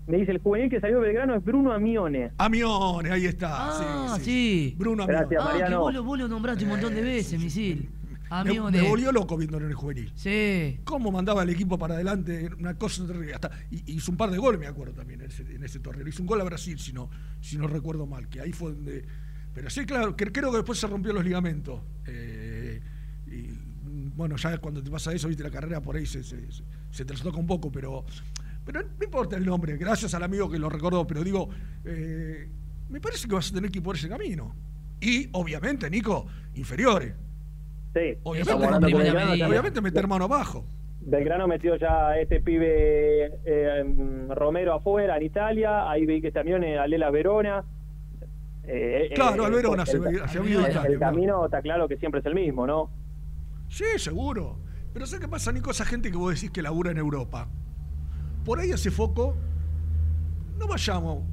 Speaker 15: Me dice, el juvenil que salió de Belgrano es Bruno Amione.
Speaker 5: Amione, ahí está.
Speaker 6: Ah,
Speaker 5: sí,
Speaker 6: sí.
Speaker 5: Bruno
Speaker 15: Gracias,
Speaker 6: Ah, que
Speaker 15: Mariano.
Speaker 6: vos lo, vos lo nombraste un montón de veces, misil. Amigo
Speaker 5: me, me volvió loco viéndolo en el juvenil.
Speaker 6: Sí.
Speaker 5: Cómo mandaba el equipo para adelante, una cosa terrible. Hasta, y- hizo un par de goles, me acuerdo también, en ese, en ese torneo. Hizo un gol a Brasil, si no, si no recuerdo mal, que ahí fue donde. Pero sí, claro, que, creo que después se rompió los ligamentos. Eh, y mm, bueno, ya cuando te pasa eso, viste, la carrera por ahí se, se, se, se te toca un poco, pero. Pero no importa el nombre, gracias al amigo que lo recordó, pero digo, eh, me parece que vas a tener que ir por ese camino. Y obviamente, Nico, inferiores.
Speaker 15: Sí,
Speaker 5: Obviamente, obviamente meter mano abajo.
Speaker 15: Belgrano metió ya a este pibe eh, Romero afuera en Italia, ahí vi que también a Lela Verona. Eh, eh,
Speaker 5: Claro, al
Speaker 15: eh,
Speaker 5: Verona
Speaker 15: el,
Speaker 5: se
Speaker 15: el- camino está claro que siempre es el mismo, ¿no?
Speaker 5: Sí, seguro. Pero ¿sabes qué pasa, Nico? Esa gente que vos decís que labura en Europa. Por ahí ese foco, no vayamos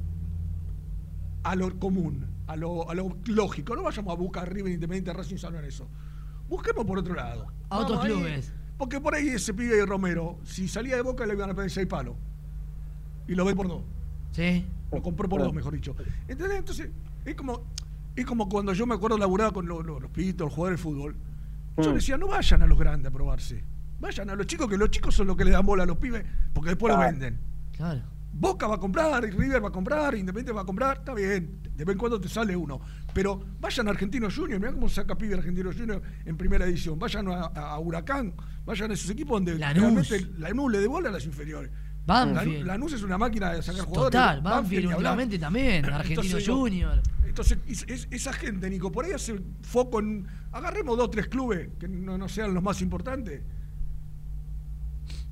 Speaker 5: a lo común, a lo, a lo lógico. No vayamos a buscar River Independiente Racing San Lorenzo. Busquemos por otro lado.
Speaker 6: A otros
Speaker 5: ahí,
Speaker 6: clubes.
Speaker 5: Porque por ahí ese pibe de Romero, si salía de Boca le iban a pedir seis palos. Y lo ve por dos.
Speaker 6: Sí.
Speaker 5: Lo compró por dos, mejor dicho. ¿Entendés? Entonces, es como, es como cuando yo me acuerdo laburaba con los, los, los pibitos, los jugadores de fútbol. Yo
Speaker 15: Mm.
Speaker 5: decía, no vayan a los grandes a probarse. Vayan a los chicos, que los chicos son los que le dan bola a los pibes, porque después
Speaker 15: Claro.
Speaker 5: lo venden.
Speaker 6: Claro.
Speaker 5: Boca va a comprar, River va a comprar, Independiente va a comprar, está bien, de vez en cuando te sale uno. Pero vayan a Argentinos Juniors, mirá cómo saca pibe Argentinos Juniors en primera edición. Vayan a, Huracán, vayan a esos equipos donde
Speaker 6: Lanús.
Speaker 5: realmente Lanús le dé bola a las inferiores.
Speaker 6: Banfield.
Speaker 5: Lanús, es una máquina de sacar jugadores.
Speaker 6: Total,
Speaker 5: Banfield,
Speaker 6: últimamente también, Argentino
Speaker 5: Entonces,
Speaker 6: Junior.
Speaker 5: Entonces, es- es- esa gente, Nico, por ahí hace foco en. Agarremos dos, tres clubes que no, no sean los más importantes.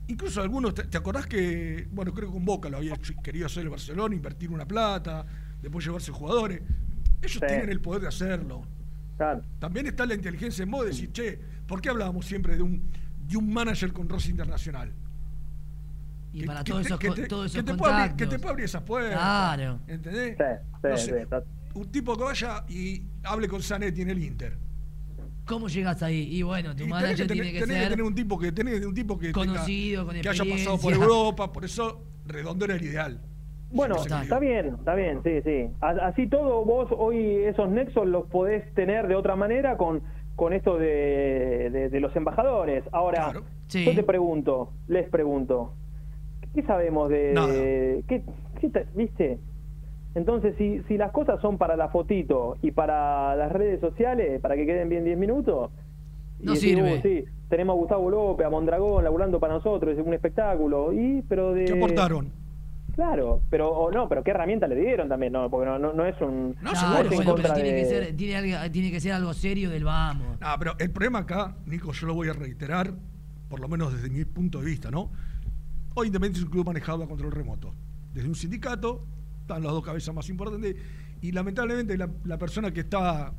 Speaker 5: Incluso algunos, ¿te, te acordás que, bueno, creo que con Boca lo había hecho- querido hacer el Barcelona, invertir una plata, después llevarse jugadores? Ellos
Speaker 15: Sí.
Speaker 5: tienen el poder de hacerlo.
Speaker 15: Claro.
Speaker 5: También está la inteligencia en modo de decir, che, ¿por qué hablábamos siempre de un, de un manager con Rossi Internacional?
Speaker 6: Y
Speaker 5: Que-
Speaker 6: para
Speaker 5: que
Speaker 6: todos
Speaker 5: te-
Speaker 6: esos,
Speaker 5: que te-
Speaker 6: todos
Speaker 5: que
Speaker 6: esos
Speaker 5: te abrir- que te pueda abrir esas puertas.
Speaker 6: Claro.
Speaker 5: ¿Entendés?
Speaker 15: Sí, sí,
Speaker 5: No
Speaker 15: sí,
Speaker 5: sé, un tipo que vaya y hable con Zanetti en el Inter.
Speaker 6: ¿Cómo llegas ahí? Y bueno, tu
Speaker 5: Y tenés
Speaker 6: manager
Speaker 5: que tener,
Speaker 6: tiene que
Speaker 5: tenés que
Speaker 6: ser
Speaker 5: tener un tipo que tenés que tener un tipo que tenga-
Speaker 6: conocido, con
Speaker 5: que haya pasado por. Europa, por eso Redondo era el ideal.
Speaker 15: Bueno, está bien, está bien, sí, sí. Así todo, vos hoy esos nexos los podés tener de otra manera con, con esto de, de- de los embajadores. Ahora,
Speaker 6: Sí.
Speaker 15: yo te pregunto, les pregunto, ¿qué sabemos de... ¿qué, qué te- ¿Viste? Entonces, si, si las cosas son para la fotito y para las redes sociales, para que queden bien 10 minutos...
Speaker 6: No
Speaker 15: y
Speaker 6: sirve.
Speaker 15: "Uh, sí, tenemos a Gustavo López, a Mondragón, laburando para nosotros, es un espectáculo. Y, pero de...
Speaker 5: ¿Qué aportaron?
Speaker 15: Claro, pero o no, pero qué herramienta le dieron también, no, porque no, no, no es un
Speaker 5: No,
Speaker 15: en
Speaker 6: bueno, pero tiene,
Speaker 15: de-
Speaker 6: que ser, tiene, algo- tiene que ser algo serio del vamos.
Speaker 5: Ah, pero el problema acá, Nico, yo lo voy a reiterar, por lo menos desde mi punto de vista, ¿no? Hoy Independiente es un club manejado a control remoto. Desde un sindicato, están las dos cabezas más importantes, y lamentablemente la, la persona que está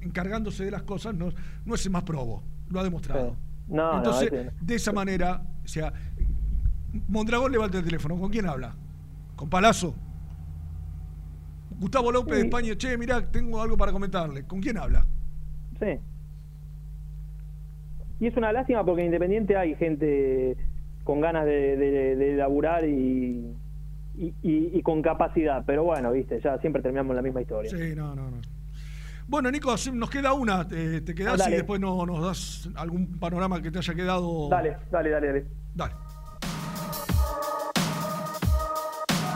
Speaker 5: encargándose de las cosas no, no es el más probo, lo ha demostrado.
Speaker 15: No,
Speaker 5: Entonces, de esa manera, o sea, Mondragón levanta el teléfono, ¿con quién habla? ¿Con Palazzo? Gustavo López de. España, che, mirá, tengo algo para comentarle. ¿Con quién habla?
Speaker 15: Sí. Y es una lástima porque en Independiente hay gente con ganas de, de, de laburar y, y, y- con capacidad, pero bueno, viste, ya siempre terminamos la misma historia.
Speaker 5: Sí, no, no, no. Bueno, Nico, nos queda una. Te, te quedás
Speaker 15: Ah,
Speaker 5: y después no, nos das algún panorama que te haya quedado.
Speaker 15: Dale, dale, dale, dale.
Speaker 5: Dale.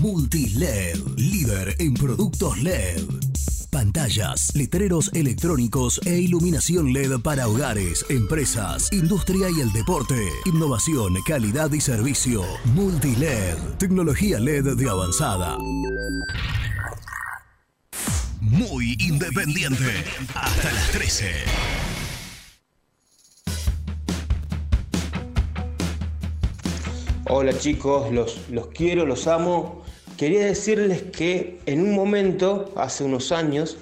Speaker 7: Multiled, líder en productos LED. Pantallas, letreros electrónicos e iluminación LED para hogares, empresas, industria y el deporte. Innovación, calidad y servicio. Multiled, tecnología LED de avanzada. Muy independiente. Hasta las 13.
Speaker 16: Hola chicos, los, los quiero, los amo. Quería decirles que en un momento, hace unos años,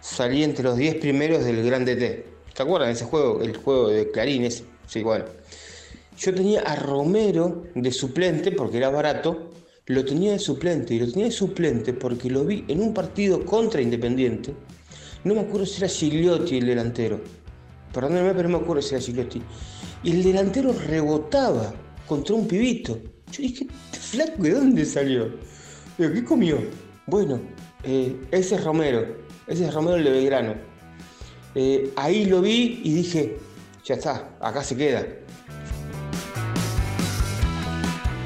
Speaker 16: salí entre los 10 primeros del Grande T. ¿Te acuerdan ese juego? El juego de clarines. Sí, bueno. Yo tenía a Romero de suplente porque era barato. Lo tenía de suplente y lo tenía de suplente porque lo vi en un partido contra Independiente. No me acuerdo si era Gigliotti el delantero. Perdónenme, pero no me acuerdo si era Gigliotti. Y el delantero rebotaba contra un pibito. Yo dije, ¿este flaco de dónde salió? ¿Qué comió? Bueno, eh, ese es Romero, ese es Romero el de Belgrano. Eh, ahí lo vi y dije, ya está, acá se queda.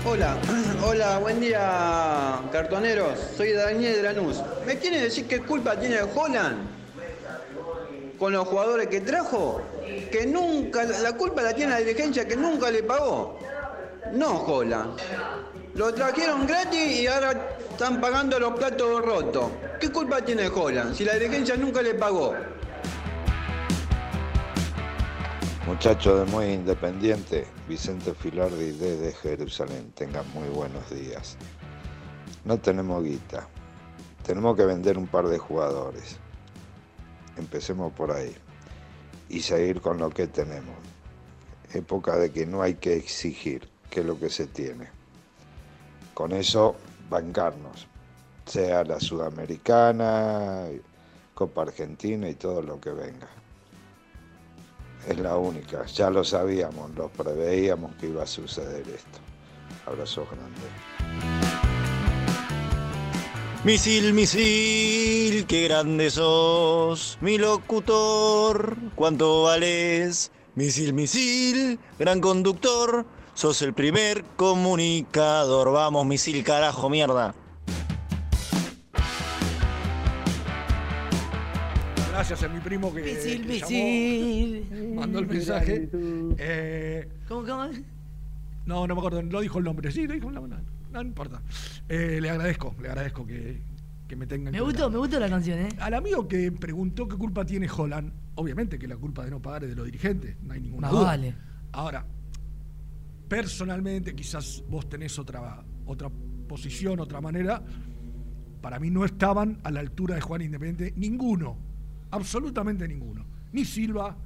Speaker 17: Hola, hola, buen día, cartoneros. Soy Daniel de Lanús. ¿Me quiere decir qué culpa tiene Holland con los jugadores que trajo? Que nunca, la culpa la tiene la dirigencia que nunca le pagó. No Holland. Lo trajeron gratis y ahora están pagando los platos rotos. ¿Qué culpa tiene Holland si la dirigencia nunca le pagó?
Speaker 18: Muchachos de Muy Independiente, Vicente Filardi desde Jerusalén, tengan muy buenos días. No tenemos guita, tenemos que vender un par de jugadores. Empecemos por ahí y seguir con lo que tenemos. Época de que no hay que exigir, que lo que se tiene. con eso bancarnos, sea la Sudamericana, Copa Argentina y todo lo que venga. Es la única, ya lo sabíamos, lo preveíamos que iba a suceder esto. Abrazo grande.
Speaker 19: Misil, misil, qué grande sos, mi locutor, cuánto vales. Misil, misil, gran conductor, sos el primer comunicador. Vamos, misil, carajo, mierda.
Speaker 5: Gracias a mi primo que,
Speaker 6: Misil,
Speaker 5: que llamó,
Speaker 6: misil.
Speaker 5: mandó el mensaje. Eh,
Speaker 6: ¿Cómo, cómo?
Speaker 5: no, no me acuerdo, no dijo el nombre. Sí, lo dijo no, no, no importa. Eh, le agradezco, le agradezco que, que me tengan
Speaker 6: Me gustó, me gustó la canción, ¿eh?
Speaker 5: Al amigo que preguntó qué culpa tiene Holland, obviamente que la culpa de no pagar es de los dirigentes, no hay ninguna
Speaker 6: Más
Speaker 5: duda.
Speaker 6: vale.
Speaker 5: Ahora, personalmente, quizás vos tenés otra, otra posición, otra manera. Para mí no estaban a la altura de Juan Independiente ninguno, absolutamente ninguno. Ni Silva,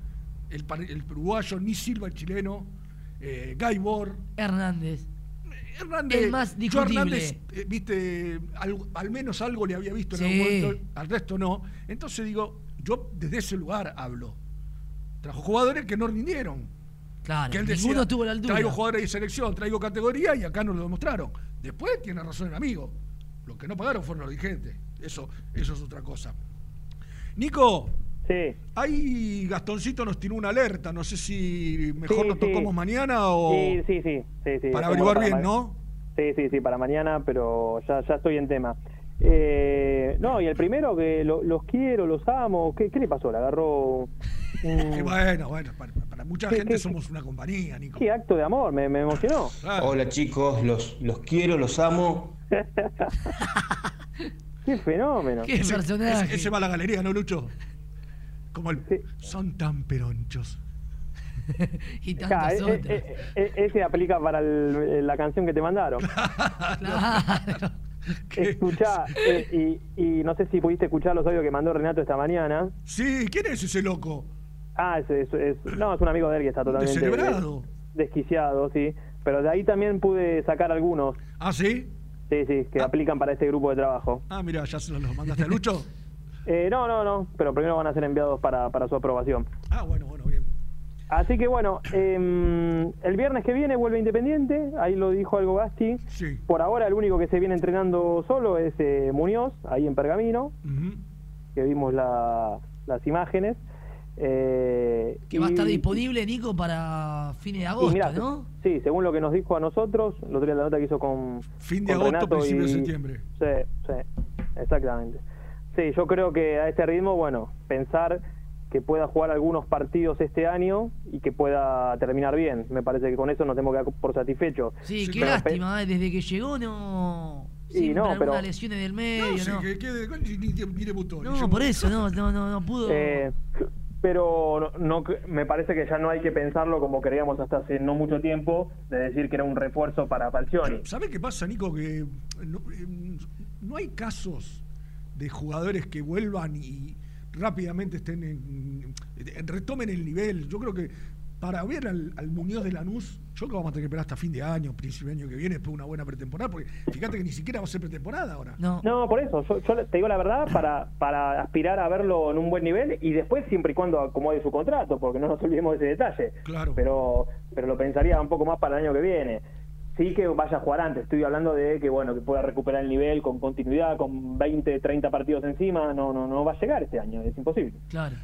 Speaker 5: el, el uruguayo, ni Silva, el chileno, eh, Gaibor.
Speaker 6: Hernández.
Speaker 5: Hernández,
Speaker 6: El más
Speaker 5: yo. Hernández, eh, viste, al, al menos algo le había visto en
Speaker 6: Sí.
Speaker 5: algún momento, al resto no. Entonces digo, yo desde ese lugar hablo. Trajo jugadores que no rindieron.
Speaker 6: Claro,
Speaker 5: que él decía,
Speaker 6: estuvo a la altura.
Speaker 5: Traigo jugadores de selección, traigo categoría y acá no lo demostraron. Después tiene razón el amigo. Los que no pagaron fueron los dirigentes. Eso, eso es otra cosa. Nico.
Speaker 15: Sí.
Speaker 5: Ahí Gastoncito nos tiró una alerta. No sé si mejor
Speaker 15: Sí,
Speaker 5: nos
Speaker 15: sí.
Speaker 5: tocamos mañana o.
Speaker 15: Sí, sí, sí. sí, sí.
Speaker 5: Para averiguar bien, ¿no?
Speaker 15: Sí, sí, sí, para mañana, pero ya, ya estoy en tema. Eh, no, y el primero que lo- los quiero, los amo. ¿Qué, qué le pasó? ¿Le agarró
Speaker 5: bueno, bueno, para, para mucha
Speaker 15: ¿Qué-
Speaker 5: gente
Speaker 15: qué-
Speaker 5: somos una compañía, Nico.
Speaker 15: qué acto de amor? Me, me emocionó.
Speaker 16: Hola chicos, los, los quiero, los amo.
Speaker 15: Qué fenómeno.
Speaker 5: ese, ese- ese va a la galería, ¿no, Lucho? Como el. Son tan peronchos.
Speaker 6: y
Speaker 15: Claro,
Speaker 6: tantos
Speaker 15: e-
Speaker 6: otros.
Speaker 15: e- e- ese aplica para el- la canción que te mandaron.
Speaker 6: Claro.
Speaker 15: Escuchá, eh, y, y no sé si pudiste escuchar los audios que mandó Renato esta mañana.
Speaker 5: Sí, ¿quién es ese loco?
Speaker 15: Ah, es, es- es- no, es un amigo de él que está totalmente
Speaker 5: Descerebrado.
Speaker 15: desquiciado, sí. Pero de ahí también pude sacar algunos.
Speaker 5: ¿Ah, sí?
Speaker 15: Sí, sí, que aplican para este grupo de trabajo.
Speaker 5: Ah, mira, ya se los mandaste a Lucho.
Speaker 15: Eh, no, no, no, pero primero van a ser enviados para, para su aprobación.
Speaker 5: Ah, bueno, bueno, bien.
Speaker 15: Así que bueno, em, el viernes que viene vuelve Independiente, ahí lo dijo algo Gasti.
Speaker 5: Sí.
Speaker 15: Por ahora el único que se viene entrenando solo es eh, Muñoz, ahí en Pergamino, que vimos la- las imágenes. Eh,
Speaker 6: Que va a estar disponible, Nico, para fines de agosto,
Speaker 15: mirá,
Speaker 6: ¿no?
Speaker 15: Sí, según lo que nos dijo a nosotros, el otro día la nota que hizo con
Speaker 5: Fin de
Speaker 15: con
Speaker 5: agosto,
Speaker 15: Renato
Speaker 5: principio de septiembre.
Speaker 15: Sí, sí, exactamente. Sí, yo creo que a este ritmo, bueno, pensar que pueda jugar algunos partidos este año y que pueda terminar bien. Me parece que con eso nos tenemos que dar por satisfechos.
Speaker 6: Sí, qué
Speaker 15: Pero
Speaker 6: lástima, ¿eh? desde que llegó no... Siempre
Speaker 15: no, pero-
Speaker 6: lesiones del medio,
Speaker 5: No, sí,
Speaker 6: ¿no?
Speaker 5: que, que- ni, ni- ni debutó. ni
Speaker 6: No,
Speaker 5: llegó.
Speaker 6: por eso, no, no, no, no pudo...
Speaker 15: Eh, pero no, no- me parece que ya no hay que pensarlo como creíamos hasta hace no mucho tiempo, de decir que era un refuerzo para Falcioni.
Speaker 5: ¿Sabes qué pasa, Nico? Que no, eh, no hay casos de jugadores que vuelvan y rápidamente estén en, en- retomen el nivel. Yo creo que para ver al, al Muñoz de Lanús, yo creo que vamos a tener que esperar hasta fin de año, principio de año que viene, después de una buena pretemporada, porque fíjate que ni siquiera va a ser pretemporada ahora.
Speaker 6: No.
Speaker 15: No, por eso, yo, yo te digo la verdad, para, para aspirar a verlo en un buen nivel y después siempre y cuando acomode su contrato, porque no nos olvidemos de ese detalle.
Speaker 5: Claro.
Speaker 15: Pero, pero lo pensaría un poco más para el año que viene. Sí que vaya a jugar antes, estoy hablando de que bueno que pueda recuperar el nivel con continuidad, con 20, 30 partidos encima, no, no, no va a llegar este año, es imposible.
Speaker 6: Claro.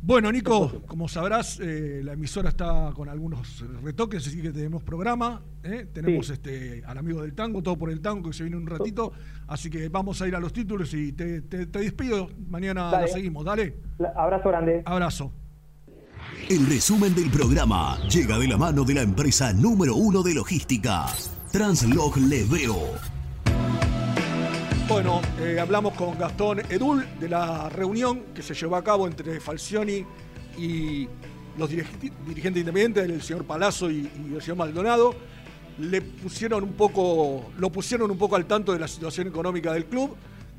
Speaker 5: Bueno, Nico, como sabrás, eh, la emisora está con algunos retoques, así que tenemos programa. ¿eh? Tenemos
Speaker 15: Sí.
Speaker 5: este al amigo del tango, todo por el tango, que se viene un ratito. Así que vamos a ir a los títulos y te, te- te despido. Mañana
Speaker 15: Dale.
Speaker 5: la seguimos, dale.
Speaker 15: La- Abrazo grande.
Speaker 5: Abrazo.
Speaker 7: El resumen del programa llega de la mano de la empresa número uno de logística, Translog Leveo.
Speaker 5: Bueno, eh, hablamos con Gastón Edul de la reunión que se llevó a cabo entre Falcioni y los dirigentes independientes, el señor Palazzo y, y el señor Maldonado. Le pusieron un poco, lo pusieron un poco al tanto de la situación económica del club.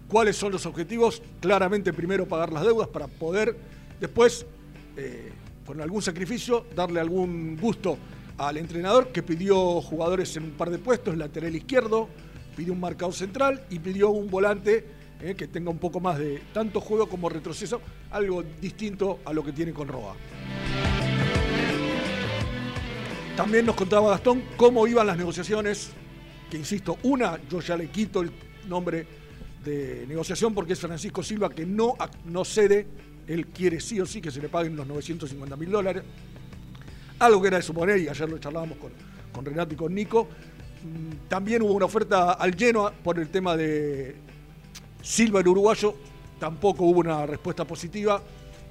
Speaker 5: ¿Cuáles son los objetivos? Claramente, primero pagar las deudas para poder después, eh, con algún sacrificio, darle algún gusto al entrenador que pidió jugadores en un par de puestos, lateral izquierdo, pidió un marcador central y pidió un volante eh, que tenga un poco más de tanto juego como retroceso, algo distinto a lo que tiene con Roa. También nos contaba Gastón cómo iban las negociaciones, que insisto, una, yo ya le quito el nombre de negociación porque es Francisco Silva que no, no cede, él quiere sí o sí que se le paguen los 950 mil dólares, algo que era de suponer, y ayer lo charlábamos con, con Renato y con Nico, Mm, También hubo una oferta al Genoa por el tema de Silva, el uruguayo. Tampoco hubo una respuesta positiva.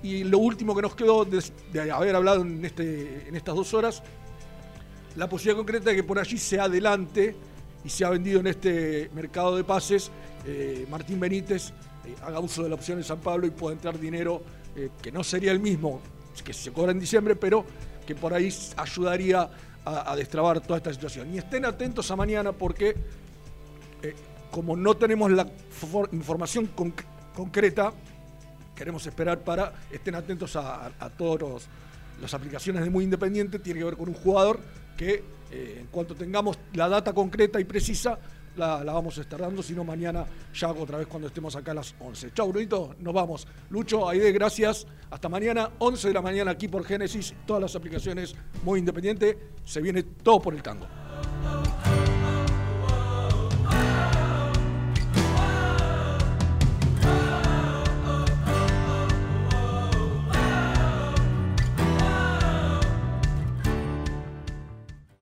Speaker 5: Y lo último que nos quedó de, haber hablado en, este, en estas dos horas, la posibilidad concreta de que por allí se adelante y se ha vendido en este mercado de pases, eh, Martín Benítez eh, haga uso de la opción de San Pablo y pueda entrar dinero eh, que no sería el mismo que se cobra en diciembre, pero que por ahí ayudaría a, a destrabar toda esta situación. Y estén atentos a mañana porque eh, como no tenemos la for- información conc- concreta, queremos esperar para estén atentos a, a- a todas las aplicaciones de Muy Independiente. Tiene que ver con un jugador que en cuanto tengamos la data concreta y precisa, la, vamos a estar dando, si no mañana ya otra vez cuando estemos acá a las 11. Chau, Brunito, nos vamos. Lucho, Aide, gracias. Hasta mañana, 11 de la mañana aquí por Génesis, todas las aplicaciones Muy Independiente. Se viene todo por el tango.